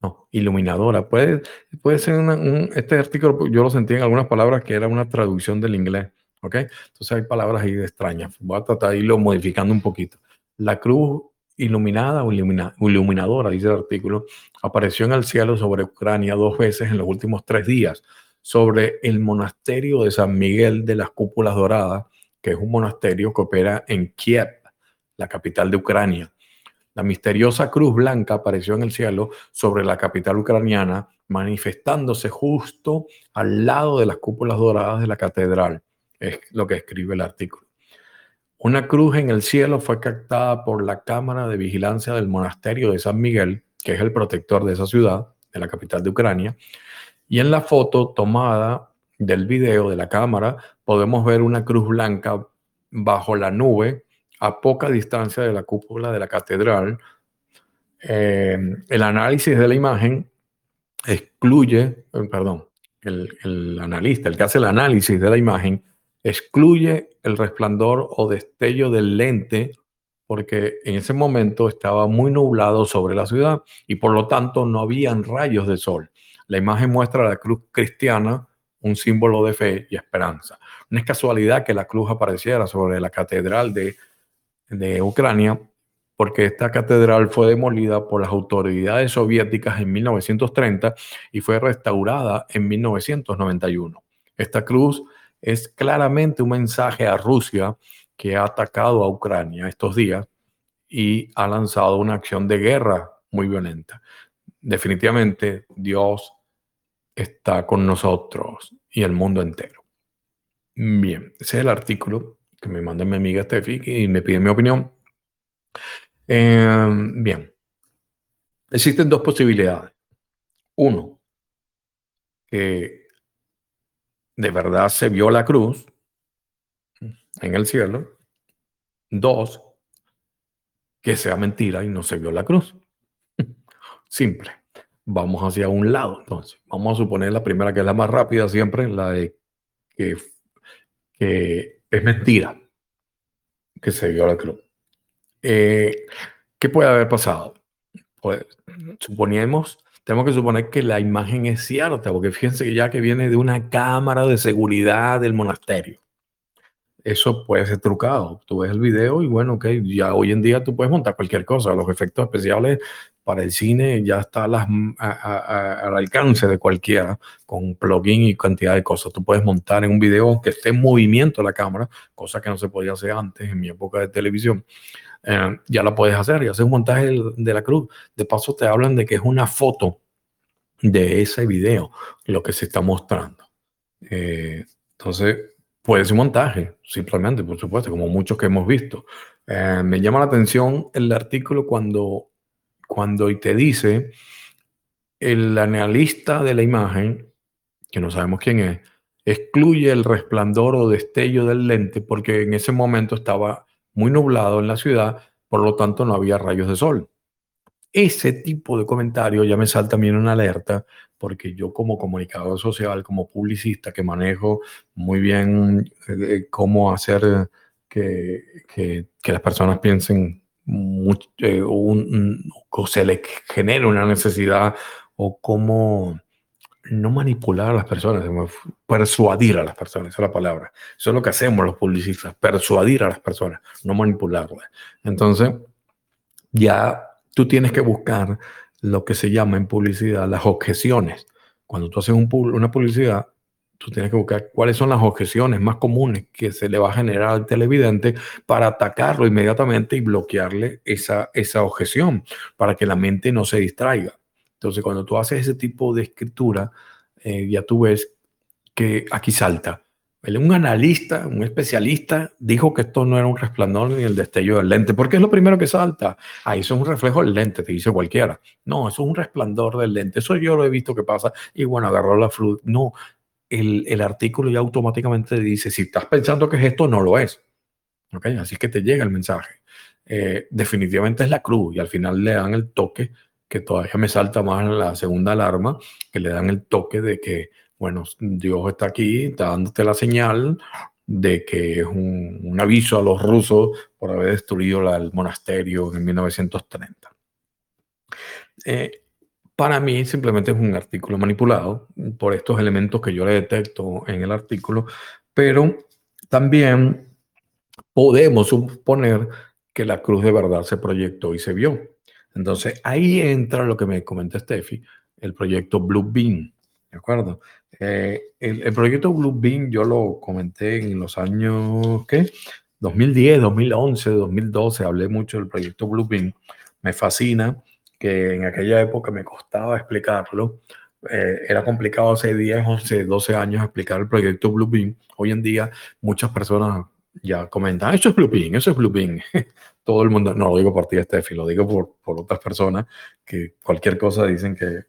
no, iluminadora. Puede, puede ser un, este artículo, yo lo sentí en algunas palabras que era una traducción del inglés, ¿ok? Entonces hay palabras ahí extrañas. Voy a tratar de irlo modificando un poquito. La cruz iluminada o iluminadora, dice el artículo, apareció en el cielo sobre Ucrania dos veces en los últimos tres días, sobre el monasterio de San Miguel de las Cúpulas Doradas, que es un monasterio que opera en Kiev la capital de Ucrania. La misteriosa cruz blanca apareció en el cielo sobre la capital ucraniana, manifestándose justo al lado de las cúpulas doradas de la catedral. Es lo que escribe el artículo. Una cruz en el cielo fue captada por la cámara de vigilancia del monasterio de San Miguel, que es el protector de esa ciudad, de la capital de Ucrania. Y en la foto tomada del video de la cámara podemos ver una cruz blanca bajo la nube a poca distancia de la cúpula de la catedral. Eh, el análisis de la imagen excluye, eh, perdón, el, analista, el que hace el análisis de la imagen, excluye el resplandor o destello del lente porque en ese momento estaba muy nublado sobre la ciudad y por lo tanto no habían rayos de sol. La imagen muestra la cruz cristiana, un símbolo de fe y esperanza. No es casualidad que la cruz apareciera sobre la catedral de de Ucrania, porque esta catedral fue demolida por las autoridades soviéticas en 1930 y fue restaurada en 1991. Esta cruz es claramente un mensaje a Rusia que ha atacado a Ucrania estos días y ha lanzado una acción de guerra muy violenta. Definitivamente Dios está con nosotros y el mundo entero. Bien, ese es el artículo que me manda mi amiga Steffi y me pide mi opinión. Em, bien, existen dos posibilidades. Uno, que de verdad se vio la cruz en el cielo. Dos, que sea mentira y no se vio la cruz. Simple. Vamos hacia un lado. Entonces, vamos a suponer la primera, que es la más rápida siempre, la de que, que es mentira que se vio la cruz. Eh, ¿Qué puede haber pasado? Pues suponemos, tenemos que suponer que la imagen es cierta, porque fíjense que ya que viene de una cámara de seguridad del monasterio. Eso puede ser trucado. Tú ves el video y bueno, ok, ya hoy en día tú puedes montar cualquier cosa. Los efectos especiales para el cine ya están al alcance de cualquiera con plugin y cantidad de cosas. Tú puedes montar en un video que esté en movimiento la cámara, cosa que no se podía hacer antes en mi época de televisión. Eh, ya la puedes hacer y hacer un montaje de la cruz. De paso te hablan de que es una foto de ese video lo que se está mostrando. Eh, entonces, puede ser un montaje, simplemente, por supuesto, como muchos que hemos visto. Eh, me llama la atención el artículo cuando cuando te dice el analista de la imagen, que no sabemos quién es, excluye el resplandor o destello del lente porque en ese momento estaba muy nublado en la ciudad, por lo tanto no había rayos de sol. Ese tipo de comentario ya me salta también una alerta porque yo como comunicador social, como publicista que manejo muy bien eh, cómo hacer que, que, las personas piensen mucho, eh, o se les genere una necesidad o cómo no manipular a las personas, persuadir a las personas, esa es la palabra. Eso es lo que hacemos los publicistas, persuadir a las personas, no manipularlas. Entonces, ya tú tienes que buscar lo que se llama en publicidad las objeciones. Cuando tú haces una publicidad, tú tienes que buscar cuáles son las objeciones más comunes que se le va a generar al televidente para atacarlo inmediatamente y bloquearle esa, esa objeción, para que la mente no se distraiga. Entonces, cuando tú haces ese tipo de escritura, eh, ya tú ves que aquí salta. Un analista, un especialista, dijo que esto no era un resplandor ni el destello del lente, porque es lo primero que salta. Ah, eso es un reflejo del lente, te dice cualquiera. No, eso es un resplandor del lente. Eso yo lo he visto que pasa. Y bueno, agarró la flu. No, el, el, artículo ya automáticamente dice, si estás pensando que es esto, no lo es. ¿Okay? Así que te llega el mensaje. Eh, definitivamente es la cruz y al final le dan el toque que todavía me salta más la segunda alarma, que le dan el toque de que, bueno, Dios está aquí, está dándote la señal de que es un, aviso a los rusos por haber destruido el monasterio en 1930. Eh, para mí simplemente es un artículo manipulado por estos elementos que yo le detecto en el artículo, pero también podemos suponer que la cruz de verdad se proyectó y se vio. Entonces ahí entra lo que me comenta Steffi, el proyecto Blue Bean, ¿de acuerdo? Eh, el, proyecto Blue Bean yo lo comenté en los años, ¿qué? 2010, 2011, 2012, hablé mucho del proyecto Blue Bean. Me fascina que en aquella época me costaba explicarlo. Eh, era complicado hace 10, 11, 12 años explicar el proyecto Blue Bean. Hoy en día muchas personas ya comentan, eso es Blue Bean, eso es Blue Bean. todo el mundo, no lo digo por ti, Steffi, lo digo por, por otras personas que cualquier cosa dicen que,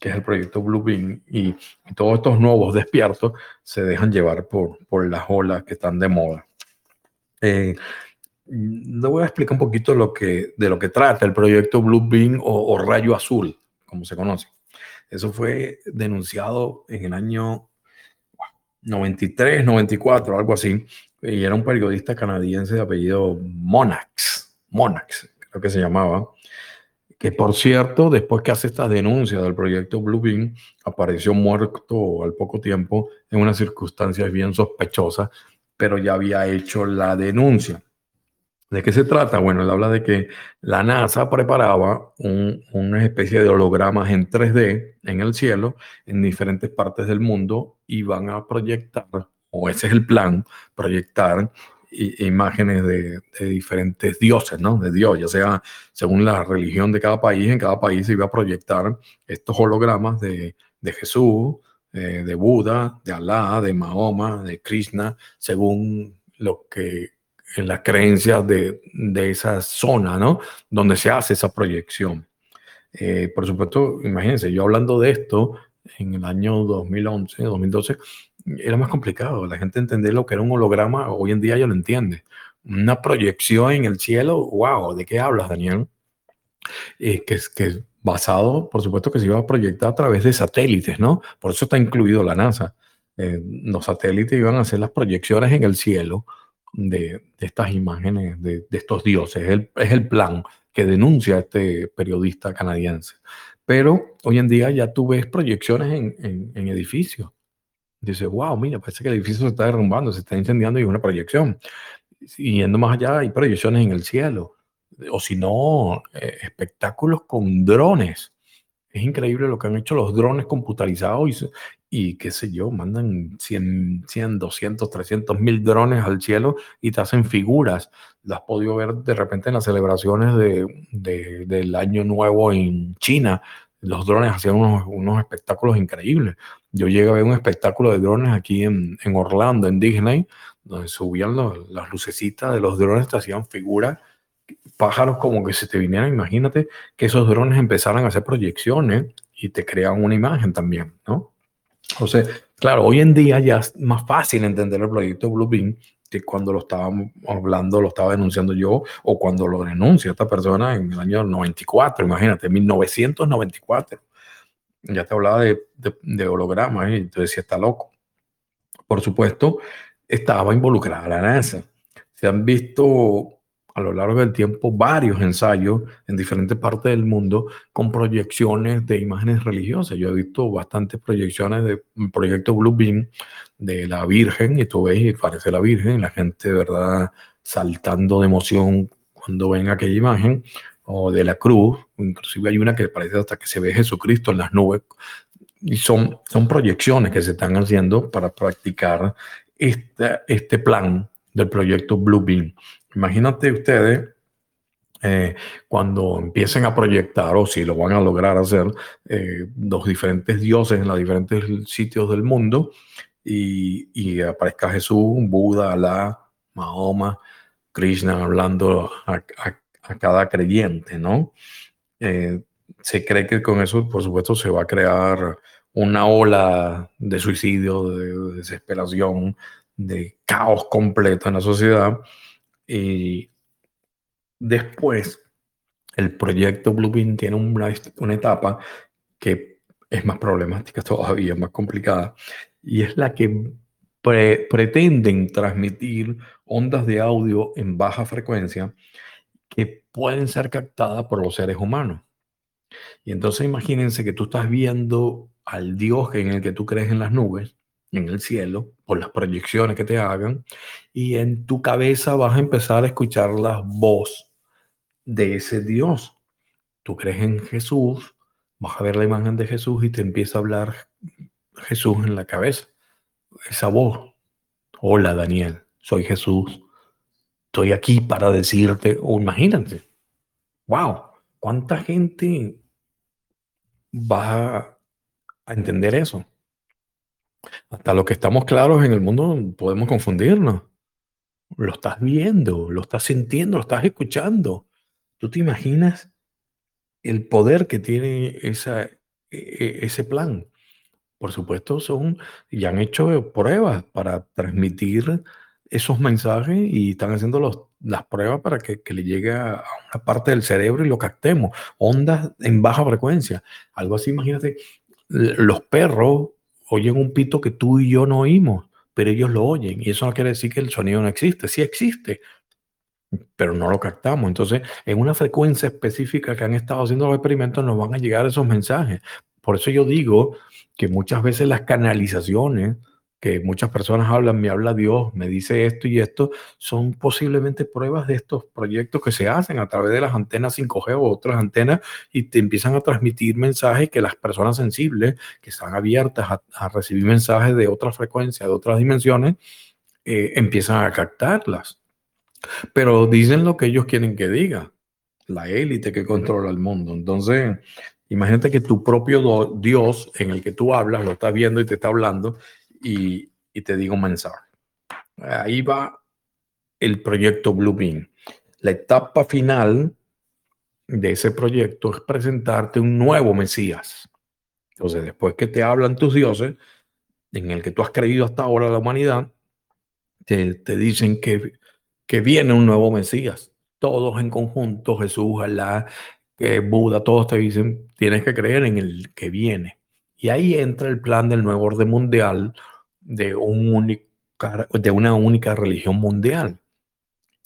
que es el proyecto Blue Bean y, todos estos nuevos despiertos se dejan llevar por, por las olas que están de moda. Eh, le voy a explicar un poquito lo que, de lo que trata el proyecto Blue Bean o, o Rayo Azul, como se conoce. Eso fue denunciado en el año 93, 94, algo así, y era un periodista canadiense de apellido Monax, Monax, creo que se llamaba, que por cierto, después que hace esta denuncia del proyecto Blue Beam, apareció muerto al poco tiempo en unas circunstancias bien sospechosas, pero ya había hecho la denuncia. ¿De qué se trata? Bueno, él habla de que la NASA preparaba una especie de hologramas en 3D en el cielo, en diferentes partes del mundo, y van a proyectar, o ese es el plan, proyectar imágenes de, diferentes dioses, ¿no? De Dios, ya sea según la religión de cada país, en cada país se iba a proyectar estos hologramas de, Jesús, eh, de Buda, de Alá, de Mahoma, de Krishna, según lo que en las creencias de, esa zona, ¿no? Donde se hace esa proyección. Eh, por supuesto, imagínense, yo hablando de esto en el año 2011, 2012, era más complicado. La gente entender lo que era un holograma, hoy en día ya lo entiende. Una proyección en el cielo, wow, ¿de qué hablas, Daniel? Eh, que, que basado, por supuesto, que se iba a proyectar a través de satélites, ¿no? Por eso está incluido la NASA. Eh, los satélites iban a hacer las proyecciones en el cielo de, estas imágenes de, estos dioses. Es el, plan que denuncia este periodista canadiense. Pero hoy en día ya tú ves proyecciones en, edificios. Dice, wow, mira, parece que el edificio se está derrumbando, se está incendiando y es una proyección. Y yendo más allá, hay proyecciones en el cielo. O si no, eh, espectáculos con drones. Es increíble lo que han hecho los drones computarizados y qué sé yo, mandan 100, 100, 200, 300 mil drones al cielo y te hacen figuras. Las has podido ver de repente en las celebraciones de, del Año Nuevo en China. Los drones hacían unos, espectáculos increíbles. Yo llegué a ver un espectáculo de drones aquí en, en Orlando, en Disney, donde subían las lucecitas de los drones, te hacían figuras, pájaros como que se te vinieran. Imagínate que esos drones empezaran a hacer proyecciones y te crean una imagen también, ¿no? Entonces, Claro, hoy en día ya es más fácil entender el proyecto Bluebeam que cuando lo estábamos hablando, lo estaba denunciando yo, o cuando lo denuncia esta persona en el año 94, imagínate, 1994. Ya te hablaba de, de, hologramas y te decía, está loco. Por supuesto, estaba involucrada la NASA. Se han visto a lo largo del tiempo varios ensayos en diferentes partes del mundo con proyecciones de imágenes religiosas. Yo he visto bastantes proyecciones de proyecto Blue Beam de la Virgen y tú ves y parece la Virgen, la gente verdad saltando de emoción cuando ven aquella imagen o de la cruz, inclusive hay una que parece hasta que se ve Jesucristo en las nubes y son, son proyecciones que se están haciendo para practicar este, este plan del proyecto Blue Beam. Imagínate ustedes eh, cuando empiecen a proyectar, o si lo van a lograr hacer, eh, los diferentes dioses en los diferentes sitios del mundo, y, y aparezca Jesús, Buda, Alá, Mahoma, Krishna, hablando a, cada creyente, ¿no? Eh, se cree que con eso, por supuesto, se va a crear una ola de suicidio, de desesperación, de caos completo en la sociedad y después, el proyecto Bluebeam tiene una, una etapa que es más problemática todavía, más complicada, y es la que pretenden transmitir ondas de audio en baja frecuencia que pueden ser captadas por los seres humanos. Y entonces imagínense que tú estás viendo al Dios en el que tú crees en las nubes en el cielo por las proyecciones que te hagan y en tu cabeza vas a empezar a escuchar la voz de ese Dios. Tú crees en Jesús, vas a ver la imagen de Jesús y te empieza a hablar Jesús en la cabeza. Esa voz. Hola Daniel, soy Jesús. Estoy aquí para decirte, o imagínate, wow, ¿cuánta gente va a entender eso? Hasta lo que estamos claros en el mundo podemos confundirnos. Lo estás viendo, lo estás sintiendo, lo estás escuchando. ¿Tú te imaginas el poder que tiene e, e, ese plan? Por supuesto, son, ya han hecho pruebas para transmitir esos mensajes y están haciendo las pruebas para que, que, le llegue a una parte del cerebro y lo captemos. Ondas en baja frecuencia. Algo así, imagínate, los perros oyen un pito que tú y yo no oímos, pero ellos lo oyen. Y eso no quiere decir que el sonido no existe. Sí existe, pero no lo captamos. Entonces, en una frecuencia específica que han estado haciendo los experimentos, nos van a llegar esos mensajes. Por eso yo digo que muchas veces las canalizaciones que muchas personas hablan, me habla Dios, me dice esto y esto, son posiblemente pruebas de estos proyectos que se hacen a través de las antenas 5G o otras antenas y te empiezan a transmitir mensajes que las personas sensibles, que están abiertas a, recibir mensajes de otra frecuencia, de otras dimensiones, eh, empiezan a captarlas. Pero dicen lo que ellos quieren que diga, la élite que controla el mundo. Entonces, imagínate que tu propio Dios en el que tú hablas, lo estás viendo y te está hablando, y, te digo un mensaje. Ahí va el proyecto Bluebeam. La etapa final de ese proyecto es presentarte un nuevo Mesías. Entonces, después que te hablan tus dioses, en el que tú has creído hasta ahora la humanidad, te, te dicen que, que viene un nuevo Mesías. Todos en conjunto, Jesús, Alá, que Buda, todos te dicen, tienes que creer en el que viene. Y ahí entra el plan del nuevo orden mundial, de, un de una única religión mundial.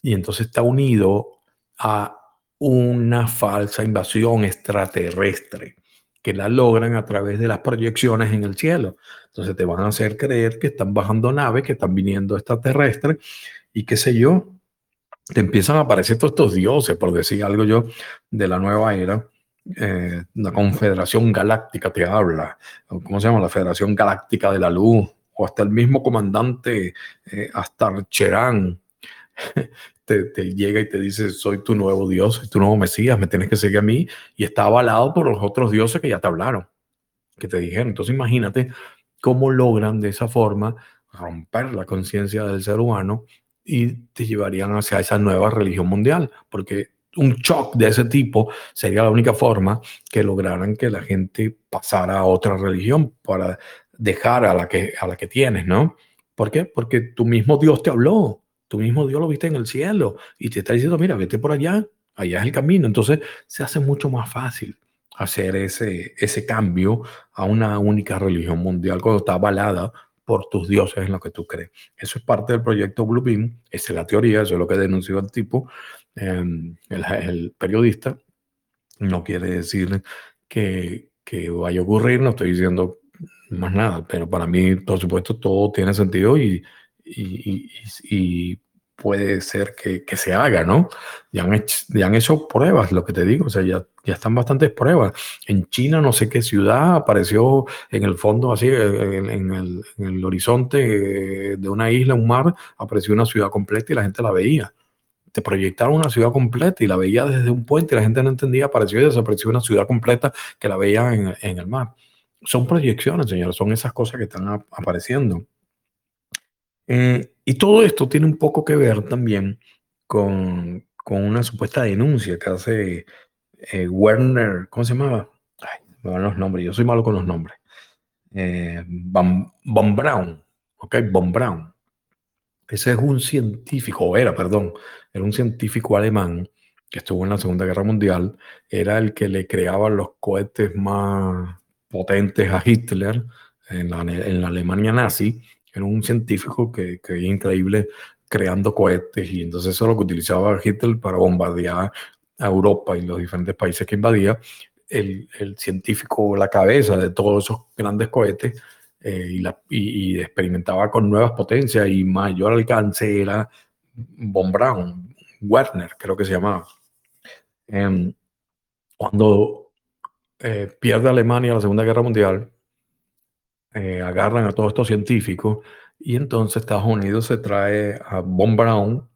Y entonces está unido a una falsa invasión extraterrestre que la logran a través de las proyecciones en el cielo. Entonces te van a hacer creer que están bajando naves, que están viniendo extraterrestres y qué sé yo. Te empiezan a aparecer todos estos dioses, por decir algo yo, de la nueva era. Eh, la Confederación Galáctica te habla, ¿cómo se llama? La Federación Galáctica de la Luz, o hasta el mismo comandante eh, Astar Cherán te, llega y te dice, soy tu nuevo Dios, soy tu nuevo Mesías, me tienes que seguir a mí, y está avalado por los otros dioses que ya te hablaron, que te dijeron. Entonces imagínate cómo logran de esa forma romper la conciencia del ser humano y te llevarían hacia esa nueva religión mundial, porque un shock de ese tipo sería la única forma que lograran que la gente pasara a otra religión para dejar a la que, a la que tienes, ¿no? ¿Por qué? Porque tu mismo Dios te habló, tu mismo Dios lo viste en el cielo y te está diciendo, mira, vete por allá, allá es el camino. Entonces se hace mucho más fácil hacer ese, ese cambio a una única religión mundial cuando está avalada por tus dioses en lo que tú crees. Eso es parte del proyecto Bluebeam, esa es la teoría, eso es lo que denunció el tipo, em, el, periodista. No quiere decir que, que vaya a ocurrir, no estoy diciendo más nada, pero para mí, por supuesto, todo tiene sentido y, puede ser que, se haga, ¿no? Ya han, hecho, pruebas, lo que te digo, o sea, ya, están bastantes pruebas. En China, no sé qué ciudad apareció en el fondo, así, en, el, horizonte de una isla, un mar, apareció una ciudad completa y la gente la veía. Te proyectaron una ciudad completa y la veía desde un puente y la gente no entendía, apareció y desapareció una ciudad completa que la veía en el mar. Son proyecciones, señores, son esas cosas que están apareciendo. Eh, y todo esto tiene un poco que ver también con, con una supuesta denuncia que hace eh, Werner, ¿cómo se llamaba? Ay, me van los nombres, yo soy malo con los nombres. Eh, Von, Braun, ¿ok? Von Braun. Ese es un científico, era, perdón, era un científico alemán que estuvo en la Segunda Guerra Mundial, era el que le creaba los cohetes más potentes a Hitler en la, en la Alemania nazi era un científico que, que increíble creando cohetes y entonces eso es lo que utilizaba Hitler para bombardear a Europa y los diferentes países que invadía. El, el científico, la cabeza de todos esos grandes cohetes eh, y, la, y, experimentaba con nuevas potencias y mayor alcance era von Braun, Werner creo que se llamaba. Em, cuando eh, pierde Alemania la Segunda Guerra Mundial, eh, agarran a todos estos científicos y entonces Estados Unidos se trae a Von Braun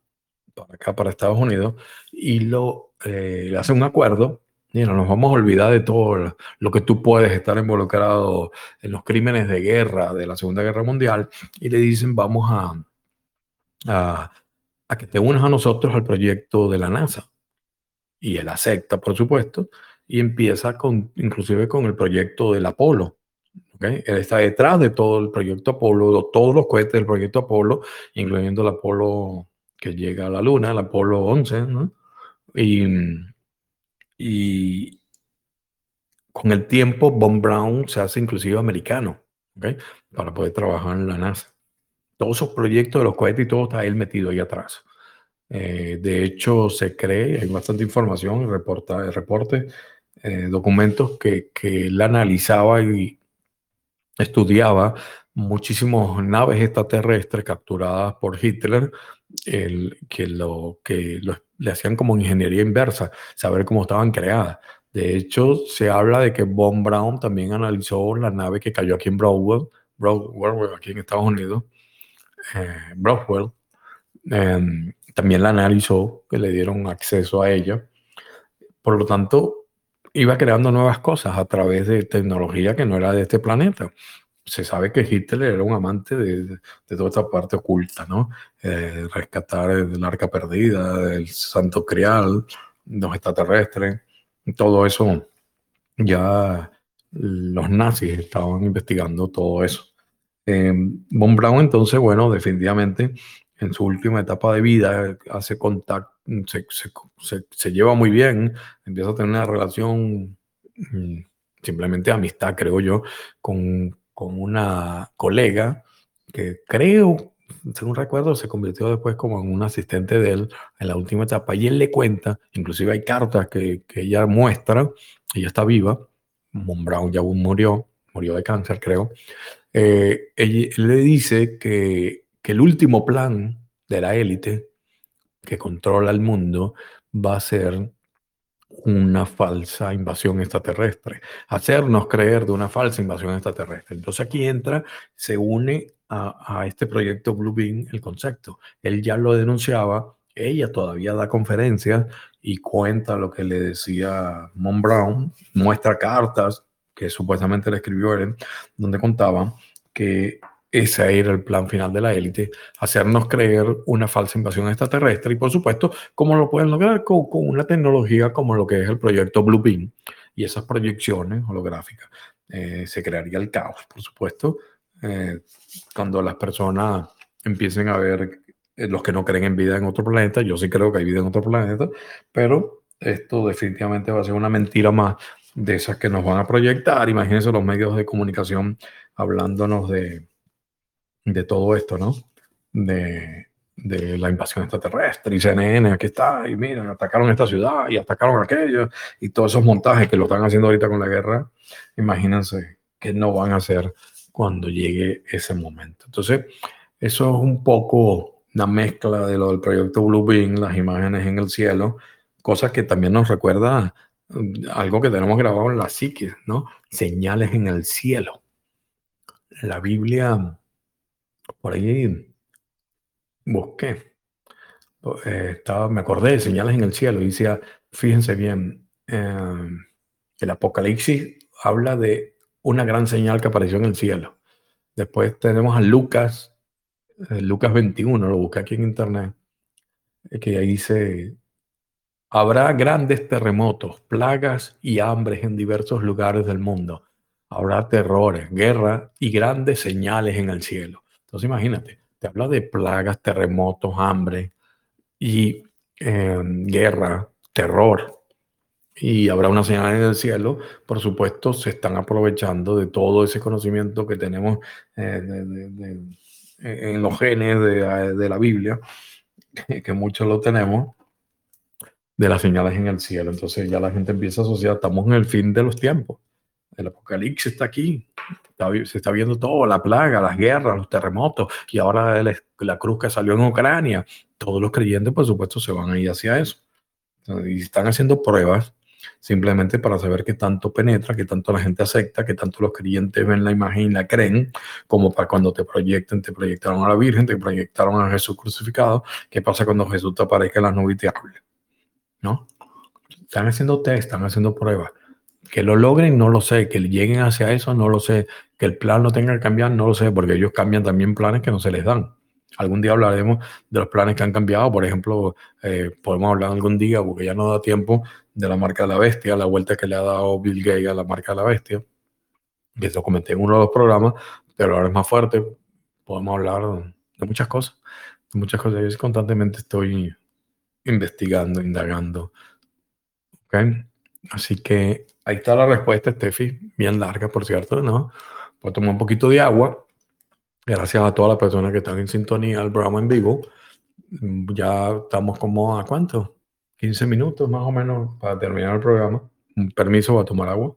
para acá, para Estados Unidos, y lo eh, hace un acuerdo. Mira, nos vamos a olvidar de todo lo que tú puedes estar involucrado en los crímenes de guerra de la Segunda Guerra Mundial y le dicen vamos a, a, a que te unas a nosotros al proyecto de la NASA. Y él acepta, por supuesto, y empieza con, inclusive con el proyecto del Apolo, él está detrás de todo el proyecto Apolo, todos los cohetes del proyecto Apolo, incluyendo el Apolo que llega a la Luna, el Apolo 11, y, y, con el tiempo, Von Braun se hace inclusive americano, para poder trabajar en la NASA. Todos esos proyectos de los cohetes y todo está él metido ahí atrás. Eh, de hecho, se cree, hay bastante información, reporta, reporte, eh, documentos que, que él analizaba y estudiaba muchísimas naves extraterrestres capturadas por Hitler, el, que, lo, que le hacían como ingeniería inversa, saber cómo estaban creadas. De hecho, se habla de que Von Braun también analizó la nave que cayó aquí en Broadwell, Broadwell aquí en Estados Unidos, eh. Em, también la analizó, que le dieron acceso a ella. Por lo tanto, iba creando nuevas cosas a través de tecnología que no era de este planeta. Se sabe que Hitler era un amante de, de toda esta parte oculta, ¿no? Eh, rescatar el arca perdida, el santo crial, los extraterrestres, todo eso. Ya los nazis estaban investigando todo eso. Eh, Von Braun entonces, bueno, definitivamente en su última etapa de vida hace contacto se, se, se, lleva muy bien, empieza a tener una relación mm, simplemente amistad, creo yo, con, con una colega que creo, según recuerdo, se convirtió después como en un asistente de él en la última etapa. Y él le cuenta, inclusive hay cartas que, que ella muestra, ella está viva, Mon Brown ya murió, murió de cáncer, creo. Eh, le dice que, que el último plan de la élite que controla el mundo va a ser una falsa invasión extraterrestre, hacernos creer de una falsa invasión extraterrestre. Entonces aquí entra, se une a, este proyecto Blue Beam el concepto. Él ya lo denunciaba, ella todavía da conferencias y cuenta lo que le decía Mon Brown, muestra cartas que supuestamente le escribió él, donde contaba que ese era el plan final de la élite, hacernos creer una falsa invasión extraterrestre y por supuesto, ¿cómo lo pueden lograr? Con, con una tecnología como lo que es el proyecto Bluebeam y esas proyecciones holográficas. eh, se crearía el caos, por supuesto, eh, cuando las personas empiecen a ver los que no creen en vida en otro planeta, yo sí creo que hay vida en otro planeta, pero esto definitivamente va a ser una mentira más de esas que nos van a proyectar. Imagínense los medios de comunicación hablándonos de, de todo esto, ¿no? De, de la invasión extraterrestre y CNN, aquí está, y miren, atacaron esta ciudad y atacaron aquello, y todos esos montajes que lo están haciendo ahorita con la guerra, imagínense que no van a hacer cuando llegue ese momento. Entonces, eso es un poco una mezcla de lo del proyecto Blue Beam, las imágenes en el cielo, cosas que también nos recuerda mm, algo que tenemos grabado en la psique, ¿no? Señales en el cielo. La Biblia, por ahí busqué, eh, estaba, me acordé de señales en el cielo y decía, fíjense bien, em, el Apocalipsis habla de una gran señal que apareció en el cielo. Después tenemos a Lucas, eh, Lucas 21, lo busqué aquí en internet, eh, que ahí dice, habrá grandes terremotos, plagas y hambres en diversos lugares del mundo. Habrá terrores, guerra y grandes señales en el cielo. Entonces imagínate, te habla de plagas, terremotos, hambre y em, guerra, terror. Y habrá una señal en el cielo. Por supuesto, se están aprovechando de todo ese conocimiento que tenemos eh, en los genes de, la Biblia, que, muchos lo tenemos, de las señales en el cielo. Entonces ya la gente empieza a asociar, estamos en el fin de los tiempos. El apocalipsis está aquí, se está viendo todo, la plaga, las guerras, los terremotos, y ahora la, cruz que salió en Ucrania. Todos los creyentes, por supuesto, se van a ir hacia eso. Y están haciendo pruebas simplemente para saber qué tanto penetra, qué tanto la gente acepta, qué tanto los creyentes ven la imagen y la creen, como para cuando te proyecten, te proyectaron a la Virgen, te proyectaron a Jesús crucificado, qué pasa cuando Jesús te aparezca en las nubes y te hable. ¿No? Están haciendo test, están haciendo pruebas. Que lo logren, no lo sé. Que lleguen hacia eso, no lo sé. Que el plan no tenga que cambiar, no lo sé, porque ellos cambian también planes que no se les dan. Algún día hablaremos de los planes que han cambiado. Por ejemplo, eh, podemos hablar algún día, porque ya no da tiempo, de la marca de la bestia, la vuelta que le ha dado Bill Gates a la marca de la bestia. Que eso comenté en uno de los programas, pero ahora es más fuerte. Podemos hablar de muchas cosas. Muchas cosas. Yo constantemente estoy investigando, indagando. Así que ahí está la respuesta, Steffi, bien larga, por cierto, ¿no? Voy a tomar un poquito de agua. Gracias a todas las personas que están en sintonía al programa en vivo. Ya estamos como a cuánto? 15 minutos más o menos para terminar el programa. Permiso para tomar agua.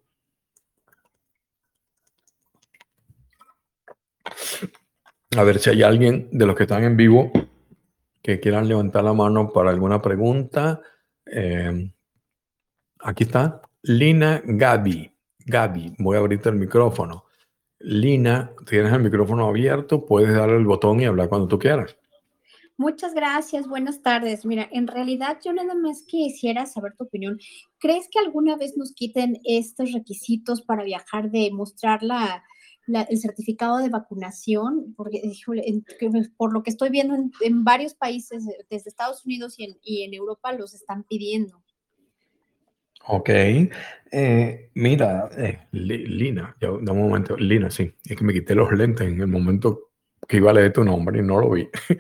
A ver si hay alguien de los que están en vivo que quieran levantar la mano para alguna pregunta. Eh, Aquí está Lina Gaby. Gaby, voy a abrirte el micrófono. Lina, tienes el micrófono abierto, puedes darle el botón y hablar cuando tú quieras. Muchas gracias, buenas tardes. Mira, en realidad yo nada más quisiera saber tu opinión. ¿Crees que alguna vez nos quiten estos requisitos para viajar de mostrar el certificado de vacunación? Porque, por lo que estoy viendo en, varios países, desde Estados Unidos y y en Europa, los están pidiendo. Ok. Eh, mira, eh, Lina, yo, un momento, Lina, sí, es que me quité los lentes en el momento que iba a leer tu nombre y no lo vi.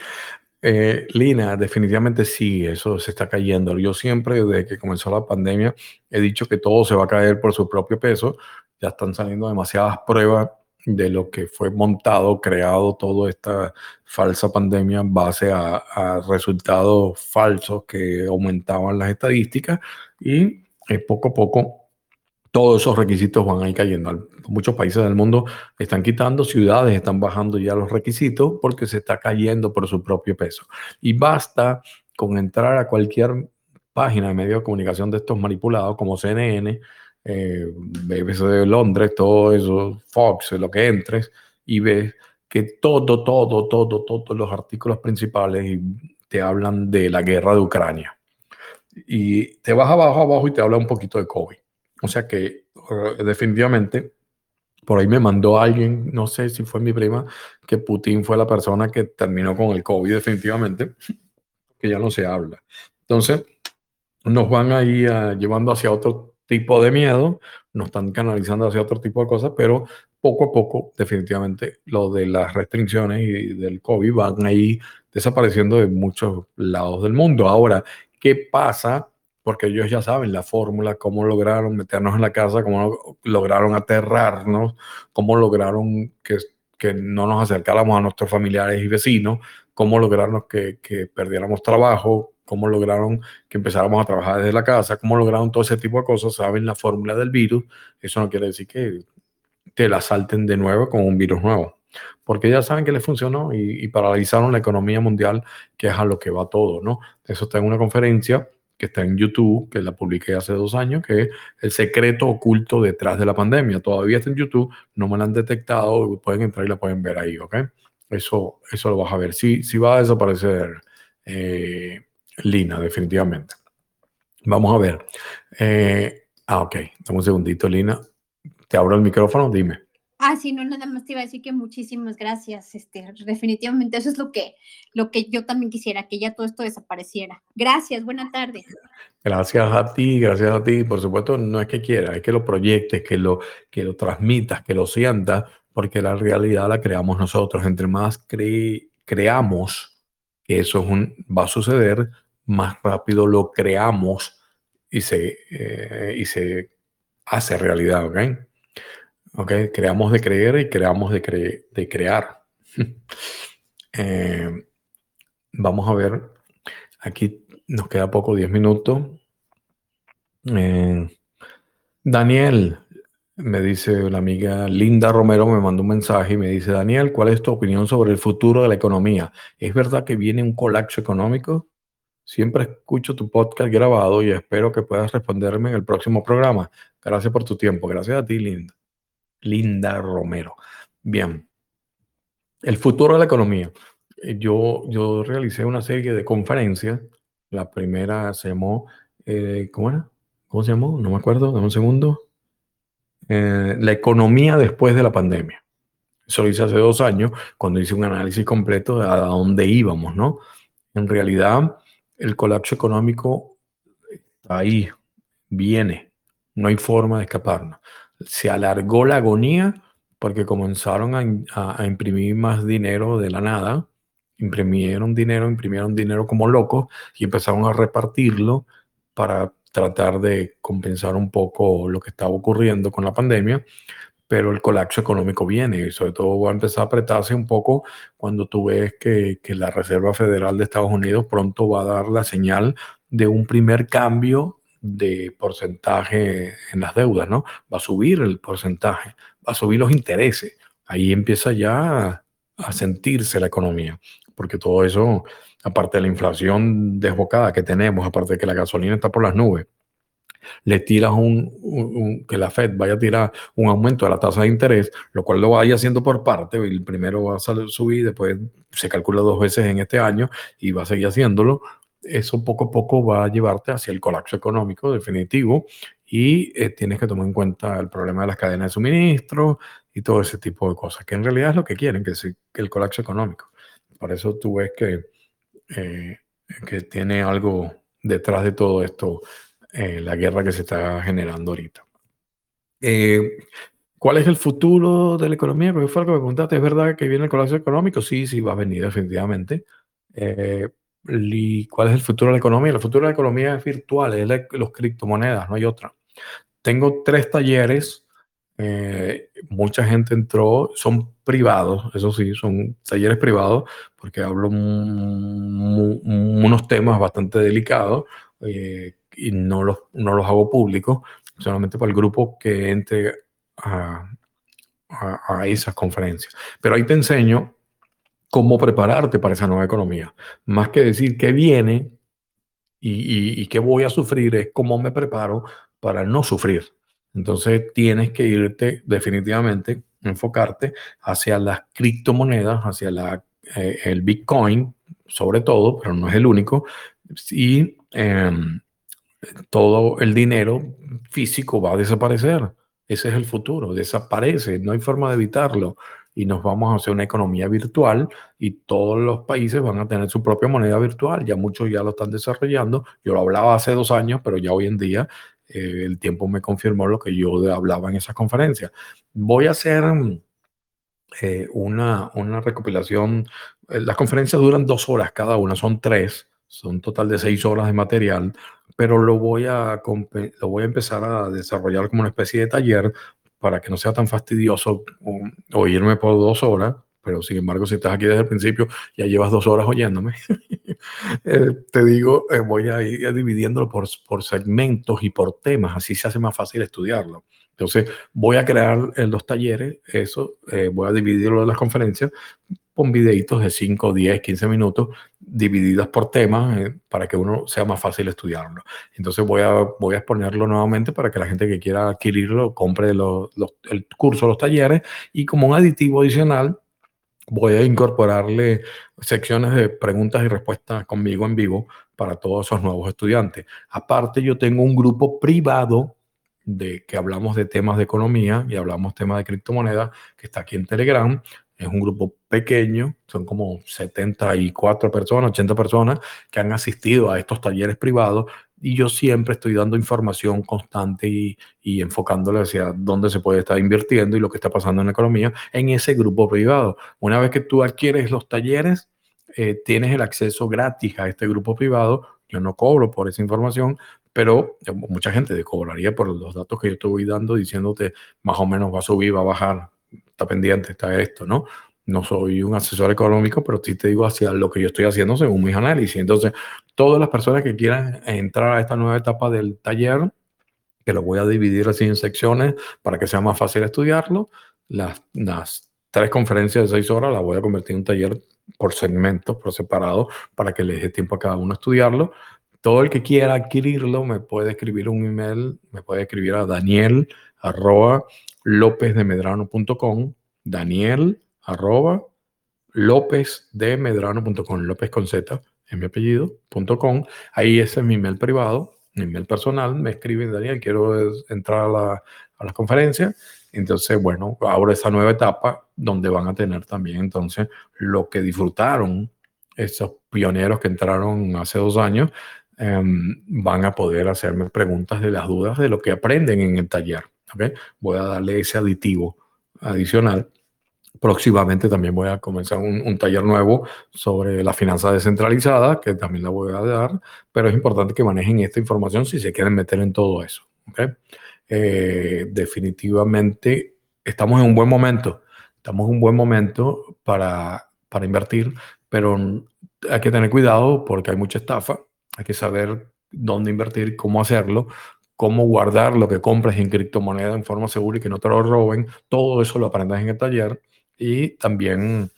Eh, Lina, definitivamente sí, eso se está cayendo. Yo siempre, desde que comenzó la pandemia, he dicho que todo se va a caer por su propio peso. Ya están saliendo demasiadas pruebas de lo que fue montado, creado toda esta falsa pandemia en base a, a resultados falsos que aumentaban las estadísticas y eh, poco a poco todos esos requisitos van a cayendo. Muchos países del mundo están quitando, ciudades están bajando ya los requisitos porque se está cayendo por su propio peso. Y basta con entrar a cualquier página de medio de comunicación de estos manipulados como CNN, eh, BBC de Londres, todo eso, Fox, lo que entres y ves que todo, todo, todo, todos los artículos principales te hablan de la guerra de Ucrania y te vas abajo, abajo y te habla un poquito de COVID. O sea que eh, definitivamente por ahí me mandó alguien, no sé si fue mi prima, que Putin fue la persona que terminó con el COVID definitivamente, que ya no se habla. Entonces, nos van a ir llevando hacia otro tipo de miedo, nos están canalizando hacia otro tipo de cosas, pero poco a poco, definitivamente, lo de las restricciones y del COVID van ahí desapareciendo de muchos lados del mundo. Ahora, ¿qué pasa? Porque ellos ya saben la fórmula, cómo lograron meternos en la casa, cómo lograron aterrarnos, cómo lograron que, que no nos acercáramos a nuestros familiares y vecinos, cómo lograron que, que perdiéramos trabajo, cómo lograron que empezáramos a trabajar desde la casa, cómo lograron todo ese tipo de cosas, saben la fórmula del virus, eso no quiere decir que te la salten de nuevo con un virus nuevo, porque ya saben que les funcionó y, paralizaron la economía mundial, que es a lo que va todo, ¿no? Eso está en una conferencia que está en YouTube, que la publiqué hace dos años, que es el secreto oculto detrás de la pandemia. Todavía está en YouTube, no me la han detectado, pueden entrar y la pueden ver ahí, ¿ok? Eso, eso lo vas a ver. Sí, sí va a desaparecer eh, Lina, definitivamente. Vamos a ver. Eh, ah, ok. Dame un segundito, Lina. Te abro el micrófono, dime. Ah, sí, no, nada más te iba a decir que muchísimas gracias. Este, definitivamente eso es lo que, lo que yo también quisiera, que ya todo esto desapareciera. Gracias, buena tarde. Gracias a ti, gracias a ti. Por supuesto, no es que quiera, es que lo proyectes, que lo, que lo transmitas, que lo sientas, porque la realidad la creamos nosotros. Entre más creamos que eso es un, va a suceder, más rápido lo creamos y se, eh, y se hace realidad, ¿ok? ¿Ok? Creamos de creer y creamos de, de crear. Eh, vamos a ver, aquí nos queda poco, 10 minutos. Eh, Daniel, me dice la amiga Linda Romero, me mandó un mensaje y me dice, Daniel, ¿cuál es tu opinión sobre el futuro de la economía? ¿Es verdad que viene un colapso económico? Siempre escucho tu podcast grabado y espero que puedas responderme en el próximo programa. Gracias por tu tiempo. Gracias a ti, Linda. Linda Romero. Bien. El futuro de la economía. Eh, yo, yo realicé una serie de conferencias. La primera se llamó, eh, ¿cómo era? ¿Cómo se llamó? No me acuerdo, dame un segundo. Eh, la economía después de la pandemia. Eso lo hice hace dos años, cuando hice un análisis completo de a dónde íbamos, ¿no? En realidad, el colapso económico está ahí, viene, no hay forma de escaparnos. Se alargó la agonía porque comenzaron a, imprimir más dinero de la nada, imprimieron dinero, imprimieron dinero como locos y empezaron a repartirlo para tratar de compensar un poco lo que estaba ocurriendo con la pandemia. Pero el colapso económico viene y sobre todo va a empezar a apretarse un poco cuando tú ves que, que, la Reserva Federal de Estados Unidos pronto va a dar la señal de un primer cambio de porcentaje en las deudas, ¿no? Va a subir el porcentaje, va a subir los intereses. Ahí empieza ya a sentirse la economía, porque todo eso, aparte de la inflación desbocada que tenemos, aparte de que la gasolina está por las nubes, le tiras un, que la Fed vaya a tirar un aumento de la tasa de interés, lo cual lo vaya haciendo por parte, el primero va a subir, después se calcula dos veces en este año y va a seguir haciéndolo, eso poco a poco va a llevarte hacia el colapso económico definitivo y eh, tienes que tomar en cuenta el problema de las cadenas de suministro y todo ese tipo de cosas, que en realidad es lo que quieren, que es el colapso económico. Por eso tú ves que, eh, que tiene algo detrás de todo esto eh, la guerra que se está generando ahorita. ¿Cuál es el futuro de la economía? Porque fue algo que me preguntaste. ¿Es verdad que viene el colapso económico? Sí, sí, va a venir definitivamente. Eh, ¿Y cuál es el futuro de la economía? El futuro de la economía es virtual, es la, los criptomonedas, no hay otra. Tengo tres talleres, mucha gente entró, son privados, eso sí, son talleres privados, porque hablo unos temas bastante delicados, y no los, no los hago públicos, solamente para el grupo que entre a, a, esas conferencias. Pero ahí te enseño cómo prepararte para esa nueva economía. Más que decir qué viene y, y, qué voy a sufrir, es cómo me preparo para no sufrir. Entonces tienes que irte definitivamente, enfocarte hacia las criptomonedas, hacia la, eh, el Bitcoin, sobre todo, pero no es el único, y em, todo el dinero físico va a desaparecer. Ese es el futuro, desaparece, no hay forma de evitarlo. Y nos vamos a hacer una economía virtual y todos los países van a tener su propia moneda virtual. Ya muchos ya lo están desarrollando. Yo lo hablaba hace dos años, pero ya hoy en día eh, el tiempo me confirmó lo que yo hablaba en esa conferencia. Voy a hacer eh, una, una recopilación. Las conferencias duran dos horas cada una, son tres, son total de seis horas de material, pero lo voy a, lo voy a empezar a desarrollar como una especie de taller para que no sea tan fastidioso oírme por dos horas, pero sin embargo, si estás aquí desde el principio, ya llevas dos horas oyéndome, eh, te digo, eh, voy a ir dividiéndolo por, por segmentos y por temas, así se hace más fácil estudiarlo. Entonces, voy a crear en los talleres, eso, eh, voy a dividirlo en las conferencias con videitos de 5, 10, 15 minutos, divididas por temas, eh, para que uno sea más fácil estudiarlo. Entonces, voy a, voy a exponerlo nuevamente para que la gente que quiera adquirirlo compre el curso, los talleres, y como un aditivo adicional, voy a incorporarle secciones de preguntas y respuestas conmigo en vivo para todos esos nuevos estudiantes. Aparte, yo tengo un grupo privado de que hablamos de temas de economía y hablamos temas de criptomonedas, que está aquí en Telegram. Es un grupo pequeño, son como 74 personas, 80 personas que han asistido a estos talleres privados y yo siempre estoy dando información constante y, y enfocándole hacia dónde se puede estar invirtiendo y lo que está pasando en la economía en ese grupo privado. Una vez que tú adquieres los talleres, eh, tienes el acceso gratis a este grupo privado. Yo no cobro por esa información, pero mucha gente te cobraría por los datos que yo te voy dando diciéndote más o menos va a subir, va a bajar, está pendiente, está esto, ¿no? No soy un asesor económico, pero sí te digo hacia lo que yo estoy haciendo según mis análisis. Entonces, todas las personas que quieran entrar a esta nueva etapa del taller, que lo voy a dividir así en secciones para que sea más fácil estudiarlo, las, las tres conferencias de seis horas las voy a convertir en un taller por segmentos, por separado, para que le dé tiempo a cada uno a estudiarlo todo el que quiera adquirirlo me puede escribir un email, me puede escribir a daniel arroba lopezdemedrano.com, daniel arroba lopezdemedrano.com, lópez con z, en mi apellido, .com. Ahí ese es mi email privado, mi email personal, me escribe Daniel, quiero entrar a la, a la conferencia. Entonces, bueno, ahora esa nueva etapa donde van a tener también entonces lo que disfrutaron esos pioneros que entraron hace dos años Em, van a poder hacerme preguntas de las dudas de lo que aprenden en el taller. ¿Okay? Voy a darle ese aditivo adicional. Próximamente también voy a comenzar un, taller nuevo sobre la finanza descentralizada, que también la voy a dar, pero es importante que manejen esta información si se quieren meter en todo eso. ¿okay? Eh, definitivamente estamos en un buen momento, estamos en un buen momento para, para invertir, pero hay que tener cuidado porque hay mucha estafa hay que saber dónde invertir, cómo hacerlo, cómo guardar lo que compres en criptomoneda en forma segura y que no te lo roben. Todo eso lo aprendes en el taller y también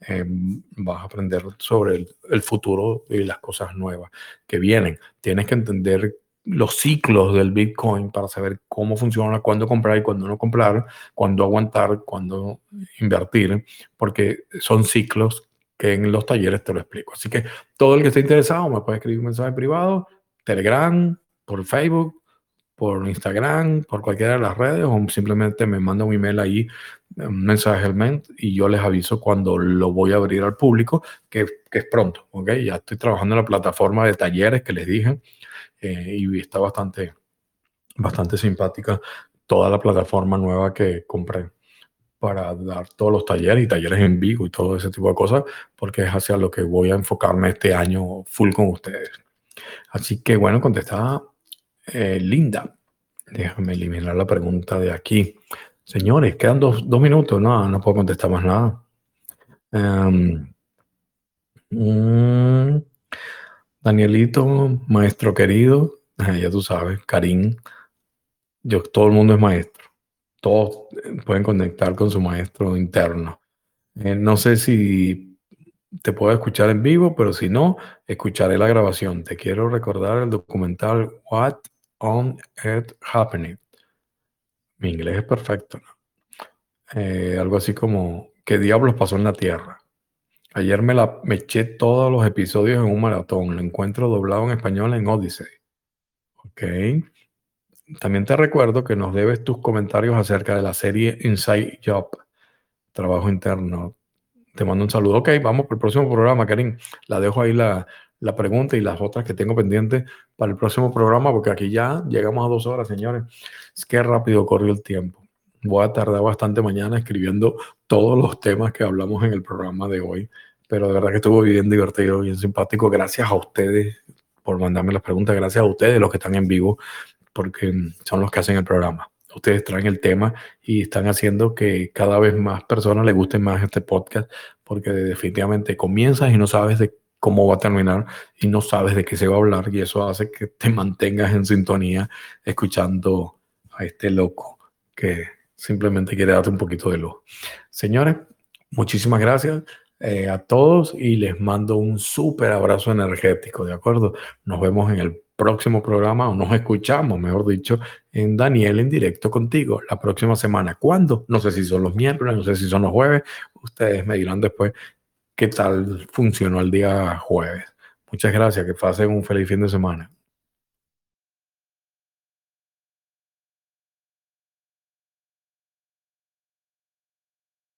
em, vas a aprender sobre el, futuro y las cosas nuevas que vienen. Tienes que entender los ciclos del Bitcoin para saber cómo funciona, cuándo comprar y cuándo no comprar, cuándo aguantar, cuándo invertir, porque son ciclos que en los talleres te lo explico. Así que todo el que esté interesado me puede escribir un mensaje privado, Telegram, por Facebook, por Instagram, por cualquiera de las redes, o simplemente me manda un email ahí, un mensaje al ment, y yo les aviso cuando lo voy a abrir al público, que, que es pronto, ¿ok? Ya estoy trabajando en la plataforma de talleres que les dije, eh, y está bastante, bastante simpática toda la plataforma nueva que compré para dar todos los talleres y talleres en vivo y todo ese tipo de cosas, porque es hacia lo que voy a enfocarme este año full con ustedes. Así que bueno, contestada eh, Linda. Déjame eliminar la pregunta de aquí. Señores, quedan dos, minutos. No, no puedo contestar más nada. Em, mm, Danielito, maestro querido, ya tú sabes, Karim, yo, todo el mundo es maestro todos pueden conectar con su maestro interno. Eh, no sé si te puedo escuchar en vivo, pero si no, escucharé la grabación. Te quiero recordar el documental What on Earth Happening. Mi inglés es perfecto. Eh, algo así como, ¿qué diablos pasó en la Tierra? Ayer me, la, me eché todos los episodios en un maratón. Lo encuentro doblado en español en Odyssey. Ok. También te recuerdo que nos debes tus comentarios acerca de la serie Inside Job, trabajo interno. Te mando un saludo. Ok, vamos por el próximo programa, Karim. La dejo ahí la, la pregunta y las otras que tengo pendientes para el próximo programa, porque aquí ya llegamos a dos horas, señores. Es que rápido corrió el tiempo. Voy a tardar bastante mañana escribiendo todos los temas que hablamos en el programa de hoy, pero de verdad que estuvo bien divertido, bien simpático. Gracias a ustedes por mandarme las preguntas, gracias a ustedes los que están en vivo, porque son los que hacen el programa ustedes traen el tema y están haciendo que cada vez más personas les guste más este podcast, porque definitivamente comienzas y no sabes de cómo va a terminar y no sabes de qué se va a hablar y eso hace que te mantengas en sintonía escuchando a este loco que simplemente quiere darte un poquito de luz. Señores, muchísimas gracias. Eh, a todos y les mando un súper abrazo energético, ¿de acuerdo? Nos vemos en el próximo programa, o nos escuchamos, mejor dicho, en Daniel en directo contigo la próxima semana. ¿Cuándo? No sé si son los miércoles, no sé si son los jueves. Ustedes me dirán después qué tal funcionó el día jueves. Muchas gracias, que pasen un feliz fin de semana.